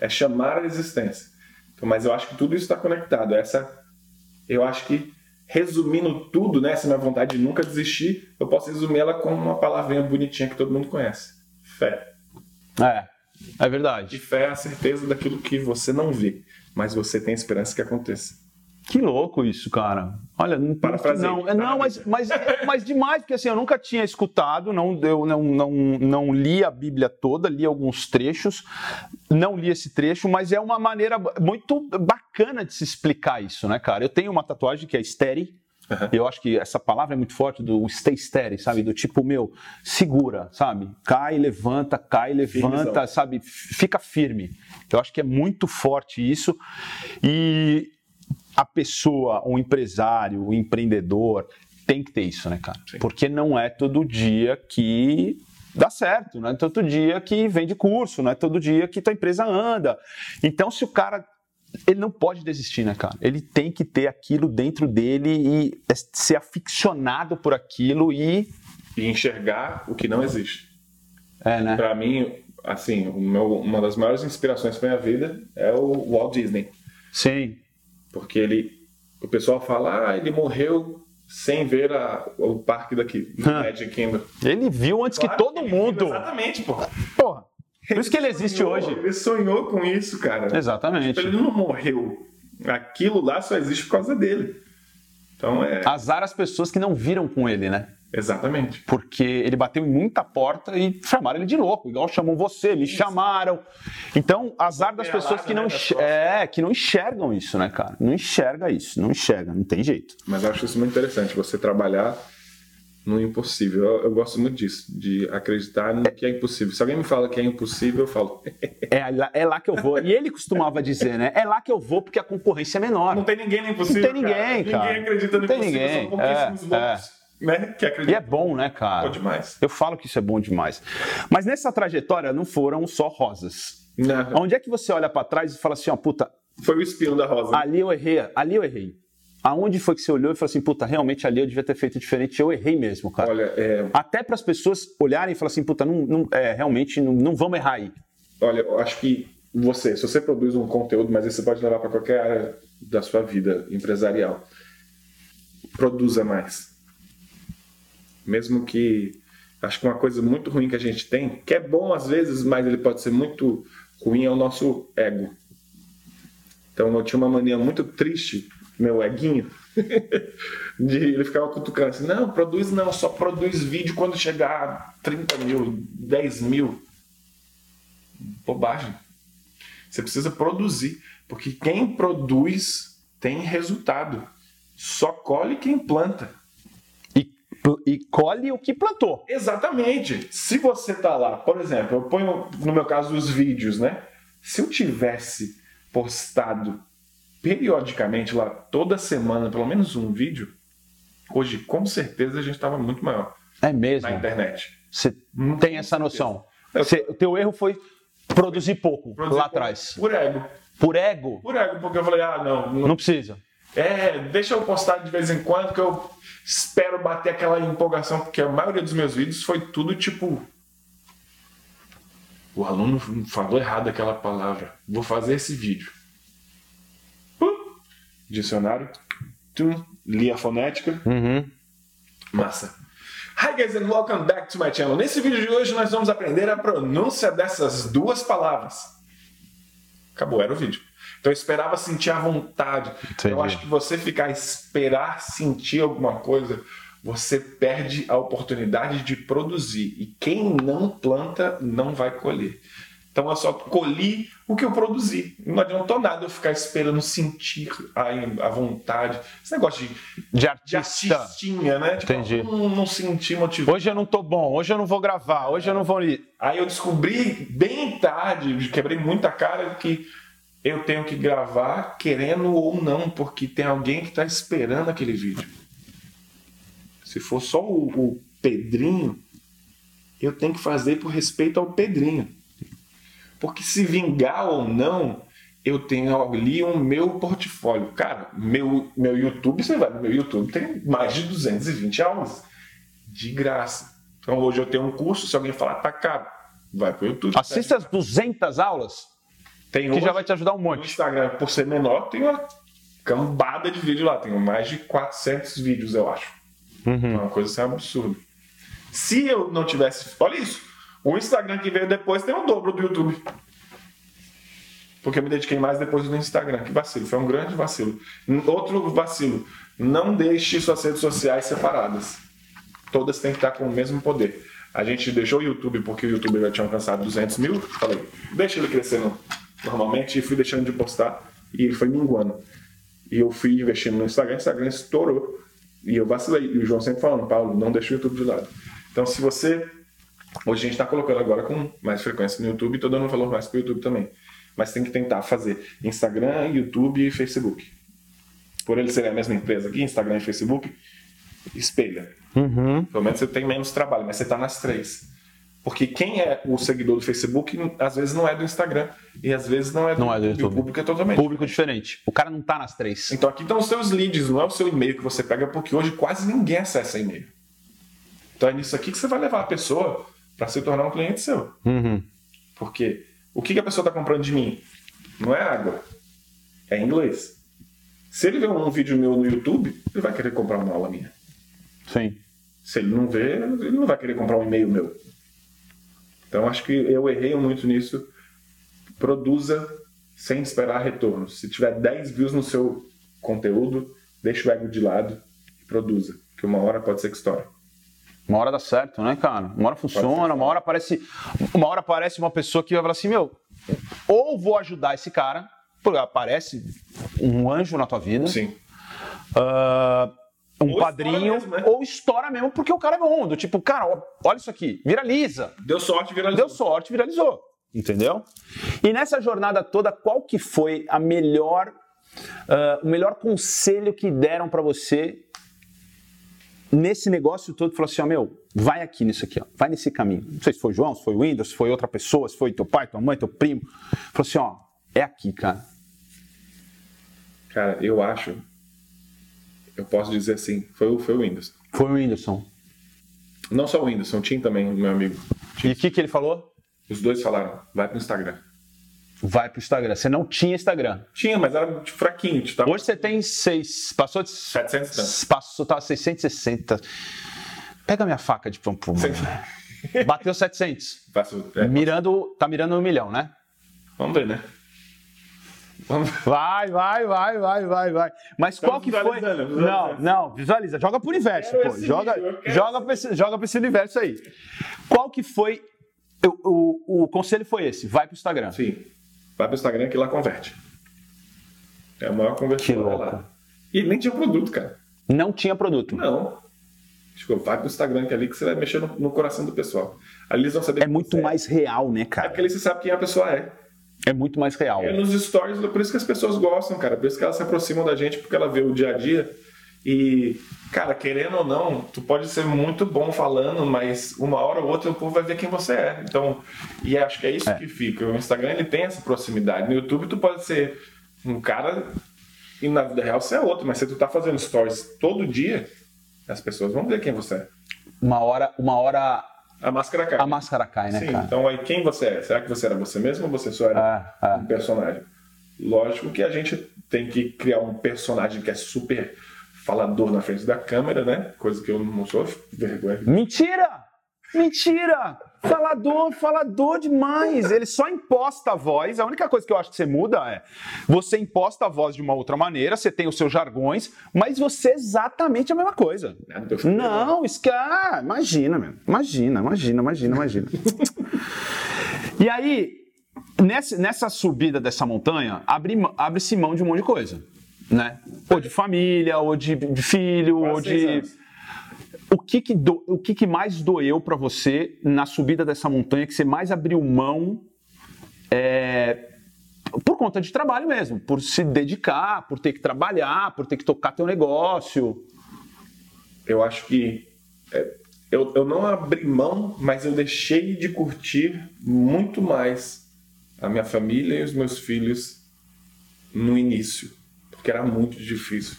É chamar a existência. Então, mas eu acho que tudo isso está conectado. Essa, eu acho que resumindo tudo, né, essa minha vontade de nunca desistir, eu posso resumir ela com uma palavrinha bonitinha que todo mundo conhece: fé. É. É E verdade. fé é a certeza daquilo que você não vê, mas você tem esperança que aconteça. Que louco isso, cara. Olha, não, não, é, não mas, mas, mas demais, porque assim, eu nunca tinha escutado, não, eu não, não, não li a Bíblia toda, li alguns trechos, não li esse trecho, mas é uma maneira muito bacana de se explicar isso, né, cara? Eu tenho uma tatuagem que é steady, Aham. eu acho que essa palavra é muito forte, do stay steady, sabe? Do tipo, meu, segura, sabe? Cai, levanta, cai, levanta, Firmezão. sabe? Fica firme. Eu acho que é muito forte isso. E a pessoa, o empresário, o empreendedor, tem que ter isso, né, cara? Sim. Porque não é todo dia que dá certo, não é todo dia que vende curso, não é todo dia que tua empresa anda. Então, se o cara. Ele não pode desistir, né, cara? Ele tem que ter aquilo dentro dele e é- ser aficionado por aquilo e. E enxergar o que não existe. É, né? Para mim, assim, meu- uma das maiores inspirações para minha vida é o Walt Disney. Sim. Porque ele, o pessoal fala, ah, ele morreu sem ver a- o parque daqui, Hã. Magic Kingdom. Ele viu antes que Claro todo ele mundo. Exatamente, pô. Porra. Por isso que ele existe sonhou, hoje. Ele sonhou com isso, cara. Exatamente. Ele não morreu. Aquilo lá só existe por causa dele. Então é. Azar as pessoas que não viram com ele, né? Exatamente. porque ele bateu em muita porta e chamaram ele de louco, igual chamam você, me chamaram. Então, azar das pessoas que não, né, é, que não enxergam isso, né, cara? Não enxerga isso, não enxerga, não tem jeito. Mas eu acho isso muito interessante, você trabalhar no impossível. Eu, eu gosto muito disso, de acreditar no que é impossível. Se alguém me fala que é impossível, eu falo. É lá, é lá que eu vou. E ele costumava dizer, né? É lá que eu vou porque a concorrência é menor. Não tem ninguém no impossível. Não tem ninguém, cara. Ninguém acredita no Não tem impossível, ninguém. são pouquíssimos É, loucos, né? Que E é bom, né, cara? Bom demais. Eu falo que isso é bom demais. Mas nessa trajetória não foram só rosas. Não, Onde é que você olha pra trás e fala assim, ó, puta, foi o espinho da rosa. ali eu errei, ali eu errei. Aonde foi que você olhou e falou assim, puta, realmente ali eu devia ter feito diferente, eu errei mesmo, cara. Olha, é, Até para as pessoas olharem e falar assim, puta, não, não- é, realmente não, não vamos errar aí. olha, eu acho que você, se você produz um conteúdo, mas isso você pode levar para qualquer área da sua vida empresarial, produza mais. Mesmo que acho que uma coisa muito ruim que a gente tem, que é bom às vezes, mas ele pode ser muito ruim, é o nosso ego. Então eu tinha uma mania muito triste, meu eguinho, de ele ficava cutucando assim, não, produz não, só produz vídeo quando chegar a 30 mil, 10 mil. Bobagem. Você precisa produzir, porque quem produz tem resultado. Só colhe quem planta. E, colhe o que plantou. Exatamente. Se você tá lá, por exemplo, eu ponho no meu caso os vídeos, né? Se eu tivesse postado periodicamente lá toda semana, pelo menos um vídeo, hoje com certeza a gente estava muito maior É mesmo. na internet. Você tem essa noção. Eu- Você- o teu erro foi produzir pouco Produzir lá atrás. Por ego. Por ego, Por ego, porque eu falei, ah, não, não não precisa. É, deixa eu postar de vez em quando que eu espero bater aquela empolgação, porque a maioria dos meus vídeos foi tudo tipo. O aluno falou errado aquela palavra. Vou fazer esse vídeo. Pum. Dicionário. Tum. Li a fonética. Massa. Hi guys and welcome back to my channel. Nesse vídeo de hoje nós vamos aprender a pronúncia dessas duas palavras. Acabou, era o vídeo. Então eu esperava sentir a vontade. Entendi. Eu acho que você ficar esperar sentir alguma coisa, você perde a oportunidade de produzir. E quem não planta não vai colher. Então eu só colhi o que eu produzi. Não adiantou nada eu ficar esperando sentir a, a vontade. Esse negócio de, De de artista. artistinha, né? Tipo, Entendi. Não, não senti motivo. Hoje eu não tô bom, hoje eu não vou gravar, hoje eu não vou. li- Aí eu descobri bem tarde, quebrei muita cara, que eu tenho que gravar querendo ou não, porque tem alguém que está esperando aquele vídeo. Se for só o, o Pedrinho, eu tenho que fazer por respeito ao Pedrinho. Porque se vingar ou não, eu tenho ali o meu portfólio. Cara, meu, meu YouTube, você vai no meu YouTube, tem mais de 220 aulas. De graça. Então hoje eu tenho um curso, se alguém falar, tá caro, vai pro YouTube. Assista as 200 aulas, Tem que já hoje vai te ajudar um no monte. Instagram, por ser menor, tem uma cambada de vídeo lá. Tenho mais de 400 vídeos, eu acho. Uhum. Uma coisa assim absurda. Se eu não tivesse. Olha isso. O Instagram que veio depois tem o dobro do YouTube. Porque eu me dediquei mais depois do Instagram. Que vacilo. Foi um grande vacilo. Outro vacilo. Não deixe suas redes sociais separadas. Todas têm que estar com o mesmo poder. A gente deixou o YouTube porque o YouTube já tinha alcançado 200 mil. Falei, deixa ele crescendo normalmente. E fui deixando de postar. E ele foi minguando. E eu fui investindo no Instagram. O Instagram estourou. E eu vacilei. E o João sempre falando, Paulo, não deixa o YouTube de lado. Então, se você. Hoje a gente está colocando agora com mais frequência no YouTube e dando um valor mais pro YouTube também. Mas tem que tentar fazer Instagram, YouTube e Facebook. Por eles serem a mesma empresa aqui, Instagram e Facebook, espelha. Pelo menos você tem menos trabalho, mas você está nas três. Porque quem é o seguidor do Facebook, às vezes não é do Instagram. E às vezes não é do, Não é do E o YouTube. público é totalmente. Público diferente. O cara não tá nas três. Então aqui estão os seus leads, não é o seu e-mail que você pega, porque hoje quase ninguém acessa e-mail. Então é nisso aqui que você vai levar a pessoa para se tornar um cliente seu. Porque o que que a pessoa está comprando de mim? Não é água, é inglês. Se ele vê um vídeo meu no YouTube, ele vai querer comprar uma aula minha. Sim. Se ele não vê, ele não vai querer comprar um e-mail meu. Então acho que eu errei muito nisso. Produza sem esperar retorno. Se tiver 10 views no seu conteúdo, deixa o ego de lado e produza. Que uma hora pode ser que estoure. Uma hora dá certo, né, cara? Uma hora funciona, uma hora aparece, uma hora aparece uma pessoa que vai falar assim, meu, ou vou ajudar esse cara, porque aparece um anjo na tua vida, Sim. ah, um Ou padrinho, mesmo, né? ou estoura mesmo porque o cara é bom. Do tipo, cara, olha isso aqui, viraliza. Deu sorte, viralizou. Deu sorte, viralizou. Entendeu? E nessa jornada toda, qual que foi a melhor, ah, o melhor conselho que deram pra você nesse negócio todo? Falou assim, ó, meu, vai aqui nisso aqui, ó, vai nesse caminho. Não sei se foi o João, se foi o Windows, se foi outra pessoa, se foi teu pai, tua mãe, teu primo. Falou assim, ó, é aqui, cara. Cara, eu acho. Eu posso dizer assim, foi, o- foi o Windows. Foi o Whindersson. Não só o Windows, o Tim também, meu amigo. E o que, que ele falou? Os dois falaram, vai pro Instagram. Vai pro Instagram. Você não tinha Instagram. Tinha, mas era tipo, fraquinho. Tipo, tava Hoje você tem seis. Passou de. 700 e tanto. Passou, tá 660. Pega minha faca de pampu. mano. Bateu 700. Faço- é, Mirando, tá mirando um milhão, né? Vamos ver, né? Vai, vai, vai, vai, vai, vai. Mas qual que foi? Não, não, visualiza. Joga pro universo, pô. Joga, vídeo, joga, pra esse, joga pra esse universo aí. Qual que foi? O, o, o conselho foi esse: vai pro Instagram. Sim. Vai pro Instagram que lá converte. É a maior conversão Que é louco. lá. E nem tinha produto, cara. Não tinha produto. Não. Tipo, vai pro Instagram que é ali que você vai mexer no, no coração do pessoal. Ali eles vão saber É muito você mais real, né, É cara? porque ali você sabe quem a pessoa é. É muito mais real. É nos stories, por isso que as pessoas gostam, cara. Por isso que elas se aproximam da gente, porque ela vê o dia a dia. E, cara, querendo ou não, tu pode ser muito bom falando, mas uma hora ou outra o povo vai ver quem você é. Então, e acho que é isso que fica. O Instagram ele tem essa proximidade. No YouTube tu pode ser um cara e na vida real você é outro, mas se tu tá fazendo stories todo dia, as pessoas vão ver quem você é. Uma hora, uma hora A máscara cai. a máscara cai, né, Sim, cara? então aí quem você é? Será que você era você mesmo ou você só era É, é. um personagem? Lógico que a gente tem que criar um personagem que é super falador na frente da câmera, né? Coisa que eu não sou vergonha. Mentira! Mentira! Falador, falador demais. Ele só imposta a voz. A única coisa que eu acho que você muda é você imposta a voz de uma outra maneira, você tem os seus jargões, mas você é exatamente a mesma coisa. Filme. Não, isso que. Ah, imagina, meu. Imagina, imagina, imagina, imagina. e aí, nessa, nessa subida dessa montanha, abre, abre-se mão de um monte de coisa. Né? Ou de família, ou de, filho, Quase ou de. anos. O que que, do- o que que mais doeu pra você na subida dessa montanha que você mais abriu mão é, por conta de trabalho mesmo, por se dedicar, por ter que trabalhar, por ter que tocar teu negócio? Eu acho que é, eu, eu não abri mão, mas eu deixei de curtir muito mais a minha família e os meus filhos no início, porque era muito difícil.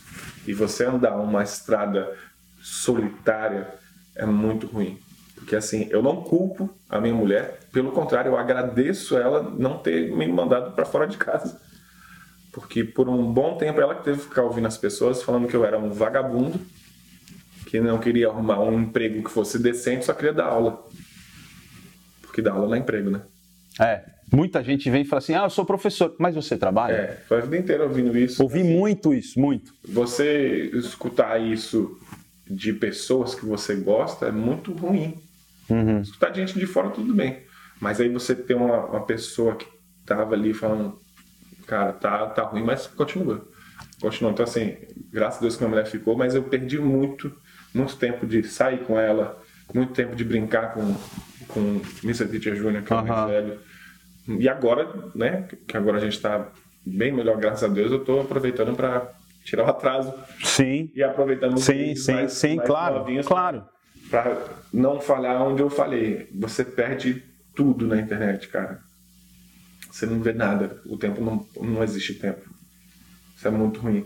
E você andar uma estrada solitária é muito ruim. Porque assim, eu não culpo a minha mulher, pelo contrário, eu agradeço ela não ter me mandado para fora de casa. Porque por um bom tempo ela que teve que ficar ouvindo as pessoas falando que eu era um vagabundo, que não queria arrumar um emprego que fosse decente, só queria dar aula. Porque dar aula não é emprego, né? É, muita gente vem e fala assim: ah, eu sou professor, mas você trabalha? É, foi a vida inteira ouvindo isso. Ouvi muito isso, muito. Você escutar isso de pessoas que você gosta é muito ruim. Escutar de gente de fora, tudo bem. Mas aí você tem uma, uma pessoa que tava ali falando, cara, tá, tá ruim, mas continua. Continua. Então, assim, graças a Deus que minha mulher ficou, mas eu perdi muito, muito tempo de sair com ela, muito tempo de brincar com, com Mr. Teacher Júnior, que é o Aham. mais velho. E agora, né, que agora a gente tá bem melhor, graças a Deus, eu tô aproveitando para tirar o atraso Sim, e aproveitando sim, sim, mais- sim, mais claro, claro. Pra não falhar onde eu falei. Você perde tudo na internet, cara. Você não vê nada. O tempo não, não existe tempo. Isso é muito ruim.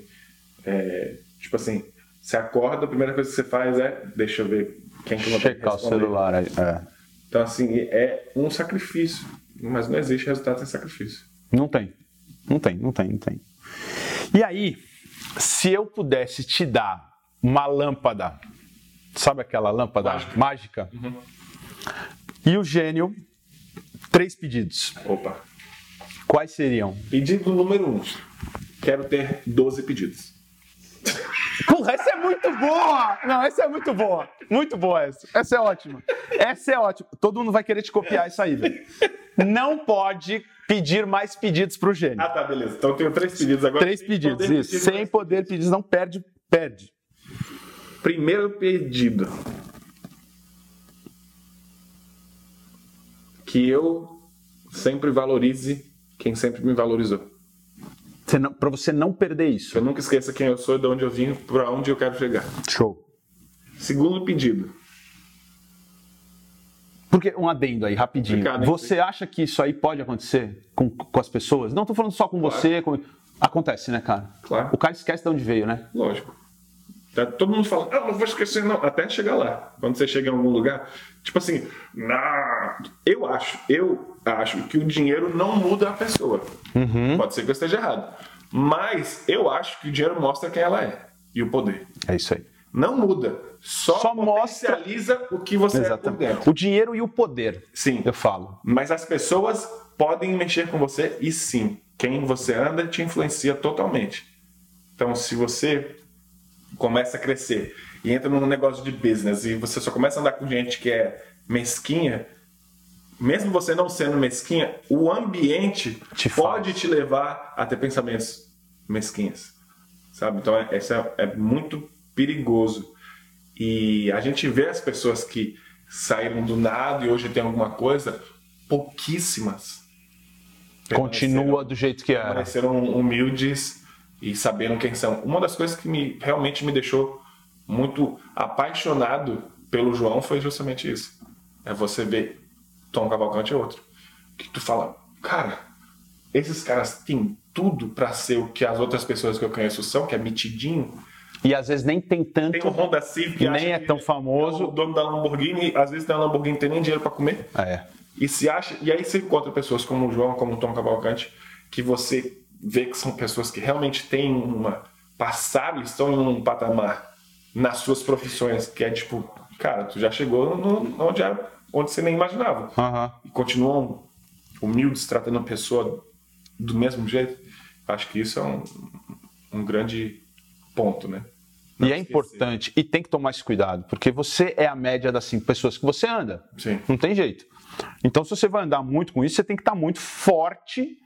É, tipo assim, você acorda, a primeira coisa que você faz é deixa eu ver quem que eu vou Checar o celular. É. Então, assim, é um sacrifício. Mas não existe resultado sem sacrifício. Não tem. Não tem, não tem, não tem. E aí, se eu pudesse te dar uma lâmpada, sabe aquela lâmpada mágica? E o gênio, três pedidos. Opa. Quais seriam? Pedido número um. Quero ter 12 pedidos. Porra, essa é muito boa! Não, essa é muito boa. Muito boa essa. Essa é ótima. Essa é ótima. Todo mundo vai querer te copiar isso aí, velho. Não pode pedir mais pedidos pro gênio. Ah, tá, beleza. Então eu tenho três pedidos agora. Três pedidos, poder isso. pedir Sem poder pedir, não perde, perde. Primeiro pedido. Que eu sempre valorize quem sempre me valorizou. Pra você não perder isso. eu nunca esqueça quem eu sou, de onde eu vim, para onde eu quero chegar. Show. Segundo pedido. Porque, um adendo aí, rapidinho. Hein? Você acha que isso aí pode acontecer com, com as pessoas? Não tô falando só com você. com- Acontece, né, cara? Claro. O cara esquece de onde veio, né? Lógico. Tá todo mundo falando, ah, não vou esquecer, não. Até chegar lá. Quando você chega em algum lugar, tipo assim, não. Eu acho, eu acho que o dinheiro não muda a pessoa. Uhum. Pode ser que eu esteja errado. Mas eu acho que o dinheiro mostra quem ela é. E o poder. É isso aí. Não muda. Só, Só mostra- potencializa o que você é por Exatamente. dentro. O dinheiro e o poder. Sim. Eu falo. Mas as pessoas podem mexer com você e sim, quem você anda te influencia totalmente. Então, se você começa a crescer e entra num negócio de business e você só começa a andar com gente que é mesquinha, mesmo você não sendo mesquinha, o ambiente Te pode faz. te levar a ter pensamentos mesquinhos, sabe? Então, é, esse é, é muito perigoso. E a gente vê as pessoas que saíram do nada e hoje tem alguma coisa, pouquíssimas. Continua do jeito que era. Permaneceram humildes e sabendo quem são. Uma das coisas que me, realmente me deixou muito apaixonado pelo João foi justamente isso. É você ver Tom Cavalcante é outro. Que tu fala, cara, esses caras têm tudo pra ser o que as outras pessoas que eu conheço são, que é mitidinho, E às vezes nem tem tanto. Tem o Honda Civic que Nem é tão famoso. é o dono da Lamborghini, às vezes da Lamborghini tem nem dinheiro para comer. É. E se acha, e aí você encontra pessoas como o João, como o Tom Cavalcante, que você vê que são pessoas que realmente têm uma passaram, estão em um patamar nas suas profissões que é tipo, cara, tu já chegou no, onde era, onde você nem imaginava. Aham. E continuam humildes, tratando a pessoa do mesmo jeito. Acho que isso é um, um grande ponto, né? Não E é importante, e tem que tomar esse cuidado, porque você é a média das cinco pessoas que você anda. Sim. Não tem jeito. Então, se você vai andar muito com isso, você tem que estar muito forte,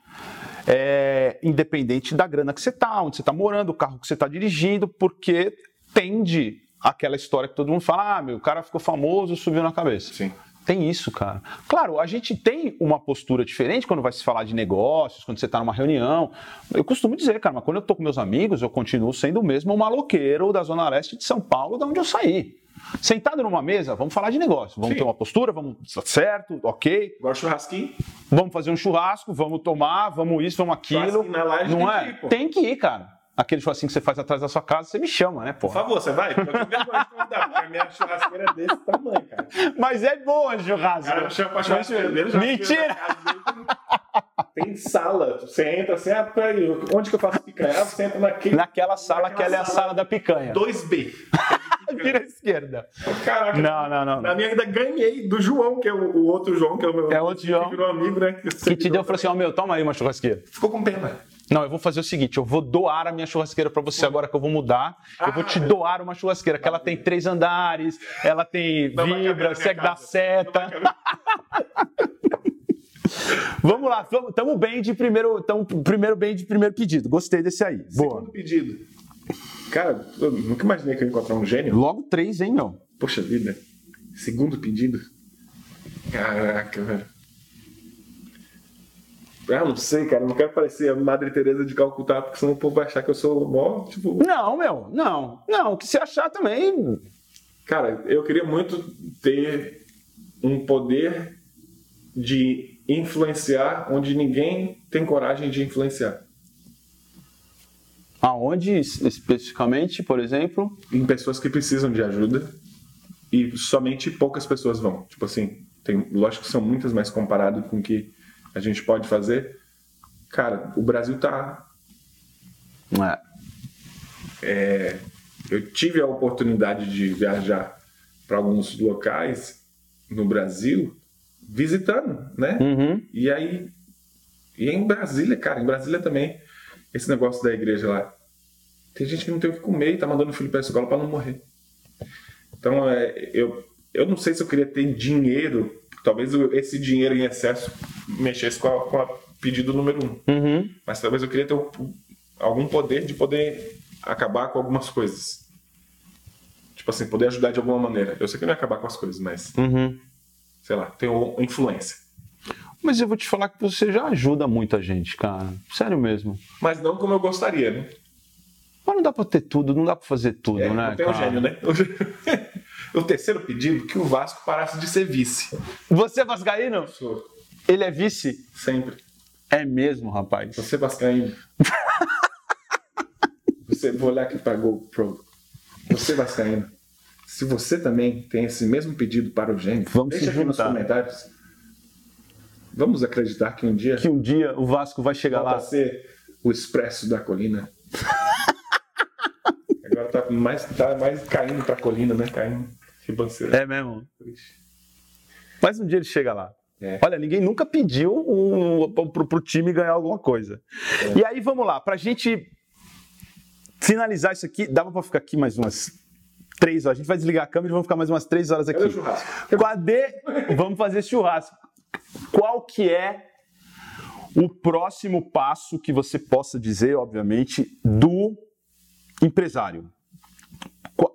é, independente da grana que você está, onde você está morando, o carro que você está dirigindo, porque tende aquela história que todo mundo fala: ah, meu, o cara ficou famoso, subiu na cabeça. Sim. Tem isso, cara. Claro, a gente tem uma postura diferente quando vai se falar de negócios, quando você está numa reunião. Eu costumo dizer, cara, mas quando eu tô com meus amigos, eu continuo sendo o mesmo maloqueiro da Zona Leste de São Paulo, da onde eu saí. Sentado numa mesa, vamos falar de negócio. Vamos Sim. ter uma postura, vamos certo, ok. Agora churrasquinho, Vamos fazer um churrasco, vamos tomar, vamos isso, vamos aquilo. Não é? ir. Tem que ir, cara. Aquele churrasquinho que você faz atrás da sua casa, você me chama, né, por porra? favor, você vai? Porque eu a minha churrasqueira é desse tamanho, cara. Mas é bom esse O churrasco. cara me chama pra churrasqueira dele, Mentira! Tem sala, você entra assim, ah, peraí, onde que eu faço picanha? Ah, você entra naquele Naquela sala que ela é a sala da picanha. 2B. Vira à esquerda. Caraca. Não, não, não. Na minha ainda ganhei do João, que é o, o outro João, que é o meu. É outro João. Que virou amigo, né? Que te deu, falou assim, ó, meu, toma aí uma churrasqueira. Ficou com pena. Não, eu vou fazer o seguinte, eu vou doar a minha churrasqueira pra você agora que eu vou mudar. eu vou Ah, te doar uma churrasqueira, que ela tem três andares, ela tem vibra, segue da casa. seta. Vamos lá, tamo bem de primeiro, tamo primeiro bem de primeiro pedido. Gostei desse aí. Boa. Segundo pedido. Cara, eu nunca imaginei que eu ia encontrar um gênio. Logo três, hein, meu? Poxa vida. Segundo pedido. Caraca, velho. Ah, não sei, cara. Não quero parecer a Madre Teresa de Calcutá, porque senão o povo vai achar que eu sou mó, tipo... Não, meu, não. Não, o que você achar também. Cara, eu queria muito ter um poder de influenciar onde ninguém tem coragem de influenciar. Aonde especificamente, por exemplo? Em pessoas que precisam de ajuda e somente poucas pessoas vão. Tipo assim, tem, lógico que são muitas, mas comparado com que a gente pode fazer, cara, o Brasil tá É. eu tive a oportunidade de viajar para alguns locais no Brasil visitando, né? Uhum. E aí e em Brasília, cara, em Brasília também esse negócio da igreja lá. Tem gente que não tem o que comer e tá mandando o filho para a escola para não morrer. Então, é, eu eu não sei se eu queria ter dinheiro, talvez esse dinheiro em excesso mexesse com a, com a pedido número um. Uhum. Mas talvez eu queria ter um- algum poder de poder acabar com algumas coisas. Tipo assim, poder ajudar de alguma maneira. Eu sei que não ia acabar com as coisas, mas, Uhum. sei lá, uma influência. Mas eu vou te falar que você já ajuda muita gente, cara. Sério mesmo. Mas não como eu gostaria, né? Mas não dá pra ter tudo, não dá pra fazer tudo, É, né? não tem o cara? gênio, né? o terceiro pedido, que o Vasco parasse de ser vice. Você é vascaíno? Sou. Ele é vice? Sempre. É mesmo, rapaz. Você vascaíno. você, vou olhar aqui pra GoPro. Você vascaíno. Se você também tem esse mesmo pedido para o gênio, Vamos deixa aqui nos comentários. Vamos acreditar que um dia Que um dia o Vasco vai chegar lá. a ser o expresso da colina. Agora tá mais, tá mais caindo pra colina, né? Caindo. É mesmo. Mas um dia ele chega lá. É. Olha, ninguém nunca pediu um, pro, pro time ganhar alguma coisa. É. E aí, vamos lá, pra gente finalizar isso aqui, dava pra ficar aqui mais umas três horas. A gente vai desligar a câmera e vamos ficar mais umas três horas aqui. O churrasco? Cadê? Vamos fazer churrasco. Qual que é o próximo passo que você possa dizer, obviamente, do empresário?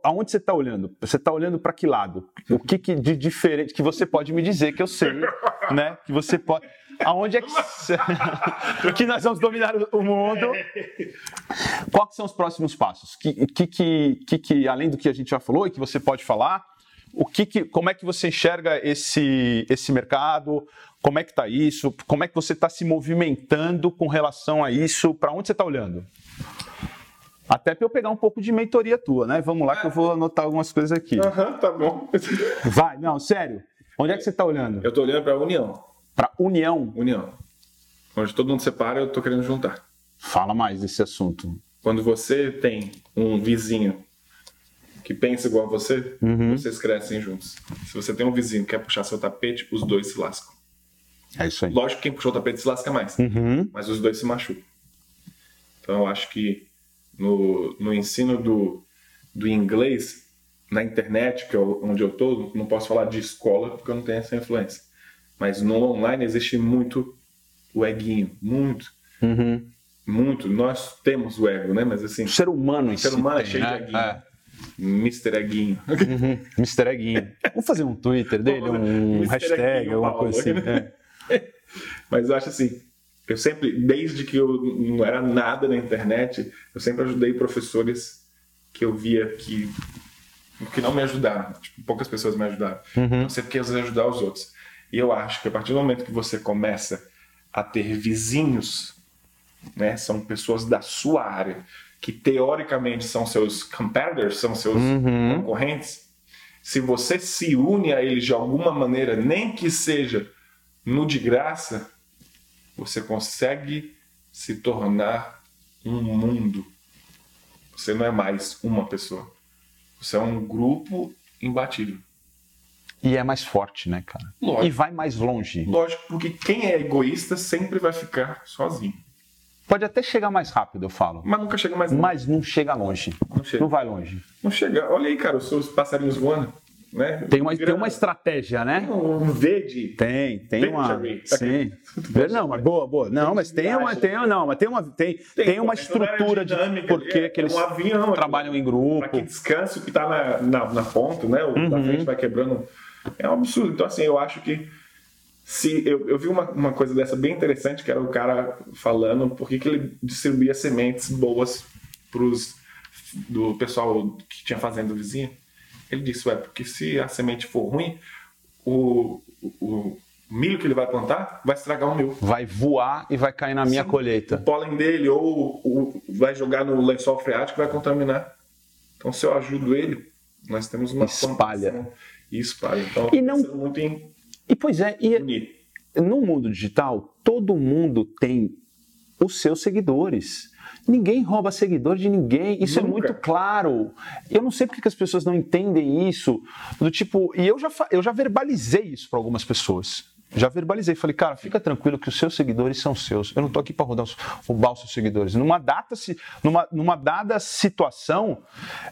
Aonde você está olhando? Você está olhando para que lado? O que, que de diferente que você pode me dizer que eu sei, né? Que você pode. Aonde é que, que nós vamos dominar o mundo? Quais são os próximos passos? Que, que, que, que, além do que a gente já falou e que você pode falar, o que, que como é que você enxerga esse, esse mercado? Como é que está isso? Como é que você está se movimentando com relação a isso? Para onde você está olhando? Até pra eu pegar um pouco de mentoria tua, né? Vamos lá que eu vou anotar algumas coisas aqui. Aham, tá bom. Vai, não, sério. Onde é que você tá olhando? Eu tô olhando pra união. Pra união. União. Onde todo mundo separa, eu tô querendo juntar. Fala mais desse assunto. Quando você tem um vizinho que pensa igual a você, vocês crescem juntos. Se você tem um vizinho que quer puxar seu tapete, os dois se lascam. É isso aí. Lógico que quem puxou o tapete se lasca mais, Uhum. mas os dois se machucam. Então eu acho que no, no ensino do, do inglês, na internet, que é onde eu tô, não posso falar de escola porque eu não tenho essa influência. Mas no online existe muito o eguinho, muito, Uhum. muito. Nós temos o ego, né? Mas assim, O ser humano em o ser si humano é cheio né? de eguinho. É. Mr. Eguinho. Uhum. Mr. Eguinho. Vamos fazer um Twitter dele, um Mr. hashtag, Eguinho alguma Paulo. coisa assim. É. Mas eu acho assim, eu sempre, desde que eu não era nada na internet, eu sempre ajudei professores que eu via que, que não me ajudaram. Tipo, poucas pessoas me ajudaram. Eu sempre quis ajudar os outros. E eu acho que a partir do momento que você começa a ter vizinhos, né, são pessoas da sua área, que teoricamente são seus competitors, são seus concorrentes, se você se une a eles de alguma maneira, nem que seja no de graça, você consegue se tornar um mundo. Você não é mais uma pessoa. Você é um grupo imbatível. E é mais forte, né, cara? Lógico. E vai mais longe. Lógico, porque quem é egoísta sempre vai ficar sozinho. Pode até chegar mais rápido, eu falo. Mas nunca chega mais longe. Mas não chega longe. Não chega. Não vai longe. Não chega. Olha aí, cara, os seus passarinhos voando. Né? Tem uma, tem uma estratégia, né? Um V de. Tem, tem uma. Sim. Não, mas boa, boa. Não, mas tem uma, tem, não, mas tem uma, tem, tem uma Tem toda a estrutura de dinâmica por que é que eles um avião, trabalham em Para grupo. que descanse o que tá na, na, na ponta, né? O Uhum. da frente vai quebrando. É um absurdo. Então, assim, eu acho que se eu, eu vi uma, uma coisa dessa bem interessante, que era o cara falando por que, que ele distribuía sementes boas pros do pessoal que tinha fazenda vizinha. Ele disse, ué, porque se a semente for ruim, o, o, o milho que ele vai plantar vai estragar o meu Vai voar e vai cair na minha o colheita. pólen dele ou o- vai jogar no lençol freático e vai contaminar. Então, se eu ajudo ele, nós temos uma Espalha. e espalha. Então, E não- pensando muito em E pois é, e unir. no mundo digital, todo mundo tem os seus seguidores. Ninguém rouba seguidor de ninguém. Isso é Nunca. muito claro. Eu não sei porque que as pessoas não entendem isso. Do tipo, e eu já, eu já verbalizei isso para algumas pessoas. Já verbalizei, falei, cara, fica tranquilo que os seus seguidores são seus. Eu não tô aqui para roubar os, roubar os seus seguidores. Numa data, numa, numa dada situação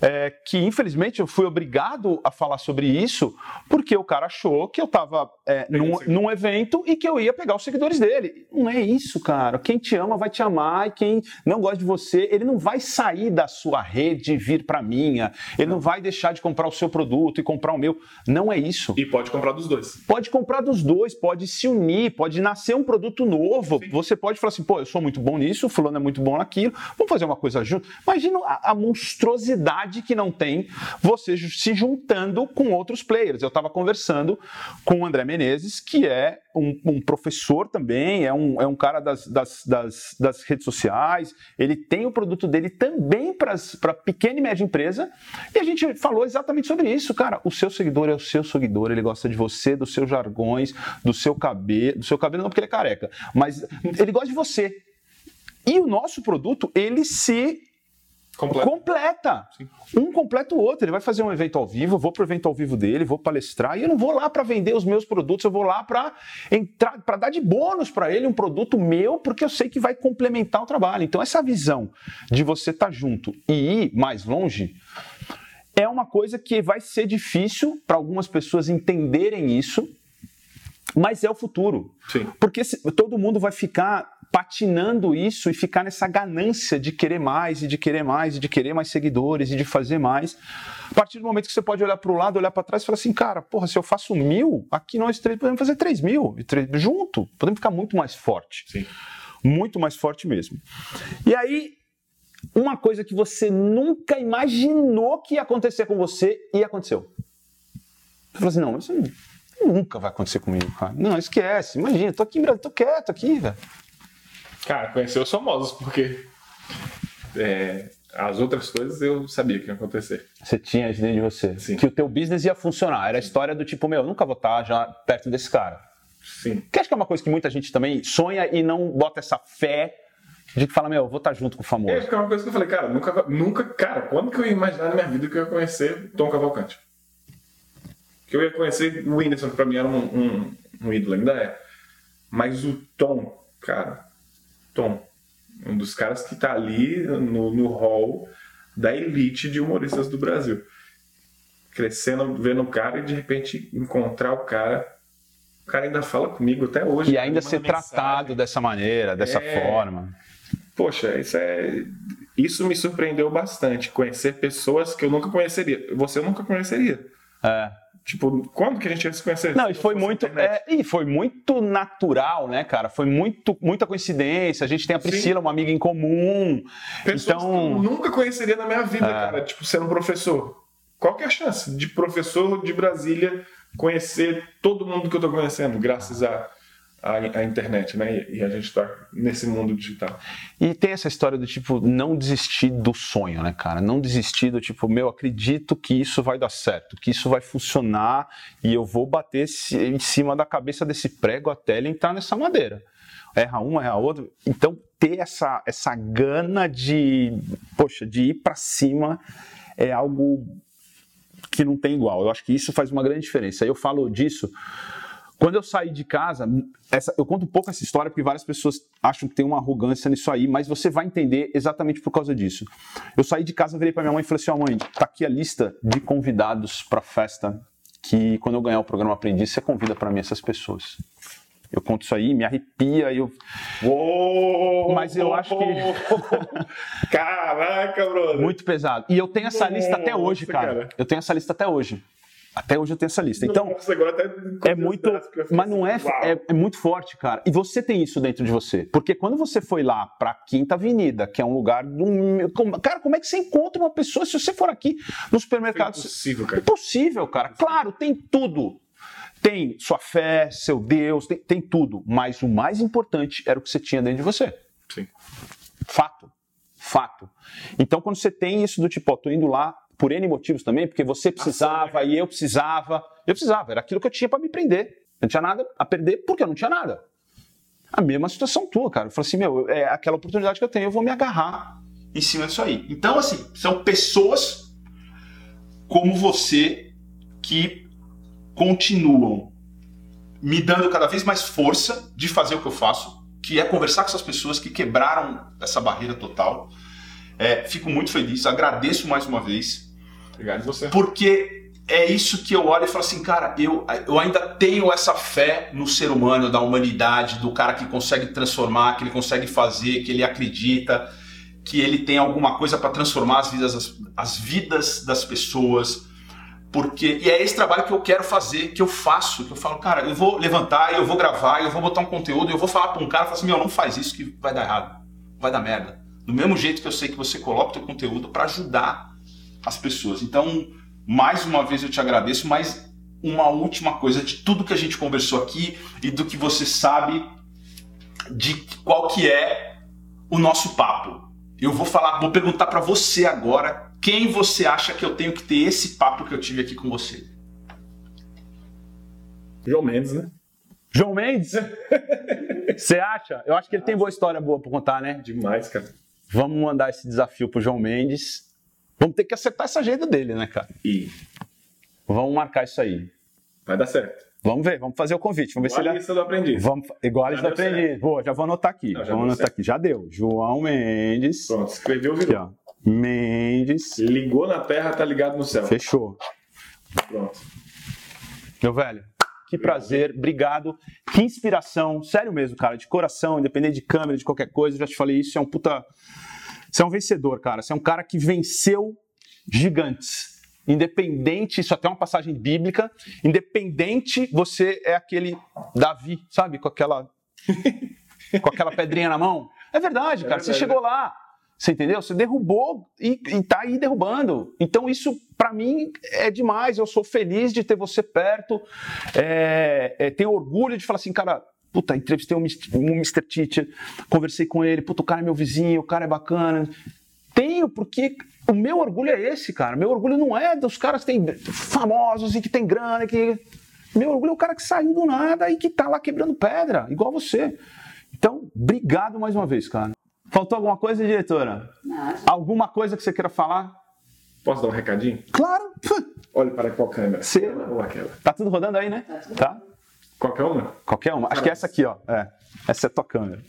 é, que infelizmente eu fui obrigado a falar sobre isso, porque o cara achou que eu tava é, num, num evento e que eu ia pegar os seguidores dele. Não é isso, cara. Quem te ama vai te amar e quem não gosta de você, ele não vai sair da sua rede e vir para minha. Ele não vai deixar de comprar o seu produto e comprar o meu. Não é isso. E pode comprar dos dois. Pode comprar dos dois, pode se unir, pode nascer um produto novo. Você pode falar assim, pô, eu sou muito bom nisso, o fulano é muito bom naquilo, vamos fazer uma coisa junto. Imagina a, a monstruosidade que não tem você se juntando com outros players. Eu estava conversando com o André Menezes, que é um, um professor também, é um, é um cara das, das, das, das redes sociais, ele tem o produto dele também para pequena e média empresa, e a gente falou exatamente sobre isso, cara. O seu seguidor é o seu seguidor, ele gosta de você, dos seus jargões, do seu cabelo, do seu cabelo não porque ele é careca, mas ele gosta de você. E o nosso produto, ele se Completo. completa. Um completa o outro. Ele vai fazer um evento ao vivo, vou pro evento ao vivo dele, vou palestrar, e eu não vou lá para vender os meus produtos, eu vou lá para entrar, para dar de bônus para ele um produto meu, porque eu sei que vai complementar o trabalho. Então essa visão de você estar junto e ir mais longe é uma coisa que vai ser difícil para algumas pessoas entenderem isso, mas é o futuro. Sim. Porque se- todo mundo vai ficar patinando isso e ficar nessa ganância de querer mais e de querer mais e de querer mais seguidores e de fazer mais. A partir do momento que você pode olhar para o lado, olhar para trás e falar assim, cara, porra, se eu faço mil, aqui nós três podemos fazer três mil e três- junto, podemos ficar muito mais forte, Sim. muito mais forte mesmo. E aí uma coisa que você nunca imaginou que ia acontecer com você e aconteceu. Você falou assim, não, isso nunca vai acontecer comigo, cara. Não, esquece. Imagina, tô aqui em Brasília, tô quieto aqui, velho. Cara, conhecer os famosos, porque é, As outras coisas eu sabia que ia acontecer. Você tinha isso dentro de você. Sim. Que o teu business ia funcionar. Era a história do tipo, meu, eu nunca vou estar já perto desse cara. Sim. Que acho que é uma coisa que muita gente também sonha e não bota essa fé de que fala, meu, eu vou estar junto com o É, famoso. porque é uma coisa que eu falei, cara, nunca, nunca, cara, quando que eu ia imaginar na minha vida que eu ia conhecer Tom Cavalcante? Que eu ia conhecer o Whindersson, que pra mim era um, um, um ídolo, ainda é. Mas o Tom, cara, Tom, um dos caras que tá ali no, no hall da elite de humoristas do Brasil. Crescendo, vendo o cara e de repente encontrar o cara. O cara ainda fala comigo até hoje. E ainda ser mensagem. tratado dessa maneira, dessa É. forma. Poxa, isso é. Isso me surpreendeu bastante. Conhecer pessoas que eu nunca conheceria. Você nunca conheceria. É. Tipo, quando que a gente ia se conhecer? Não, e foi muito, é, e foi muito natural, né, cara? Foi muito, muita coincidência. A gente tem a Priscila, uma amiga em comum. Pessoas que eu então, nunca conheceria na minha vida, É. cara. Tipo, sendo professor. Qual que é a chance de professor de Brasília conhecer todo mundo que eu tô conhecendo, graças à à à internet, né? E, e a gente tá nesse mundo digital. E tem essa história do tipo, não desistir do sonho, né, cara? Não desistir do tipo, meu, acredito que isso vai dar certo, que isso vai funcionar e eu vou bater em cima da cabeça desse prego até ele entrar nessa madeira. Erra um, erra outro. Então, ter essa, essa gana de, poxa, de ir pra cima é algo que não tem igual. Eu acho que isso faz uma grande diferença. Eu falo disso quando eu saí de casa, essa- eu conto um pouco essa história porque várias pessoas acham que tem uma arrogância nisso aí, mas você vai entender exatamente por causa disso. Eu saí de casa, virei para minha mãe e falei assim: ó, mãe, tá aqui a lista de convidados para festa que quando eu ganhar o programa Aprendiz, você convida para mim essas pessoas. Eu conto isso aí, me arrepia, eu Uou! Mas eu acho que- Caraca, brother! muito pesado. E eu tenho essa lista até hoje, Nossa, cara. cara. Eu tenho essa lista até hoje. Até hoje eu tenho essa lista. Então, Nossa, até É muito, mas não é, é, é muito forte, cara. E você tem isso dentro de você, porque quando você foi lá para Quinta Avenida, que é um lugar, do, cara, como é que você encontra uma pessoa se você for aqui no supermercado? impossível, cara. Impossível, cara. Claro, tem tudo. Tem sua fé, seu Deus, tem, tem tudo. Mas o mais importante era o que você tinha dentro de você. Sim. Fato. Fato. Então, quando você tem isso do tipo, ó, tô indo lá por N motivos também, porque você precisava e eu precisava. Eu precisava, era aquilo que eu tinha para me prender. Eu não tinha nada a perder porque eu não tinha nada. A mesma situação tua, cara. Eu falei assim, meu, é aquela oportunidade que eu tenho, eu vou me agarrar. em cima disso aí. Então, assim, são pessoas como você que continuam me dando cada vez mais força de fazer o que eu faço, que é conversar com essas pessoas que quebraram essa barreira total. É, fico muito feliz, agradeço mais uma vez, Obrigado você. porque é isso que eu olho e falo assim, cara, eu, eu ainda tenho essa fé no ser humano, da humanidade, do cara que consegue transformar, que ele consegue fazer, que ele acredita, que ele tem alguma coisa para transformar as vidas, as, as vidas das pessoas. Porque, e é esse trabalho que eu quero fazer, que eu faço, que eu falo, cara, eu vou levantar, eu vou gravar, eu vou botar um conteúdo, eu vou falar para um cara, falar assim, meu, não faz isso que vai dar errado, vai dar merda. Do mesmo jeito que eu sei que você coloca o teu conteúdo para ajudar as pessoas. Então, mais uma vez eu te agradeço, mas uma última coisa de tudo que a gente conversou aqui e do que você sabe de qual que é o nosso papo. Eu vou falar, vou perguntar para você agora, quem você acha que eu tenho que ter esse papo que eu tive aqui com você? João Mendes, né? João Mendes? Você acha? Eu acho que ele tem boa história boa pra contar, né? Demais, cara. Vamos mandar esse desafio pro João Mendes. Vamos ter que acertar essa agenda dele, né, cara? E Vamos marcar isso aí. vai dar certo. Vamos ver, vamos fazer o convite. Vamos ver a se ele. lista do aprendiz. Vamos, igual eles Já deu aprendiam. Boa, já vou anotar aqui. Não, já deu anotar certo. aqui. Já deu. João Mendes. Pronto, escreveu, Aqui, virou. ó. Mendes. Ligou na terra, tá ligado no céu. Fechou. Pronto. Meu velho, que prazer, obrigado. Que inspiração, sério mesmo, cara, de coração, independente de câmera, de qualquer coisa, já te falei isso, é um puta. Você é um vencedor, cara. Você é um cara que venceu gigantes. Independente, isso até é uma passagem bíblica, independente, você é aquele Davi, sabe? Com aquela. com aquela pedrinha na mão. É verdade, cara. Você verdade. chegou lá. Você entendeu? Você derrubou e, e tá aí derrubando. Então, isso, pra mim, é demais. Eu sou feliz de ter você perto. É, é, tenho orgulho de falar assim, cara. Puta, entrevistei um Mr. um Mr. Teacher, conversei com ele. Puta, o cara é meu vizinho, o cara é bacana. Tenho porque o meu orgulho é esse, cara. Meu orgulho não é dos caras que têm famosos e que tem grana, que. Meu orgulho é o cara que saiu do nada e que tá lá quebrando pedra, igual você. Então, obrigado mais uma vez, cara. Faltou alguma coisa, diretora? Nada. Alguma coisa que você queira falar? Posso dar um recadinho? Claro! Olhe para qual câmera? Aquela Ou aquela? Tá tudo rodando aí, né? tudo Tá? Qualquer uma? Qualquer uma. Acho que é essa aqui, ó. É. Essa é a tua câmera.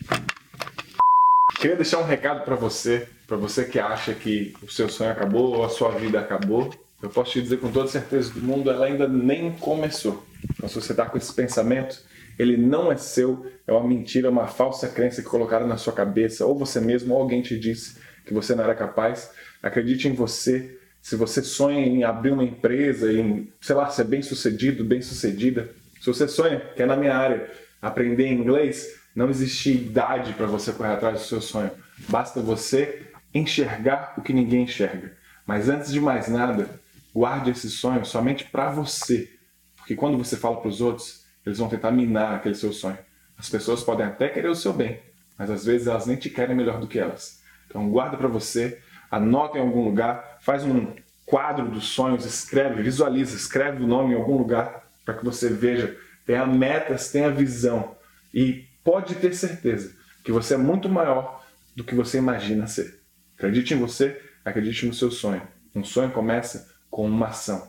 Queria deixar um recado para você, para você que acha que o seu sonho acabou ou a sua vida acabou. Eu posso te dizer com toda certeza do mundo, ela ainda nem começou. Então, se você está com esse pensamento, ele não é seu, é uma mentira, uma falsa crença que colocaram na sua cabeça, ou você mesmo, ou alguém te disse que você não era capaz. Acredite em você. Se você sonha em abrir uma empresa, em, sei lá, ser bem sucedido, bem sucedida, se você sonha, que é na minha área, aprender inglês, não existe idade para você correr atrás do seu sonho. Basta você enxergar o que ninguém enxerga. Mas antes de mais nada, guarde esse sonho somente para você. Porque quando você fala para os outros, eles vão tentar minar aquele seu sonho. As pessoas podem até querer o seu bem, mas às vezes elas nem te querem melhor do que elas. Então guarda para você, anota em algum lugar, faz um quadro dos sonhos, escreve, visualiza, escreve o nome em algum lugar para que você veja, tenha metas, tenha visão e pode ter certeza que você é muito maior do que você imagina ser. Acredite em você, acredite no seu sonho. Um sonho começa com uma ação.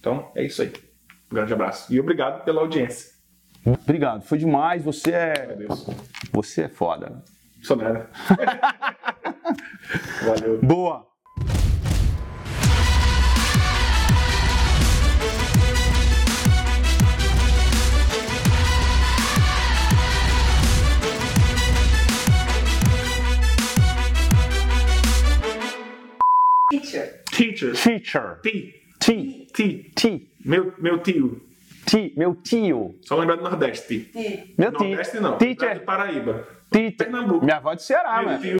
Então é isso aí. Um grande abraço e obrigado pela audiência. Obrigado. Foi demais. Você é. Você é foda. Sou nada. Valeu. Boa! Teacher. Teacher. Teacher. T. T. T. T. Meu, meu tio. T. Meu tio. Só lembrar do Nordeste. T. Meu tio. Nordeste não. Teacher. De Paraíba. Teacher. Pernambuco. Minha avó é de Ceará, Meu mano. tio.